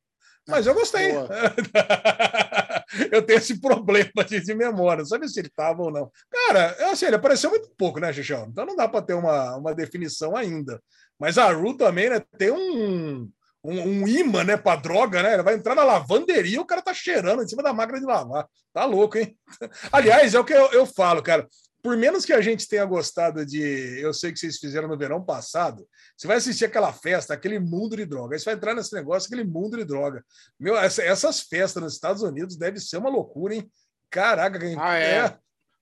Mas eu gostei. Boa. (laughs) eu tenho esse problema de, de memória, não sabia se ele estava ou não. Cara, eu, assim, ele apareceu muito pouco, né, Xixão? Então não dá para ter uma, uma definição ainda. Mas a Ru também, né, tem um, um, um imã, né, para droga, né? Ele vai entrar na lavanderia o cara tá cheirando em cima da máquina de lavar. Tá louco, hein? (laughs) Aliás, é o que eu, eu falo, cara. Por menos que a gente tenha gostado de. Eu sei que vocês fizeram no verão passado. Você vai assistir aquela festa, aquele mundo de droga. Aí você vai entrar nesse negócio, aquele mundo de droga. Meu, essa- essas festas nos Estados Unidos deve ser uma loucura, hein? Caraca, quem. Ah, é.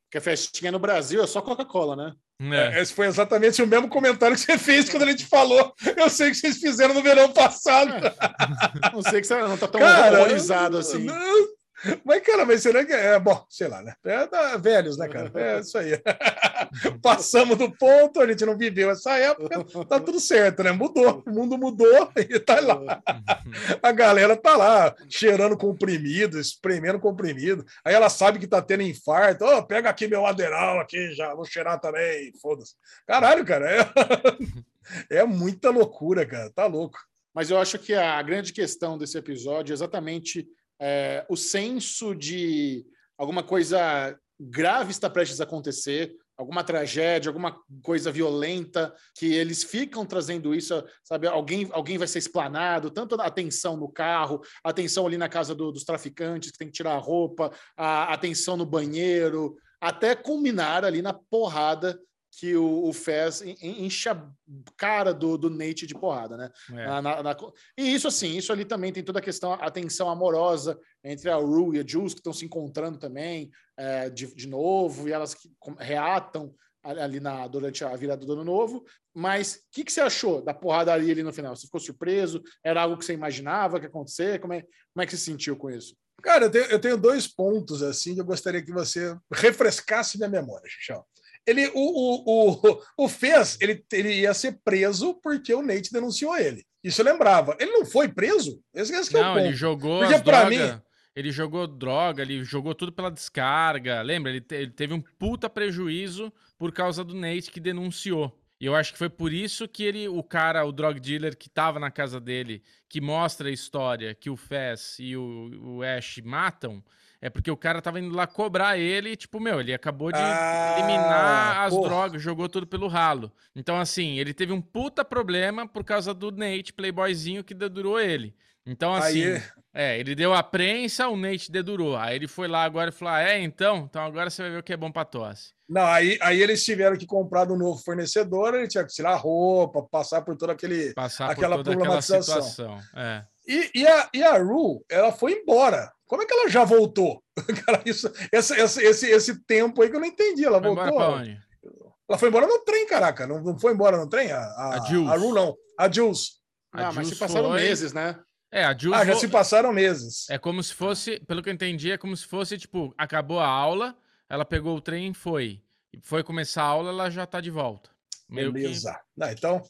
Porque a festinha no Brasil é só Coca-Cola, né? É. Esse foi exatamente o mesmo comentário que você fez quando a gente falou. Eu sei que vocês fizeram no verão passado. (laughs) Não sei que você não tá tão Cara, horrorizado assim. Não, Mas, cara, mas será que. É, bom, sei lá, né? É da, velhos, né, cara? É isso aí. (laughs) Passamos do ponto, a gente não viveu essa época, tá tudo certo, né? Mudou. O mundo mudou e tá lá. A galera tá lá, cheirando comprimido, espremendo comprimido. Aí ela sabe que tá tendo infarto. Ô, oh, pega aqui meu aderal aqui, já vou cheirar também. Foda-se. Caralho, cara. É... (laughs) é muita loucura, cara. Tá louco. Mas eu acho que a grande questão desse episódio é exatamente é, o senso de alguma coisa grave está prestes a acontecer, alguma tragédia, alguma coisa violenta, que eles ficam trazendo isso, sabe? Alguém, alguém vai ser explanado, tanto a atenção no carro, a atenção ali na casa do, dos traficantes, que tem que tirar a roupa, a atenção no banheiro, até culminar ali na porrada que o, o Fez enche a cara do, do Nate de porrada, né? É. Na, na, na... E isso, assim, isso ali também tem toda a questão, a tensão amorosa entre a Rue e a Jules, que estão se encontrando também é, de, de novo, e elas reatam ali na, durante a virada do ano novo. Mas o que, que você achou da porradaria ali no final? Você ficou surpreso? Era algo que você imaginava que ia acontecer? Como é, como é que você se sentiu com isso? Cara, eu tenho, eu tenho dois pontos assim que eu gostaria que você refrescasse minha memória, Xixão ele o, o, o, o fez, ele, ele ia ser preso porque o Nate denunciou ele. Isso eu lembrava. Ele não foi preso? Esse, esse não, é o ponto. ele jogou porque as droga, mim... ele jogou droga, ele jogou tudo pela descarga. Lembra? Ele, te, ele teve um puta prejuízo por causa do Nate que denunciou. E eu acho que foi por isso que ele, o cara, o drug dealer que tava na casa dele, que mostra a história que o Fez e o, o Ash matam, é porque o cara tava indo lá cobrar ele e, tipo, meu, ele acabou de ah, eliminar as porra. drogas, jogou tudo pelo ralo. Então, assim, ele teve um puta problema por causa do Nate, playboyzinho, que dedurou ele. Então, assim, Aí... é, ele deu a prensa, o Nate dedurou. Aí ele foi lá agora e falou: ah, é, então? Então agora você vai ver o que é bom pra tosse. Não, aí, aí eles tiveram que comprar do novo fornecedor, ele tinha que tirar roupa, passar por toda aquele, passar aquela por toda problematização. Aquela situação. É. E, e, a, e a Ru, ela foi embora. Como é que ela já voltou? (laughs) Cara, isso, esse, esse, esse, esse tempo aí que eu não entendi. Ela foi voltou. Ela foi embora no trem, caraca. Não, não foi embora no trem? A, a, a, Jules. a Ru não. A Jules. Ah, a mas se passaram foi... meses, né? É, a Jules. Ah, já se passaram meses. É como se fosse, pelo que eu entendi, é como se fosse, tipo, acabou a aula, ela pegou o trem e foi. Foi começar a aula, ela já tá de volta. Meio Beleza. Que... Não, então,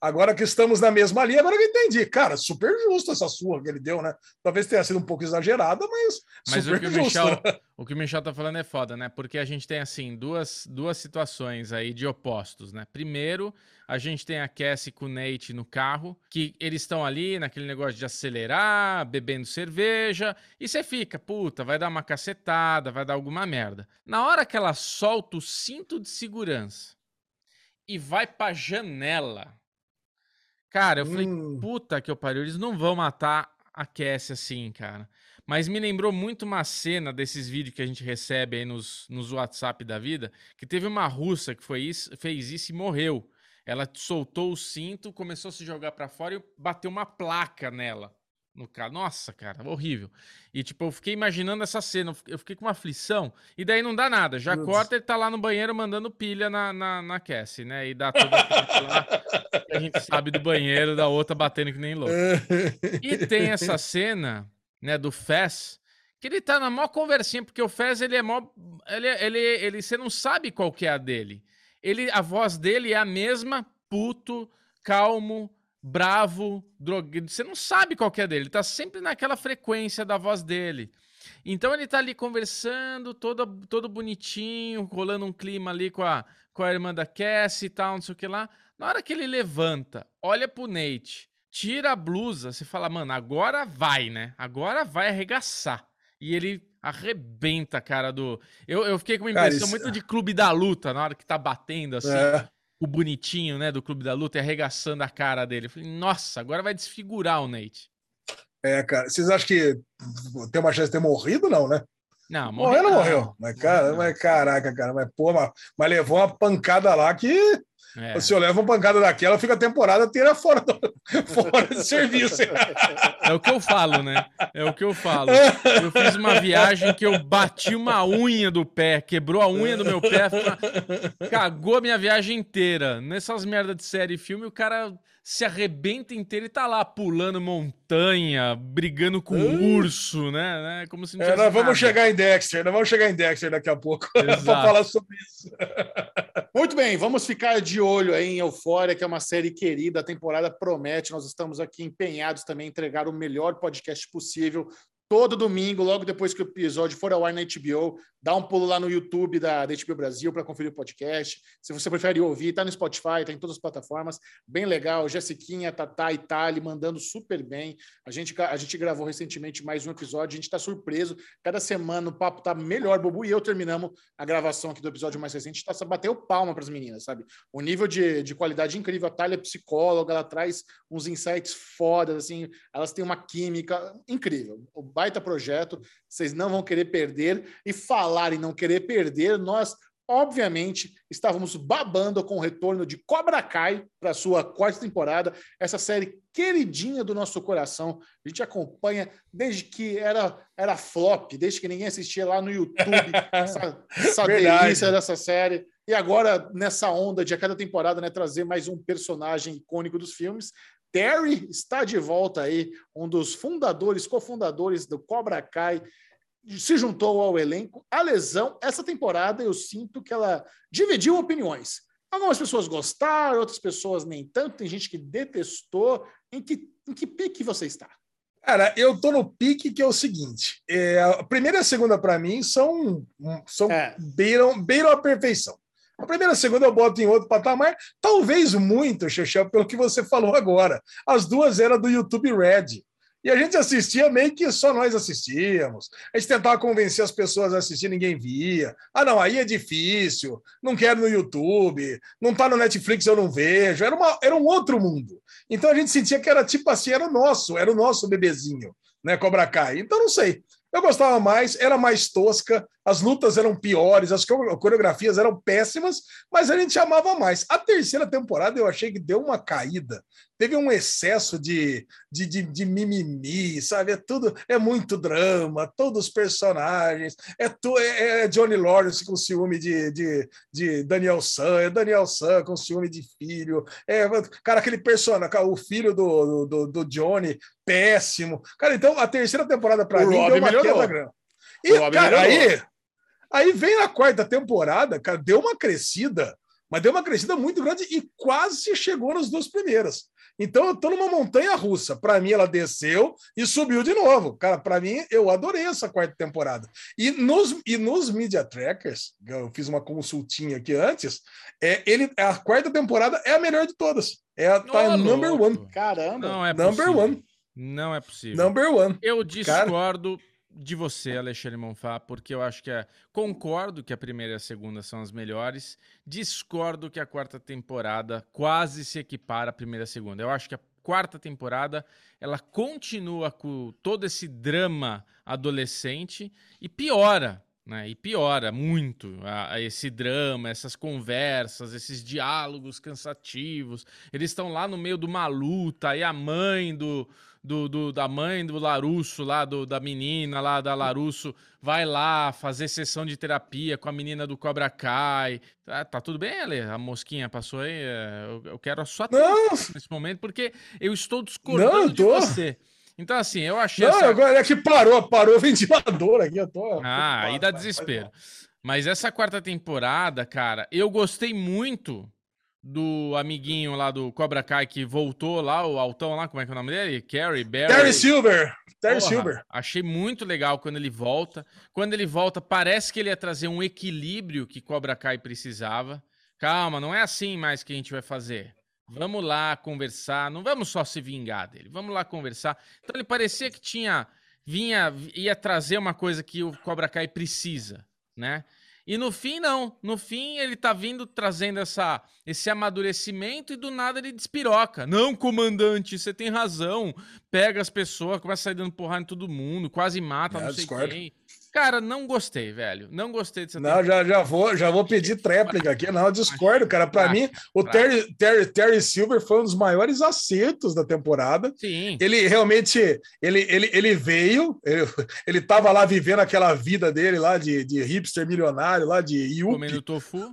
Agora que estamos na mesma linha, agora que eu entendi. Cara, super justo essa surra que ele deu, né? Talvez tenha sido um pouco exagerada, mas, mas super o que o Michel, né? O que o Michel tá falando é foda, né? Porque a gente tem, assim, duas, duas situações aí de opostos, né? Primeiro, a gente tem a Cassie com o Nate no carro, que eles estão ali naquele negócio de acelerar, bebendo cerveja, e você fica, puta, vai dar uma cacetada, vai dar alguma merda. Na hora que ela solta o cinto de segurança e vai pra janela Cara, eu falei, hum. puta que eu pariu, eles não vão matar a Cassie assim, cara. Mas me lembrou muito uma cena desses vídeos que a gente recebe aí nos, nos WhatsApp da vida, que teve uma russa que foi isso, fez isso e morreu. Ela soltou o cinto, começou a se jogar para fora e bateu uma placa nela no carro. Nossa, cara, horrível. E, tipo, eu fiquei imaginando essa cena, eu fiquei com uma aflição, e daí não dá nada. Já corta, ele tá lá no banheiro mandando pilha na, na, na Cassie, né? E dá tudo lá. a gente sabe do banheiro, da outra batendo que nem louco. (laughs) E tem essa cena, né, do Fez, que ele tá na maior conversinha, porque o Fez, ele é mó... Ele, ele, ele, você não sabe qual que é a dele. Ele, a voz dele é a mesma, puto, calmo, bravo, drogado. Você não sabe qual que é dele. Ele tá sempre naquela frequência da voz dele. Então ele tá ali conversando, todo, todo bonitinho, rolando um clima ali com a, com a irmã da Cassie e tal, não sei o que lá. Na hora que ele levanta, olha pro Nate, tira a blusa, você fala, mano, agora vai, né? Agora vai arregaçar. E ele arrebenta a cara do. Eu, eu fiquei com uma impressão cara, isso... muito de clube da luta na hora que tá batendo assim. É o bonitinho, né, do Clube da Luta e arregaçando a cara dele. Eu falei, nossa, agora vai desfigurar o Nate. É, cara, vocês acham que tem uma chance de ter morrido, não, né? Não, morreu, não morreu. Mas, cara, mas caraca, cara, mas, pô, mas, mas levou uma pancada lá que é. O senhor leva uma pancada daquela, fica a temporada inteira fora, do, (laughs) fora de serviço. É o que eu falo, né? É o que eu falo. (laughs) Eu fiz uma viagem que eu bati uma unha do pé, quebrou a unha do meu pé, (laughs) cagou a minha viagem inteira. Nessas merdas de série e filme, o cara se arrebenta inteiro e tá lá pulando montanha, brigando com Hum. urso, né? né? Como se não É, nós vamos nada. chegar em Dexter, nós vamos chegar em Dexter daqui a pouco (laughs) para falar sobre isso. Muito bem, vamos ficar de olho aí em Eufória, que é uma série querida, a temporada promete. Nós estamos aqui empenhados também em entregar o melhor podcast possível. Todo domingo, logo depois que o episódio for ao ar na HBO, dá um pulo lá no YouTube da, HBO Brasil para conferir o podcast. Se você prefere ouvir, tá no Spotify, tá em todas as plataformas. Bem legal. Jessiquinha, Tatá e Tali mandando super bem. A gente, a gente gravou recentemente mais um episódio, a gente está surpreso. Cada semana o papo tá melhor, Bobu e eu terminamos a gravação aqui do episódio mais recente. Tá, bateu palma para as meninas, sabe? O nível de, de qualidade incrível. A Thalia é psicóloga, ela traz uns insights fodas, assim, elas têm uma química incrível. O baita projeto, vocês não vão querer perder. E falar em não querer perder, nós, obviamente, estávamos babando com o retorno de Cobra Kai para sua quarta temporada, essa série queridinha do nosso coração. A gente acompanha desde que era, era flop, desde que ninguém assistia lá no YouTube, (laughs) essa, essa delícia dessa série. E agora, nessa onda de a cada temporada, né, trazer mais um personagem icônico dos filmes. Terry está de volta aí, um dos fundadores, cofundadores do Cobra Kai, se juntou ao elenco. A lesão, essa temporada, eu sinto que ela dividiu opiniões. Algumas pessoas gostaram, outras pessoas nem tanto. Tem gente que detestou. Em que, em que pique você está? Cara, eu tô no pique que é o seguinte: é, a primeira e a segunda, para mim, são, são É. beiram, beiram a perfeição. A primeira e a segunda eu boto em outro patamar, talvez muito, Xexel, pelo que você falou agora. As duas eram do YouTube Red. E a gente assistia meio que só nós assistíamos. A gente tentava convencer as pessoas a assistir, ninguém via. Ah, não, aí é difícil, não quero no YouTube, não tá no Netflix, eu não vejo. Era, uma, era um outro mundo. Então a gente sentia que era tipo assim, era o nosso, era o nosso bebezinho, né, Cobra Kai. Então não sei. Eu gostava mais, era mais tosca, as lutas eram piores, as coreo- coreografias eram péssimas, mas a gente amava mais. A terceira temporada eu achei que deu uma caída. Teve um excesso de, de, de, de mimimi, sabe? É tudo, é muito drama, todos os personagens, é, tu, é, é Johnny Lawrence com ciúme de, de, de Daniel San, é Daniel San com ciúme de filho, é, cara, aquele personagem, o filho do, do, do Johnny, péssimo. Cara, então a terceira temporada para mim Rob deu uma melhorou. queda grande. E, cara, melhorou. aí, aí vem na quarta temporada, cara, deu uma crescida, mas deu uma crescida muito grande e quase chegou nas duas primeiras. Então eu tô numa montanha russa. Para mim, ela desceu e subiu de novo. Cara, para mim, eu adorei essa quarta temporada. E nos, e nos Media Trackers, eu fiz uma consultinha aqui antes, é, ele, a quarta temporada é a melhor de todas. É a tá Ô, number louco. one. Caramba! Não é Number possível. one. Não é possível. Number one. Eu discordo de você, Alexandre Monfá, porque eu acho que é. Concordo que a primeira e a segunda são as melhores. Discordo que a quarta temporada quase se equipara à primeira e a segunda. Eu acho que a quarta temporada ela continua com todo esse drama adolescente e piora. Né, e piora muito a- a esse drama, essas conversas, esses diálogos cansativos. Eles estão lá no meio de uma luta, aí a mãe do, do, do- da mãe do Larusso, lá, do, da menina lá da Larusso, vai lá fazer sessão de terapia com a menina do Cobra Kai. Tá, tá tudo bem, Ale? A mosquinha passou aí? É, Eu, eu quero a sua atenção nesse momento, porque eu estou discordando Não, eu de tô. você. Então, assim, eu achei não, essa... agora é que parou, parou o ventilador aqui. Eu tô, Ah, aí dá desespero. Mas essa quarta temporada, cara, eu gostei muito do amiguinho lá do Cobra Kai que voltou lá, o altão lá, como é que é o nome dele? Carrie, Barry. Terry Silver. Terry Silver. Achei muito legal quando ele volta. Quando ele volta, parece que ele ia trazer um equilíbrio que Cobra Kai precisava. Calma, não é assim mais que a gente vai fazer. Vamos lá conversar, não vamos só se vingar dele. Vamos lá conversar. Então ele parecia que tinha vinha ia trazer uma coisa que o Cobra Kai precisa, né? E no fim não, no fim ele tá vindo trazendo essa esse amadurecimento e do nada ele despiroca. Não, comandante, você tem razão. Pega as pessoas, começa a sair dando porrada em todo mundo, quase mata, É, não sei discordo. quem. Cara, não gostei, velho. Não gostei dessa Não, já, já, vou, já vou pedir tréplica aqui. Não, eu discordo, cara. Para mim, o Terry, Terry, Terry Silver foi um dos maiores acertos da temporada. Sim. Ele realmente ele, ele, ele veio, ele, ele tava lá vivendo aquela vida dele lá de, de hipster milionário, lá de Yuppie. Comendo tofu.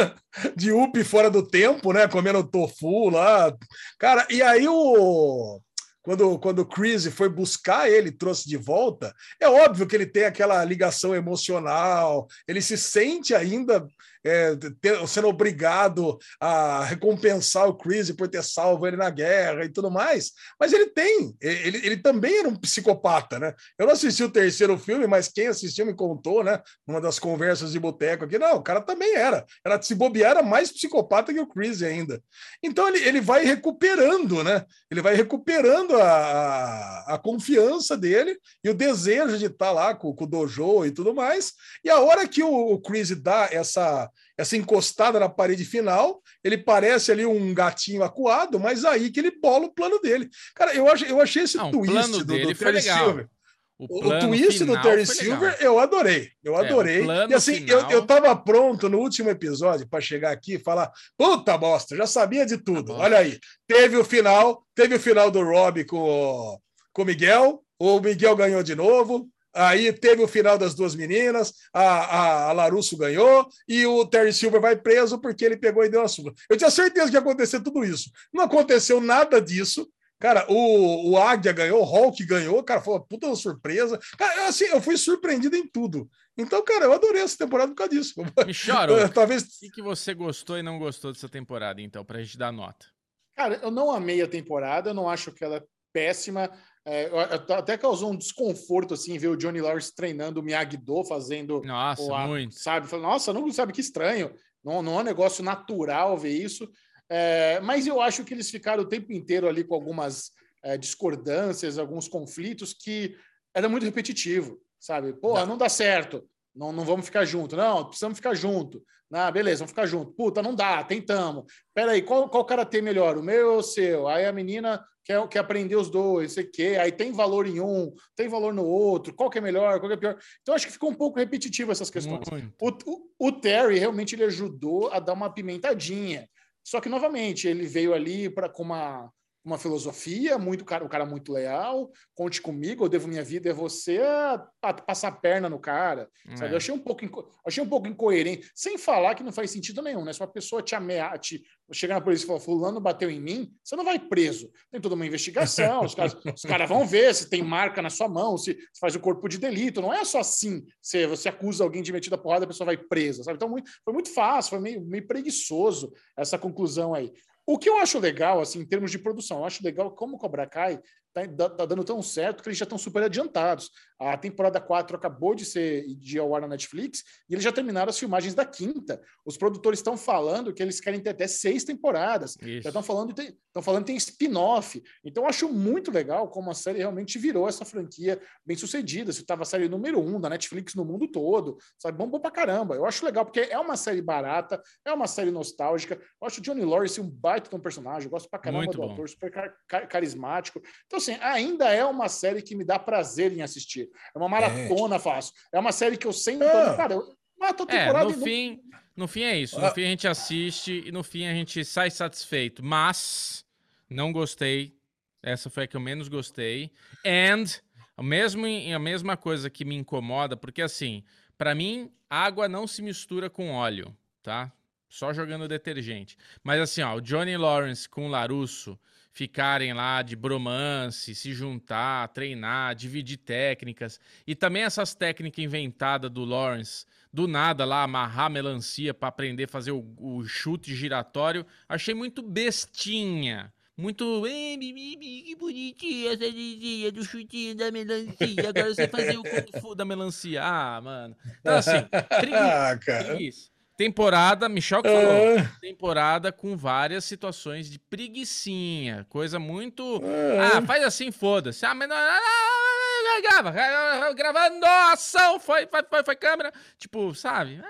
(laughs) de Yuppie fora do tempo, né? Comendo tofu lá. Cara, e aí o quando, quando o Chris foi buscar ele, trouxe de volta, é óbvio que ele tem aquela ligação emocional, ele se sente ainda é, ter, sendo obrigado a recompensar o Chris por ter salvo ele na guerra e tudo mais, mas ele tem, ele, ele também era um psicopata, né? Eu não assisti o terceiro filme, mas quem assistiu me contou, né? Numa das conversas de boteco aqui, não, o cara também era, era se bobear, era mais psicopata que o Chris ainda. Então ele, ele vai recuperando, né? Ele vai recuperando a, a, confiança dele e o desejo de estar lá com, com, o dojo e tudo mais. E a hora que o, o Chris dá essa essa encostada na parede final, ele parece ali um gatinho acuado, mas aí que ele bola o plano dele. Cara, eu, achei, eu achei esse Não, twist do, do Terry Silver. O, o twist do Terry Silver legal. eu adorei, eu é, adorei. É, e assim, final... eu, eu tava pronto no último episódio para chegar aqui e falar: puta bosta, já sabia de tudo. Tá Olha aí, teve o final, teve o final do Rob com, com o Miguel, o Miguel ganhou de novo, Aí teve o final das duas meninas, a, a, a Larusso ganhou e o Terry Silver vai preso porque ele pegou e deu a surra. Eu tinha certeza que ia acontecer tudo isso. Não aconteceu nada disso. Cara, o, o Águia ganhou, o Hulk ganhou, cara, foi uma puta surpresa. Cara, assim, eu fui surpreendido em tudo. Então, cara, eu adorei essa temporada por causa disso. Me chora. (laughs) Talvez... O que, que você gostou e não gostou dessa temporada, então, pra gente dar nota? Cara, eu não amei a temporada, eu não acho que ela é péssima. É, até causou um desconforto assim ver o Johnny Lawrence treinando o Miyagi-Do fazendo nossa o, muito. sabe? Nossa não sabe que estranho. Não, não é um negócio natural ver isso. É, mas eu acho que eles ficaram o tempo inteiro ali com algumas é, discordâncias alguns conflitos que era muito repetitivo sabe? Porra não, não dá certo. Não, não vamos ficar junto. Não precisamos ficar junto. Ah, beleza, vamos ficar junto. Puta, não dá, tentamos. Peraí, qual, qual cara tem melhor, o meu ou o seu? Aí a menina quer, quer aprender os dois, sei que, aí tem valor em um, tem valor no outro, qual que é melhor, qual que é pior. Então acho que ficou um pouco repetitivo essas questões. O, o, o, Terry realmente ele ajudou a dar uma pimentadinha. Só que, novamente, ele veio ali para com uma uma filosofia, muito cara, o cara muito leal, conte comigo, eu devo minha vida, é você a, passar a perna no cara, é. sabe? Eu achei um pouco achei um pouco incoerente, sem falar que não faz sentido nenhum, né? Se uma pessoa te ameaça, te, chegar na polícia e falar, fulano bateu em mim, você não vai preso. Tem toda uma investigação, os caras, (laughs) os caras vão ver se tem marca na sua mão, se, se, faz o corpo de delito, não é só assim, se você acusa alguém de metida porrada, a pessoa vai presa, sabe? Então muito, foi muito fácil, foi meio, meio preguiçoso essa conclusão aí. O que eu acho legal, assim, em termos de produção, eu acho legal como o Cobra Kai tá, tá, dando tão certo que eles já estão super adiantados. A temporada 4 acabou de ser de ao ar na Netflix e eles já terminaram as filmagens da quinta. Os produtores estão falando que eles querem ter até seis temporadas. Isso. Já estão falando, estão falando que tem spin-off. Então eu acho muito legal como a série realmente virou essa franquia bem sucedida. Se estava a série número um da Netflix no mundo todo, sabe? Bom, bom pra caramba. Eu acho legal, porque é uma série barata, é uma série nostálgica. Eu acho o Johnny Lawrence um baita de um personagem. Eu gosto pra caramba muito do bom. ator, super car car carismático. Então, assim, ainda é uma série que me dá prazer em assistir. É uma maratona é. fácil. É uma série que eu sempre. É. Cara, eu mato a temporada. É, no, fim, no fim é isso. No ah. fim a gente assiste e no fim a gente sai satisfeito. Mas não gostei. Essa foi a que eu menos gostei. And a mesma, a mesma coisa que me incomoda, porque assim, para mim, água não se mistura com óleo, tá? Só jogando detergente. Mas assim, ó, o Johnny Lawrence com o Larusso ficarem lá de bromance, se juntar, treinar, dividir técnicas. E também essas técnicas inventadas do Lawrence, do nada lá, amarrar melancia para aprender a fazer o, o, chute giratório, achei muito bestinha. Muito. Que bonitinha essa lisinha do chutinho da melancia. Agora você fazer o Kung Fu da melancia. Ah, mano. Então, assim, preguiça. (laughs) Ah, preguiça. Temporada, Michel que falou. É. Temporada com várias situações de preguiçinha. Coisa muito. É. Ah, faz assim, foda-se. Ah, mas não. Grava, gravando, ação, foi, foi, foi, foi câmera. Tipo, sabe?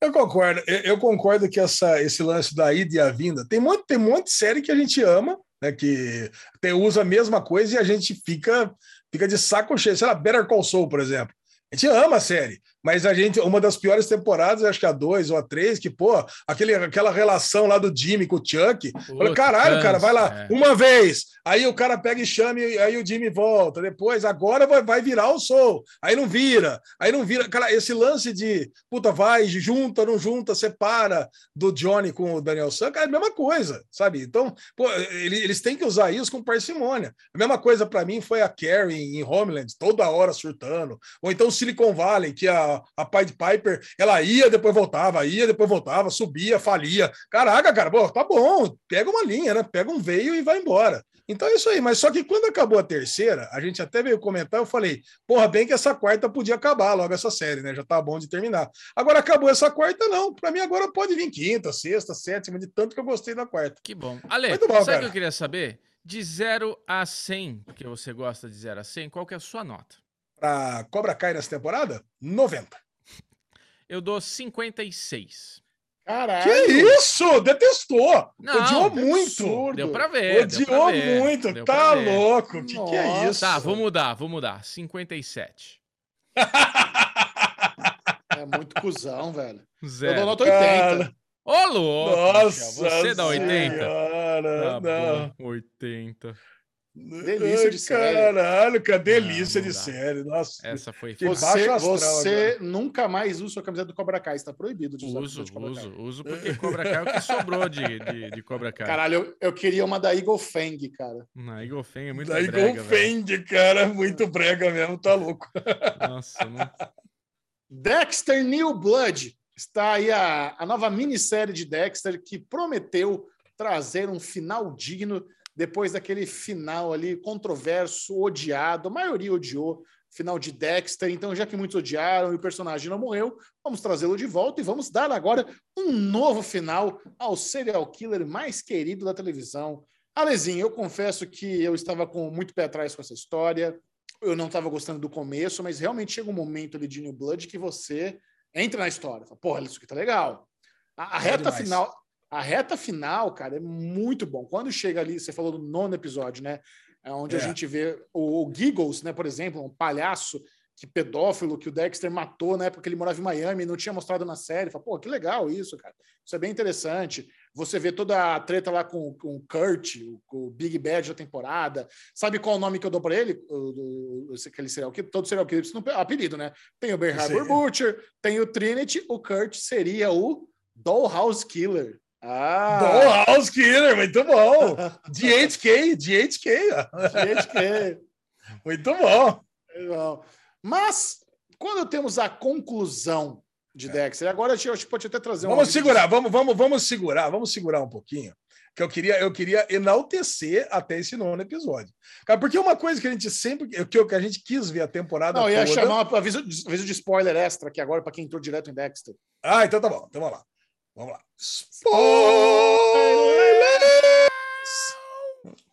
Eu concordo. Eu concordo que essa, esse lance da ida e a vinda. Tem muito, tem um monte de série que a gente ama, né? Que tem, usa a mesma coisa e a gente fica, fica de saco cheio. Sei lá, Better Call Saul, por exemplo A gente ama a série, mas a gente, uma das piores temporadas, acho que a dois ou a três, que, pô, aquele, aquela relação lá do Jimmy com o Chuck. Falei, caralho, cara, vai lá é. uma vez, aí o cara pega e chama, e aí o Jimmy volta. Depois, agora vai, vai virar o Soul. Aí não vira, aí não vira. Cara, esse lance de puta, vai, junta, não junta, separa do Johnny com o Daniel San, é a mesma coisa, sabe? Então, pô, eles têm que usar isso com parcimônia. A mesma coisa para mim foi a Carrie em Homeland, toda hora surtando. Ou então o Silicon Valley, que a, a Pied Piper, ela ia, depois voltava, ia, depois voltava, subia, falia. Caraca, cara, pô, tá bom, pega uma linha, né? Pega um veio e vai embora. Então é isso aí, mas só que quando acabou a terceira, a gente até veio comentar, eu falei, porra, bem que essa quarta podia acabar logo essa série, né? Já tá bom de terminar. Agora acabou essa quarta, não. Para mim agora pode vir quinta, sexta, sétima, de tanto que eu gostei da quarta. Que bom. Ale, Muito bom, sabe o que eu queria saber? De 0 a 100, porque você gosta de 0 a 100, qual que é a sua nota? Pra Cobra Kai nessa temporada? 90. Eu dou 56. Caralho! Que isso? Detestou! Não, Odiou muito! Deu pra ver. Odiou pra ver, muito! Tá louco! O que, que é isso? Tá, vou mudar, vou mudar. 57. é muito cuzão, velho. Zero. Eu dou nota 80. Cara... Ô, louco! Nossa! Você dá 80? Senhora, tá não. Bom, 80. Delícia de série. Caralho, que delícia não, não de série. Nossa. Essa foi Você, você nunca mais usa sua camiseta do Cobra Kai, está proibido de usar uso, de Cobra uso, Kai. Uso, porque Cobra Kai é o que sobrou de, de, de Cobra Kai. Caralho, eu, eu, queria uma da Eagle Fang, cara. Na Eagle Fang é muito da brega, Eagle Fang, cara, muito brega mesmo, tá louco. Nossa, não... Dexter New Blood. Está aí a, a nova minissérie de Dexter que prometeu trazer um final digno depois daquele final ali controverso, odiado, a maioria odiou, final de Dexter. Então, já que muitos odiaram e o personagem não morreu, vamos trazê-lo de volta e vamos dar agora um novo final ao serial killer mais querido da televisão. Alezinho, eu confesso que eu estava com muito pé atrás com essa história. Eu não estava gostando do começo, mas realmente chega um momento ali de New Blood que você entra na história. Fala, Porra, isso aqui tá legal. A, a reta final, a reta final, cara, é muito bom. Quando chega ali, você falou do nono episódio, né? É onde é. a gente vê o, o Giggles, né, por exemplo, um palhaço que pedófilo que o Dexter matou na época que ele morava em Miami e não tinha mostrado na série. Fala, pô, que legal isso, cara. Isso é bem interessante. Você vê toda a treta lá com, com o Kurt, o, o Big Bad da temporada. Sabe qual o nome que eu dou para ele? O, o, aquele serial killer, todo serial killer precisa um apelido, né? Tem o Bear Harbor Butcher, tem o Trinity, o Kurt seria o Dollhouse Killer. Ah! Dollhouse Killer, muito bom! DHK, DHK. DHK. Muito bom. Mas, quando temos a conclusão de Dexter, agora a gente pode até trazer. Vamos segurar, vamos, vamos, vamos segurar, vamos segurar um pouquinho. Que eu queria, eu queria enaltecer até esse nono episódio. Cara, porque uma coisa que a gente sempre. Que, que a gente quis ver a temporada. Não, eu ia chamar um aviso, aviso de spoiler extra aqui agora para quem entrou direto em Dexter. Ah, então tá bom. Então vamos lá. Vamos lá. Spoilers!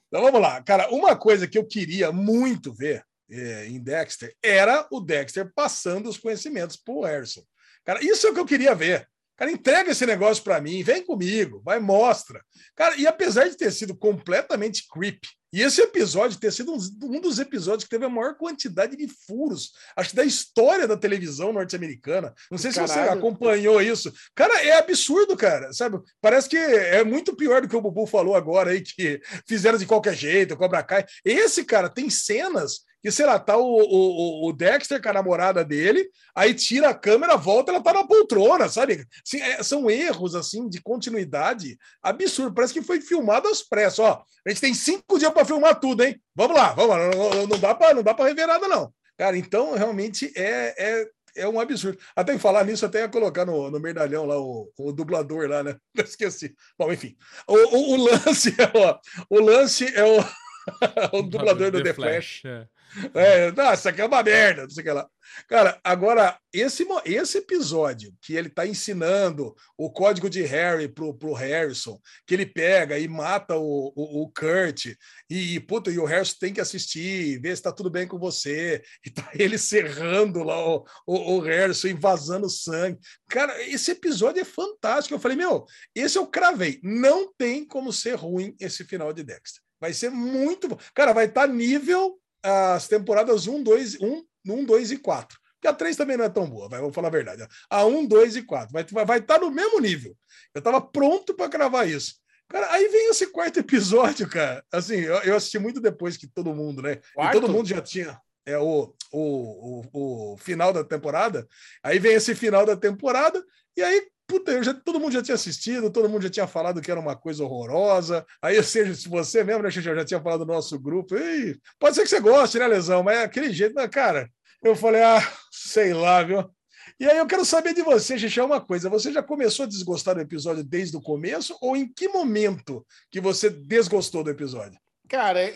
Então vamos lá. Cara, uma coisa que eu queria muito ver é, em Dexter era o Dexter passando os conhecimentos para o Harrison. Cara, isso é o que eu queria ver. Cara, entrega esse negócio para mim, vem comigo, vai, mostra. Cara, e apesar de ter sido completamente creepy, e esse episódio ter sido um, dos episódios que teve a maior quantidade de furos, acho que da história da televisão norte-americana. Não sei Caralho. se você acompanhou isso. Cara, é absurdo, cara. Sabe? Parece que é muito pior do que o Bubu falou agora aí, que fizeram de qualquer jeito, Cobra Kai. Esse, cara, tem cenas que, sei lá, tá o, o, o, Dexter com a namorada dele, aí tira a câmera, volta, ela tá na poltrona, sabe? Assim, é, são erros, assim, de continuidade absurdo. Parece que foi filmado às pressas. Ó, a gente tem cinco dias para filmar tudo, hein? Vamos lá, vamos lá. Não, não dá para não dá para rever nada, não. Cara, então, realmente, é, é, é um absurdo. Até em falar nisso, até ia colocar no, no merdalhão lá o, o dublador lá, né? (laughs) Esqueci. Bom, enfim. O, o, o lance é, ó, o lance é o, (laughs) o dublador do The, The Flash. Flash é. É, nossa, aqui é uma merda, não sei o que lá. Cara, agora, esse, esse episódio que ele tá ensinando o código de Harry pro, pro Harrison, que ele pega e mata o, o, o Kurt, e, puta, e o Harrison tem que assistir, ver se tá tudo bem com você, e tá (laughs) ele serrando lá o, o, o Harrison e vazando sangue. Cara, esse episódio é fantástico. Eu falei, meu, esse eu cravei. Não tem como ser ruim esse final de Dexter. Vai ser muito bom. Cara, vai estar tá nível as temporadas 1, 2, 1, 1, 2 e 4. Porque a 3 também não é tão boa, vai, vou falar a verdade. A 1, 2 e 4. Vai estar vai tá no mesmo nível. Eu estava pronto para cravar isso. Cara, aí vem esse quarto episódio, cara. Assim, eu, eu assisti muito depois que todo mundo, né? E todo mundo já tinha é o, o, o, o, final da temporada. Aí vem esse final da temporada, e aí, puta, eu já, todo mundo já tinha assistido, todo mundo já tinha falado que era uma coisa horrorosa. Aí, ou seja, se você mesmo, né, já tinha falado no nosso grupo, Ei, pode ser que você goste, né, Lesão? Mas é aquele jeito, né, cara. Eu falei, ah, sei lá, viu? E aí eu quero saber de você, Xixi, uma coisa. Você já começou a desgostar do episódio desde o começo ou em que momento que você desgostou do episódio? Cara,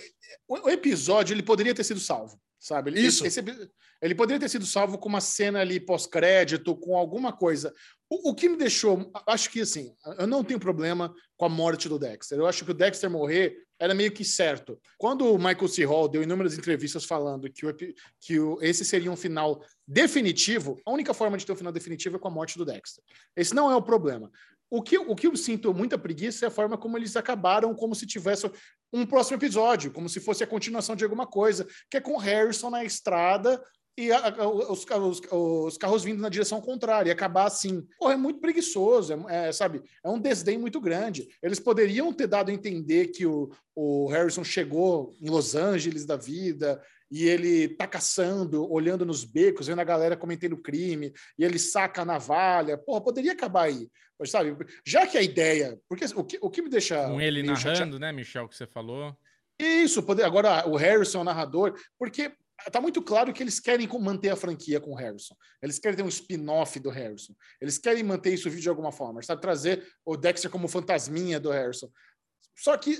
o episódio ele poderia ter sido salvo sabe? Ele, Isso. Esse, ele poderia ter sido salvo com uma cena ali pós-crédito, com alguma coisa. O, o, que me deixou, acho que assim, eu não tenho problema com a morte do Dexter. Eu acho que o Dexter morrer era meio que certo. Quando o Michael C. Hall deu inúmeras entrevistas falando que, o, que o, esse seria um final definitivo, a única forma de ter um final definitivo é com a morte do Dexter. Esse não é o problema. O que, o que eu sinto muita preguiça é a forma como eles acabaram, como se tivesse um próximo episódio, como se fosse a continuação de alguma coisa, que é com Harrison na estrada e a, a, os, os, os, carros vindo na direção contrária, e acabar assim. Porra, é muito preguiçoso, é, é, sabe? É um desdém muito grande. Eles poderiam ter dado a entender que o, o Harrison chegou em Los Angeles da vida e ele tá caçando, olhando nos becos, vendo a galera cometendo crime, e ele saca a navalha. Porra, poderia acabar aí. Mas, sabe, já que a ideia. Porque o que, o que me deixa. Com ele narrando, chateado, né, Michel, que você falou? Isso, poder, agora o Harrison, o narrador, porque tá muito claro que eles querem manter a franquia com o Harrison. Eles querem ter um spin-off do Harrison. Eles querem manter isso de alguma forma, sabe? Trazer o Dexter como fantasminha do Harrison. Só que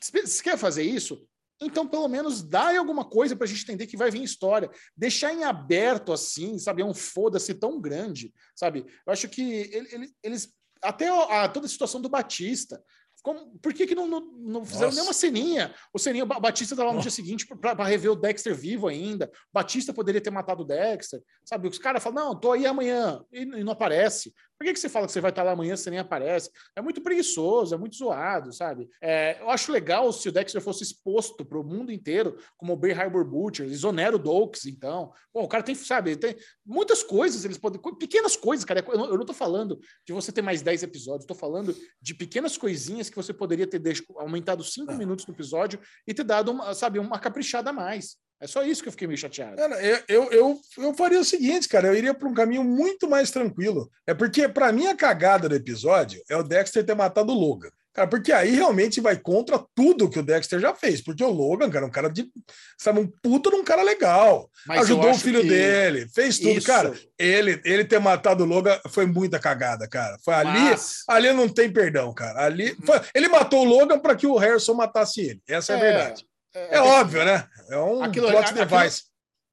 se quer fazer isso, então, pelo menos, dá alguma coisa para a gente entender que vai vir história. Deixar em aberto assim, sabe? É um foda-se tão grande, sabe? Eu acho que ele, eles. Até a, toda a situação do Batista. Como, por que, que não, não, não fizeram Nossa. nenhuma ceninha? O ceninha, o Batista estava no dia seguinte para rever o Dexter vivo ainda. Batista poderia ter matado o Dexter. Sabe? Os caras falam, não, tô aí amanhã. E, e não aparece. Por que, que você fala que você vai estar lá amanhã você nem aparece? É muito preguiçoso, é muito zoado, sabe? É, eu acho legal se o Dexter fosse exposto para o mundo inteiro, como o Bay Harbor Butcher, exonera o Dokes, então. Pô, o cara tem, sabe, tem muitas coisas, eles podem. Pequenas coisas, cara. Eu não, tô falando de você ter mais 10 episódios, tô falando de pequenas coisinhas que você poderia ter deixado, aumentado 5 ah. minutos no episódio e ter dado, uma, sabe, uma caprichada a mais. É só isso que eu fiquei meio chateado. Cara, eu, eu, eu, faria o seguinte, cara, eu iria para um caminho muito mais tranquilo. É porque, para mim, a cagada do episódio é o Dexter ter matado o Logan. Cara, porque aí realmente vai contra tudo que o Dexter já fez. Porque o Logan, cara, é um cara de. Sabe, um puto num cara legal. Mas Ajudou o filho que... dele, fez tudo. Isso. Cara, ele, ele ter matado o Logan foi muita cagada, cara. Foi ali. Mas... Ali não tem perdão, cara. Ali. Uhum. Foi... Ele matou o Logan para que o Harrison matasse ele. Essa é, é a verdade. É, é óbvio, né? É um aquilo, plot device. Aquilo,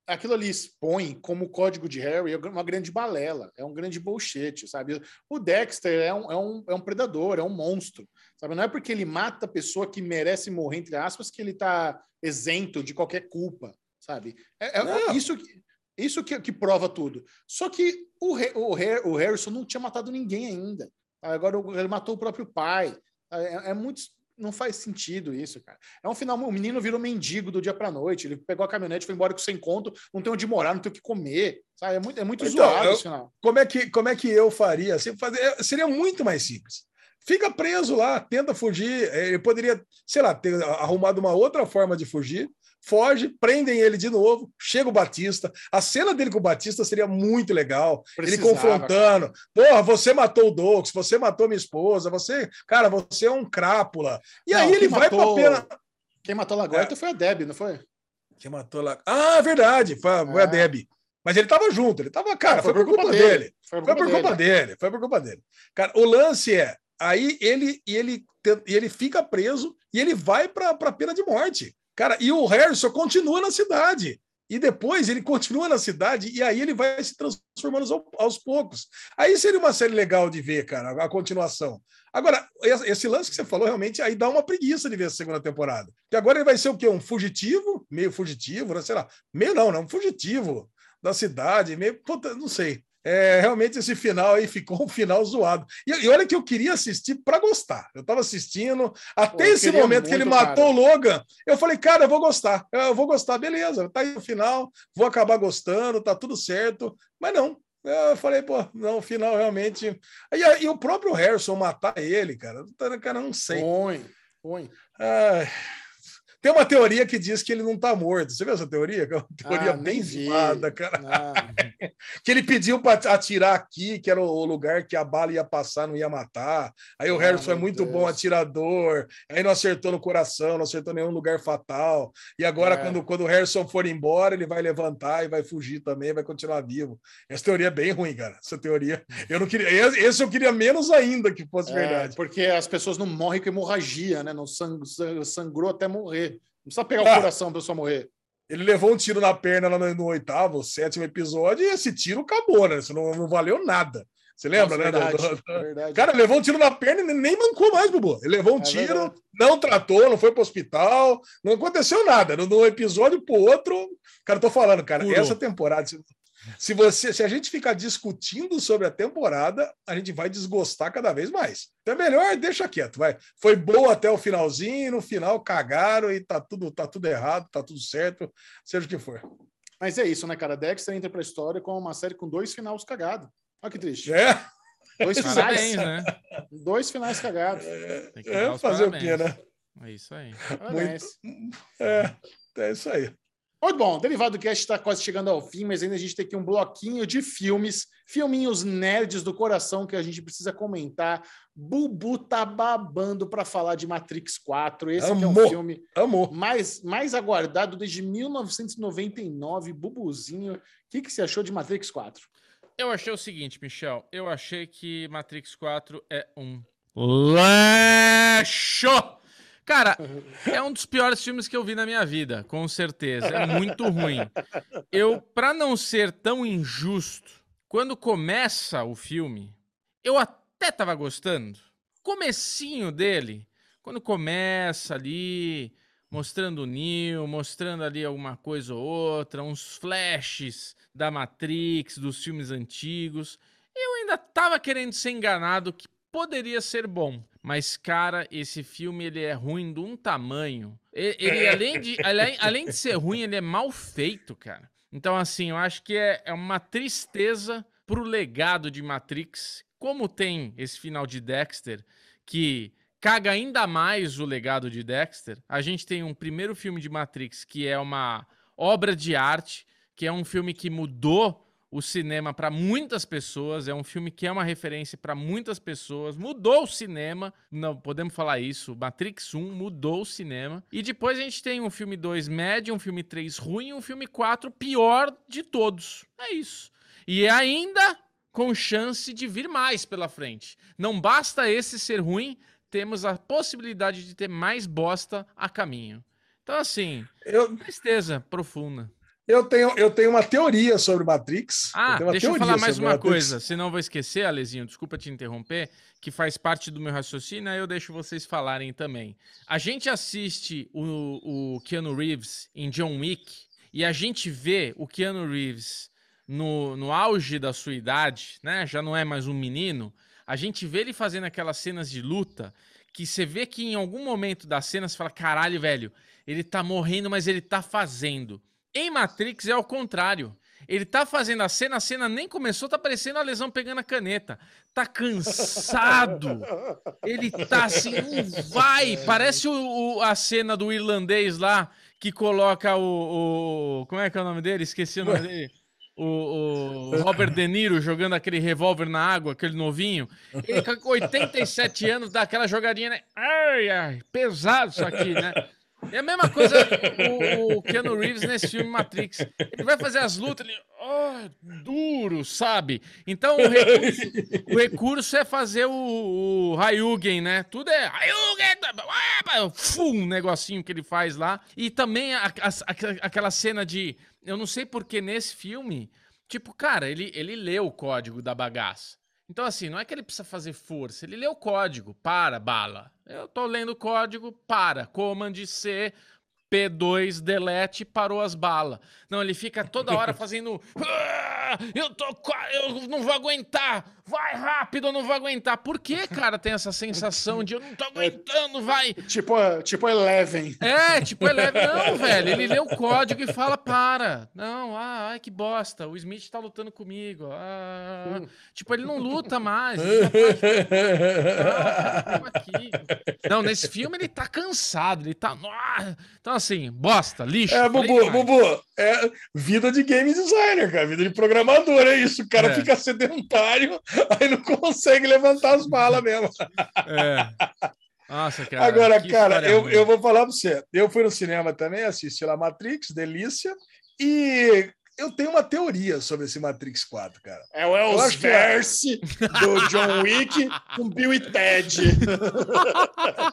aquilo ali expõe como código de Harry é uma grande balela, é um grande bullshit, sabe? O Dexter é um, é um, é um predador, é um monstro, sabe? Não é porque ele mata a pessoa que merece morrer, entre aspas, que ele está isento de qualquer culpa, sabe? É, é isso que, isso que, que, prova tudo. Só que o, o, o Harrison não tinha matado ninguém ainda. Agora ele matou o próprio pai. É, é muito não faz sentido isso, cara. É um final, o menino virou mendigo do dia para noite. Ele pegou a caminhonete, foi embora com sem conto, não tem onde morar, não tem o que comer. Sabe? É muito, é muito então, zoado eu, esse final. Como é, que, como é que eu faria? Assim, fazer, seria muito mais simples. Fica preso lá, tenta fugir. Ele poderia, sei lá, ter arrumado uma outra forma de fugir foge, prendem ele de novo, chega o Batista. A cena dele com o Batista seria muito legal. Precisava, ele confrontando. Cara. Porra, você matou o Dox, você matou minha esposa, você, cara, você é um crápula. E não, aí ele vai matou... pra pena. Quem matou Lagoita é. foi a Deb, não foi? Quem matou lá? Ah, verdade, foi, foi a é. Deb. Mas ele estava junto, ele estava, cara, foi, foi, por culpa, dele. dele. Foi, por, foi por culpa dele. dele. Foi por culpa dele. Cara, o lance é, aí ele e ele, ele fica preso e ele vai para a pena de morte. Cara, e o Harrison continua na cidade. E depois ele continua na cidade e aí ele vai se transformando aos, poucos. Aí seria uma série legal de ver, cara, a continuação. Agora, esse lance que você falou, realmente, aí dá uma preguiça de ver a segunda temporada. Porque agora ele vai ser o quê? Um fugitivo? Meio fugitivo, né? sei lá. Meio não, não, um fugitivo da cidade, meio. Puta, não sei. É, realmente esse final aí ficou um final zoado. E, e olha que eu queria assistir para gostar. Eu estava assistindo, até Pô, esse momento que ele muito, matou o Logan, eu falei, cara, eu vou gostar. Eu vou gostar, beleza, tá aí no final, vou acabar gostando, tá tudo certo. Mas não. Eu falei, pô, não, o final realmente. E, e o próprio Harrison matar ele, cara, cara, não sei. Põe, põe. Ai, tem uma teoria que diz que ele não tá morto. Você viu essa teoria? É uma teoria Ah, bem zoada, cara. Ah, (laughs) Que ele pediu para atirar aqui, que era o lugar que a bala ia passar, não ia matar. Aí o Ah, Harrison é muito Deus. bom atirador. Aí não acertou no coração, não acertou nenhum lugar fatal. E agora, É. quando, quando o Harrison for embora, ele vai levantar e vai fugir também, vai continuar vivo. Essa teoria é bem ruim, cara. Essa teoria. Eu não queria. Esse eu queria menos ainda que fosse é, verdade. porque as pessoas não morrem com hemorragia, né? Não sang- sang- sangrou até morrer. Não precisa pegar Ah. o coração pra pessoa morrer. Ele levou um tiro na perna lá no, no oitavo, sétimo episódio, e esse tiro acabou, né? Isso não, não valeu nada. Você lembra, Nossa, né? Verdade, do- do- verdade. Cara, levou um tiro na perna e nem mancou mais, Bubu. Ele levou um É tiro, verdade. não tratou, não foi pro hospital, não aconteceu nada. No, no episódio pro outro, cara, eu tô falando, cara, Curou. essa temporada, se, você, se a gente ficar discutindo sobre a temporada, a gente vai desgostar cada vez mais. Então é melhor deixa quieto, vai. Foi boa até o finalzinho, no final cagaram e tá tudo, tá tudo errado, tá tudo certo, seja o que for. Mas é isso, né, cara? Dexter entra pra história com uma série com dois finais cagados. Olha que triste. É, Dois Parabéns, finais. né? Dois finais cagados. Tem que é fazer o parabéns. quê, né? É isso aí. Parabéns. É, é isso aí. Muito bom, o Derivado Cast está quase chegando ao fim, mas ainda a gente tem aqui um bloquinho de filmes, filminhos nerds do coração que a gente precisa comentar. Bubu tá babando para falar de Matrix 4. Esse aqui é um filme Amor. mais, mais aguardado desde 1999. Bubuzinho, o que, que você achou de Matrix 4? Eu achei o seguinte, Michel. Eu achei que Matrix 4 é um lixo. Cara, (laughs) é um dos piores filmes que eu vi na minha vida, com certeza. É muito ruim. Eu, pra não ser tão injusto, quando começa o filme, eu até tava gostando. Comecinho dele, quando começa ali, mostrando o Neo, mostrando ali alguma coisa ou outra, uns flashes da Matrix, dos filmes antigos. Eu ainda tava querendo ser enganado que poderia ser bom. Mas, cara, esse filme ele é ruim de um tamanho. E- Ele, além, de, além, além de ser ruim, ele é mal feito, cara. Então, assim, eu acho que é, é uma tristeza pro legado de Matrix. Como tem esse final de Dexter, que caga ainda mais o legado de Dexter. A gente tem um primeiro filme de Matrix que é uma obra de arte, que é um filme que mudou o cinema para muitas pessoas, é um filme que é uma referência para muitas pessoas, mudou o cinema, não podemos falar isso, Matrix 1 mudou o cinema. E depois a gente tem um filme 2 médio, um filme 3 ruim, e um filme 4 pior de todos. É isso. E ainda com chance de vir mais pela frente. Não basta esse ser ruim, temos a possibilidade de ter mais bosta a caminho. Então, assim, Eu, tristeza profunda. Eu, tenho, eu tenho uma teoria sobre Matrix. Ah, uma deixa eu falar mais uma Matrix. coisa, senão eu vou esquecer, Alezinho, desculpa te interromper, que faz parte do meu raciocínio, aí eu deixo vocês falarem também. A gente assiste o, o Keanu Reeves em John Wick e a gente vê o Keanu Reeves no, no auge da sua idade, né? Já não é mais um menino. A gente vê ele fazendo aquelas cenas de luta que você vê que em algum momento da cena você fala: caralho, velho, ele tá morrendo, mas ele tá fazendo. Em Matrix é ao contrário. Ele tá fazendo a cena, a cena nem começou, tá parecendo a lesão pegando a caneta. Tá cansado. Ele tá assim, não vai. Parece o, o- a cena do irlandês lá que coloca o, o- Como é que é o nome dele? Esqueci o nome dele. O, o Robert De Niro jogando aquele revólver na água, aquele novinho. Ele com 87 anos dá aquela jogadinha, né? Ai, ai, pesado isso aqui, né? É a mesma coisa o, o Keanu Reeves nesse filme Matrix. Ele vai fazer as lutas, ele. ah, duro, sabe? Então o recurso, o recurso é fazer o, o Hayugen, né? Tudo é Hayugen! Fum, um negocinho que ele faz lá. E também a- a- aquela cena de. Eu não sei porque nesse filme. Tipo, cara, ele, ele leu o código da bagaça. Então, assim, não é que ele precisa fazer força, ele lê o código. Para, bala. Eu tô lendo o código, para. Command C, P2, delete, parou as balas. Não, ele fica toda hora fazendo. (laughs) "Ah, Eu tô. Eu não vou aguentar! Vai rápido, eu não vou aguentar. Por que, cara, tem essa sensação de eu não tô (laughs) aguentando, vai? Tipo, tipo Eleven. É, tipo, ele é... Não, velho, ele lê o código e fala, para. Não, ah, ai, que bosta, o Smith tá lutando comigo. Ah. Tipo, ele não luta mais. tá- Tamo aqui. Não, nesse filme ele tá cansado, ele tá... Ah! Então, assim, bosta, lixo. É, Bubu. Bubu, é vida de game designer, cara, vida de programador, é isso. O cara É. fica sedentário, (laughs) aí não consegue levantar as balas mesmo. É. Nossa, cara. Agora, cara, eu, eu vou falar pra você. Eu fui no cinema também, assisti lá Matrix, delícia, e eu tenho uma teoria sobre esse Matrix 4, cara. É o que é. Elsverse do John Wick com Bill e Ted.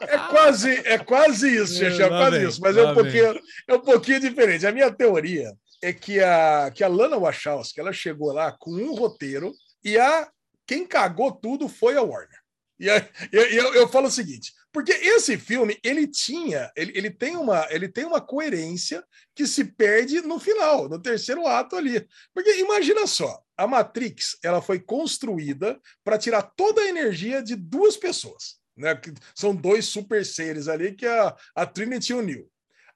É quase, é quase isso, Xexé, é quase vem, isso, mas é um, pouquinho, é um pouquinho diferente. A minha teoria é que a, que a Lana Wachowski ela chegou lá com um roteiro e a quem cagou tudo foi a Warner. E eu, eu, eu falo o seguinte, porque esse filme ele tinha, ele, ele, tem uma, ele tem uma coerência que se perde no final, no terceiro ato ali. Porque imagina só, a Matrix ela foi construída para tirar toda a energia de duas pessoas né? Que são dois super seres ali, que é a, a Trinity Neo.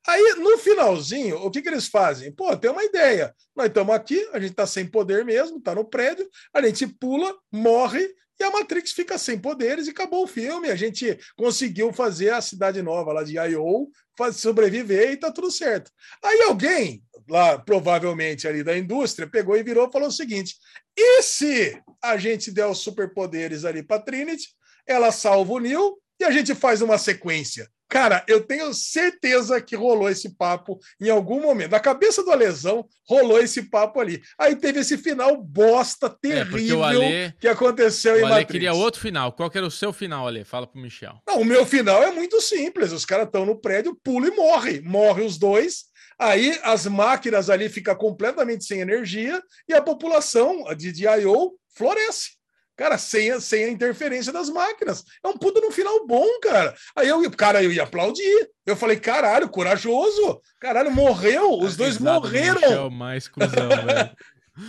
Aí, no finalzinho, o que, que eles fazem? Pô, tem uma ideia. Nós estamos aqui, a gente está sem poder mesmo, está no prédio, a gente pula, morre, e a Matrix fica sem poderes e acabou o filme. A gente conseguiu fazer a cidade nova lá de I.O. sobreviver e tá tudo certo. Aí alguém, lá provavelmente ali da indústria, pegou e virou e falou o seguinte: e se a gente der os superpoderes ali para Trinity, ela salva o Neo e a gente faz uma sequência. Cara, eu tenho certeza que rolou esse papo em algum momento. Na cabeça do Alesão, rolou esse papo ali. Aí teve esse final bosta, É, terrível o Ale, que aconteceu o em Ale Matrix. queria outro final. Qual que era o seu final, Ale? Fala pro Michel. Não, o meu final é muito simples. Os caras estão no prédio, pula e morre. Morre os dois. Aí as máquinas ali ficam completamente sem energia e a população de, de I.O. floresce. Cara, sem, a- sem a interferência das máquinas. É um puta no final bom, cara. Aí eu, cara, eu ia aplaudir. Eu falei, caralho, corajoso. Caralho, morreu. Os A dois do morreram. Michel mais cuzão, (laughs) velho.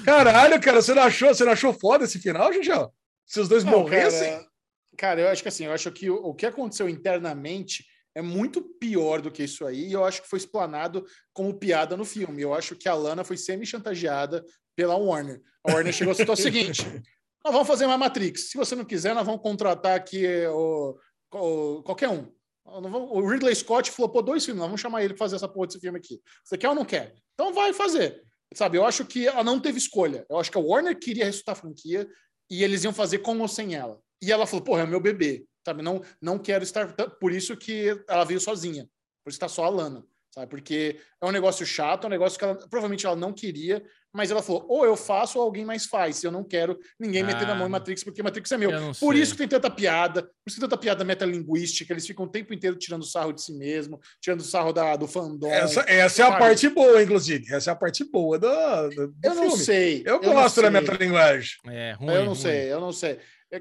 Caralho, cara, você não achou, você não achou foda esse final, Xixão? Se os dois Não, morressem? Cara, cara, eu acho que assim, eu acho que o, o que aconteceu internamente é muito pior do que isso aí, e eu acho que foi explanado como piada no filme. Eu acho que a Lana foi semi-chantageada pela Warner. A Warner chegou e citou o seguinte: (laughs) nós vamos fazer uma Matrix. Se você não quiser, nós vamos contratar aqui o, o- qualquer um. O Ridley Scott flopou dois filmes, nós vamos chamar ele para fazer essa porra desse filme aqui. Você quer ou não quer? Então vai fazer. Sabe, eu acho que ela não teve escolha. Eu acho que a Warner queria ressuscitar a franquia e eles iam fazer com ou sem ela. E ela falou, porra, é meu bebê, sabe? Não, não quero estar. Por isso que ela veio sozinha. Por isso está só a Lana, sabe? Porque é um negócio chato, é um negócio que ela, provavelmente ela não queria, mas ela falou, ou eu faço ou alguém mais faz. Eu não quero ninguém meter na Ah, mão em Matrix, porque Matrix é meu. eu não Por sei. isso que tem tanta piada, por isso que tem tanta piada metalinguística, eles ficam o tempo inteiro tirando sarro de si mesmo, tirando sarro da, do fandom. Essa, essa é a parte boa, inclusive. Essa é a parte boa do, do, eu não filme. sei. Eu, não gosto da sei. metalinguagem. É, ruim. eu não ruim. sei, eu não sei.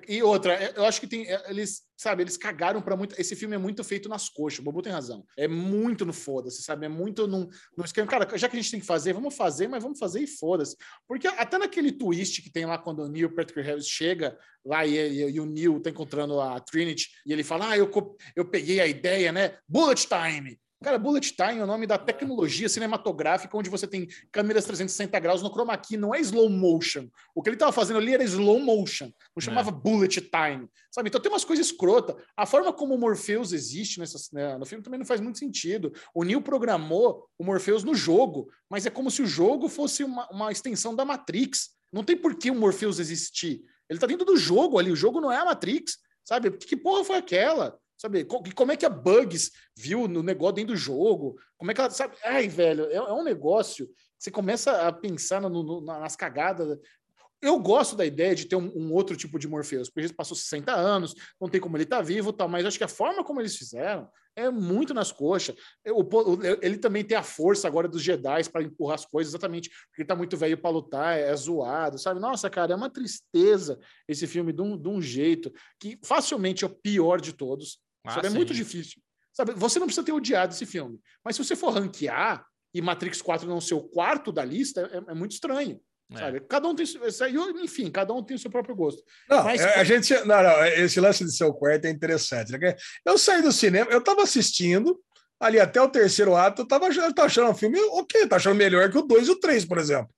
E outra, eu acho que tem. Eles, sabe, eles cagaram para muito. Esse filme é muito feito nas coxas, o Bobo tem razão. É muito no foda-se, sabe? É muito no, no esquema. Cara, já que a gente tem que fazer, vamos fazer, mas vamos fazer e foda-se. Porque até naquele twist que tem lá quando o Neil Patrick Harris chega lá e, e- e o Neil tá encontrando a Trinity e ele fala: Ah, eu, eu peguei a ideia, né? Bullet Time. Cara, Bullet Time é o nome da tecnologia cinematográfica onde você tem câmeras 360 graus no chroma key, não é slow motion. O que ele estava fazendo ali era slow motion, não chamava bullet time, sabe? Então tem umas coisas escrotas. A forma como o Morpheus existe nessa, né, no filme também não faz muito sentido. O Neil programou o Morpheus no jogo, mas é como se o jogo fosse uma, uma extensão da Matrix. Não tem por que o Morpheus existir. Ele tá dentro do jogo ali, o jogo não é a Matrix, sabe? Que porra foi aquela? Sabe, Co- como é que a Bugs viu no negócio dentro do jogo? Como é que ela, sabe? Ai, velho, é, é um negócio. Você começa a pensar no- no- nas cagadas. Eu gosto da ideia de ter um, um outro tipo de Morpheus, porque ele passou 60 anos, não tem como ele estar vivo e tal, mas acho que a forma como eles fizeram é muito nas coxas. Ele também tem a força agora dos Jedi para empurrar as coisas, exatamente porque ele tá muito velho para lutar, é zoado, sabe? Nossa, cara, é uma tristeza esse filme de um, de um jeito que facilmente é o pior de todos. Ah, sabe? É muito difícil. Sabe? Você não precisa ter odiado esse filme. Mas se você for ranquear e Matrix 4 não ser o quarto da lista, é, é muito estranho. É. Sabe? Cada um tem. Enfim, cada um tem o seu próprio gosto. Não, Mas- é, a gente. Não, não, esse lance de seu quarto é interessante. né? Eu saí do cinema, eu tava assistindo ali até o terceiro ato, eu tava, eu tava achando um filme ok, tá achando melhor que o 2 e o 3, por exemplo.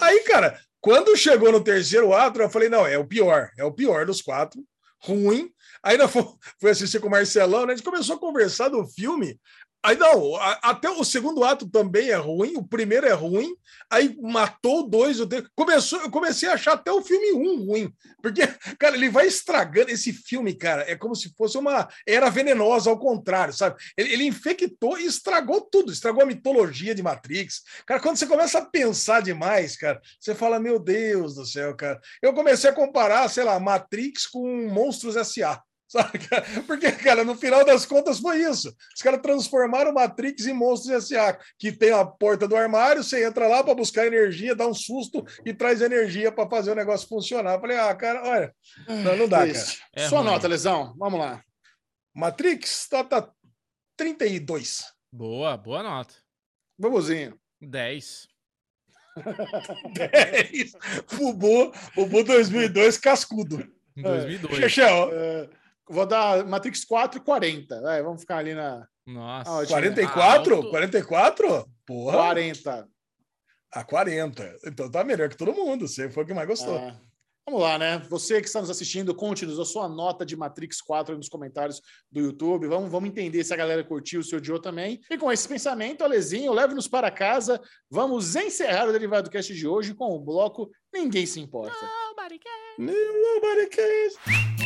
Aí, cara, quando chegou no terceiro ato, eu falei, não, é o pior, é o pior dos quatro, ruim. Aí eu fui, fui assistir com o Marcelão, né? A gente começou a conversar do filme. Aí não, a- até o segundo ato também é ruim, o primeiro é ruim, aí matou dois, o. Começou, eu comecei a achar até o filme um ruim, porque, (laughs) cara, ele vai estragando esse filme, cara. É como se fosse uma era venenosa, ao contrário, sabe? Ele, ele infectou e estragou tudo, estragou a mitologia de Matrix. Cara, quando você começa a pensar demais, cara, você fala, meu Deus do céu, cara. Eu comecei a comparar, sei lá, Matrix com Monstros S.A. Sabe? (laughs) Porque, cara, no final das contas foi isso. Os caras transformaram Matrix em Monstros S.A., que tem a porta do armário, você entra lá para buscar energia, dá um susto e traz energia para fazer o negócio funcionar. Eu falei, ah, cara, olha, não, não dá, cara. É Sua ruim. nota, Lesão. Vamos lá. Matrix, nota 32. Boa, boa nota. Vamoszinho. 10. 10. Bubu, Bubu 2002, cascudo. Em 2002. Chechel, É, vou dar Matrix 4 e 40. Vai, vamos ficar ali na Nossa. Ah, ótimo. 44? Alto. 44? Porra. 40. A 40. Então tá melhor que todo mundo. Você foi o que mais gostou. É. Vamos lá, né? Você que está nos assistindo, conte-nos a sua nota de Matrix 4 aí nos comentários do YouTube. Vamos, vamos entender se a galera curtiu, se odiou também. E com esse pensamento, Alezinho, leve-nos para casa. Vamos encerrar o Derivado Cast de hoje com o bloco Ninguém Se Importa. Nobody cares. Nobody cares.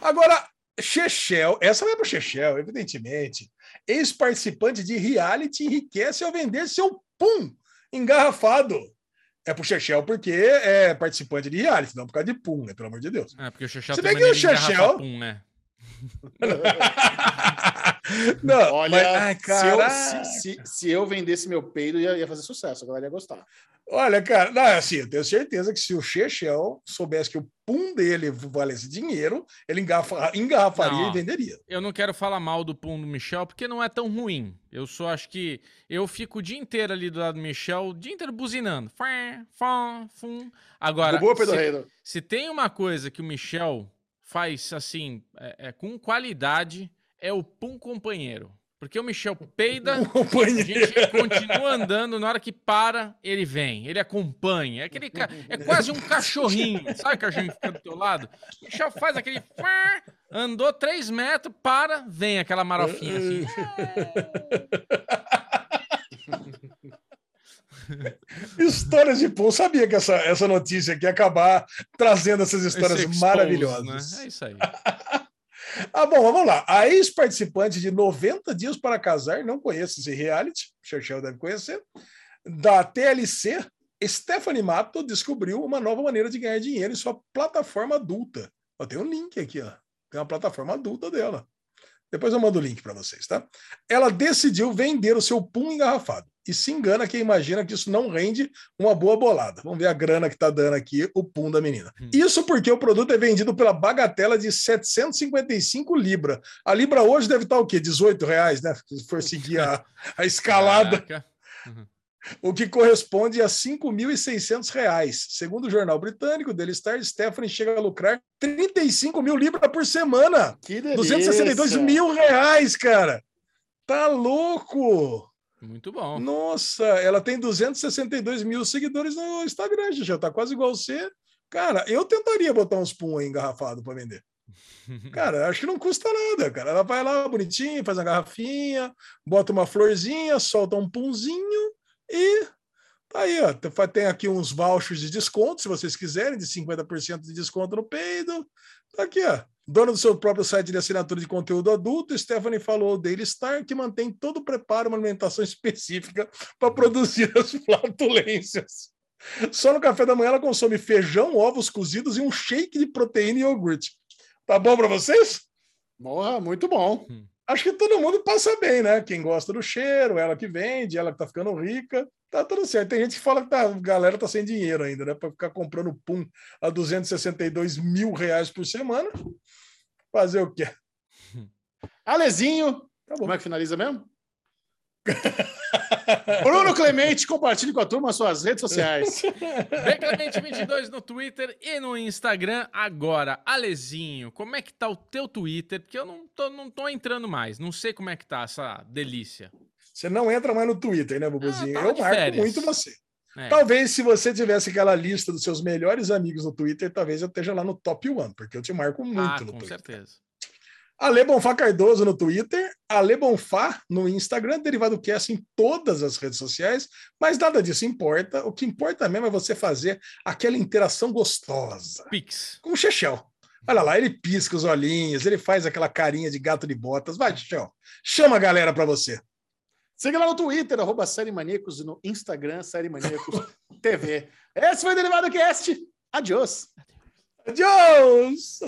Agora, Chechel, essa vai para o Chechel, evidentemente. Ex-participante de reality enriquece ao vender seu pum engarrafado. É pro Chechel porque é participante de reality, não por causa de pum, né? Pelo amor de Deus. É, porque o Chechel Se bem que o engarrafar Chechel- pum, né? (laughs) não, Olha, mas, ai, se, cara, eu, se, se- se eu vendesse meu peido, ia, ia fazer sucesso. A galera ia gostar. olha, cara, não, assim, eu tenho certeza que se o Chechel soubesse que o pum dele valesse dinheiro, ele engarrafa- engarrafaria Não. e venderia. Eu não quero falar mal do pum do Michel, porque não é tão ruim. Eu só acho que eu fico o dia inteiro ali do lado do Michel, o dia inteiro buzinando. Fã, fã, fum. Agora, Boa, Pedro se, Reino. se tem uma coisa que o Michel faz assim, é, é, com qualidade, é o pum companheiro. Porque o Michel peida, a Companheiro. gente continua andando, na hora que para, ele vem, ele acompanha. É, aquele, ca- é quase um cachorrinho, sabe o cachorrinho que fica do teu lado? O Michel faz aquele. (laughs) Andou três metros, para, vem aquela marofinha assim. (laughs) Histórias de pum. Sabia que essa, essa notícia aqui ia acabar trazendo essas histórias expose, maravilhosas. né? É isso aí. Ah, bom, vamos lá. A ex-participante de 90 Dias para Casar, não conheço esse reality, Churchill deve conhecer, da TLC, Stephanie Mato descobriu uma nova maneira de ganhar dinheiro em sua plataforma adulta. Ó, tem um link aqui, ó. Tem uma plataforma adulta dela. Depois eu mando o link para vocês, tá? Ela decidiu vender o seu pum engarrafado. E se engana quem imagina que isso não rende uma boa bolada. Vamos ver a grana que tá dando aqui o pum da menina. Hum. Isso porque o produto é vendido pela bagatela de 755 libra. A libra hoje deve estar o quê? 18 reais, né? Se for seguir a, a (laughs) escalada, Caraca. o que corresponde a 5.600 reais. Segundo o jornal britânico, Daily Star, Stephanie chega a lucrar 35 mil libras por semana. Que delícia. 262 mil reais, cara. Tá louco! Muito bom. Nossa, ela tem 262 mil seguidores no Instagram, já tá quase igual você. Cara, eu tentaria botar uns pum aí engarrafado para vender. (laughs) Cara, acho que não custa nada, cara. Ela vai lá bonitinho, faz uma garrafinha, bota uma florzinha, solta um punzinho e tá aí, ó. Tem- Tem aqui uns vouchers de desconto, se vocês quiserem, de 50% de desconto no peido. Tá aqui, ó. Dona do seu próprio site de assinatura de conteúdo adulto, Stephanie falou ao Daily Star que mantém todo o preparo, uma alimentação (laughs) específica para produzir as flatulências. Só no café da manhã ela consome feijão, ovos cozidos e um shake de proteína e iogurte. Tá bom para vocês? Porra, muito bom. acho que todo mundo passa bem, né? Quem gosta do cheiro, ela que vende, ela que tá ficando rica, tá tudo certo. Tem gente que fala que tá, a galera tá sem dinheiro ainda, né? Para ficar comprando pum a 262 mil reais por semana. Fazer o quê? (laughs) Alezinho, Tá bom. como é que finaliza mesmo? (laughs) Bruno Clemente, compartilhe com a turma as suas redes sociais. (laughs) Beclemente22 no Twitter e no Instagram agora. Alezinho, como é que tá o teu Twitter? Porque eu não tô, não tô entrando mais. Não sei como é que tá essa delícia. Você não entra mais no Twitter, né, Bubuzinho? Ah, tava Eu marco férias. muito você. É. Talvez se você tivesse aquela lista dos seus melhores amigos no Twitter, talvez eu esteja lá no top one, porque eu te marco muito ah, no com Twitter. certeza. Ale Bonfá Cardoso no Twitter, Ale Bonfá no Instagram, Derivado Cast em todas as redes sociais, mas nada disso importa. O que importa mesmo é você fazer aquela interação gostosa Pix. com o Chechel. Olha lá, ele pisca os olhinhos, ele faz aquela carinha de gato de botas. Vai, Chechel, chama a galera para você. Siga lá no Twitter, arroba Série Maníacos, e no Instagram, Série Maníacos TV. Esse foi o Derivado Cast. Adiós. Adiós!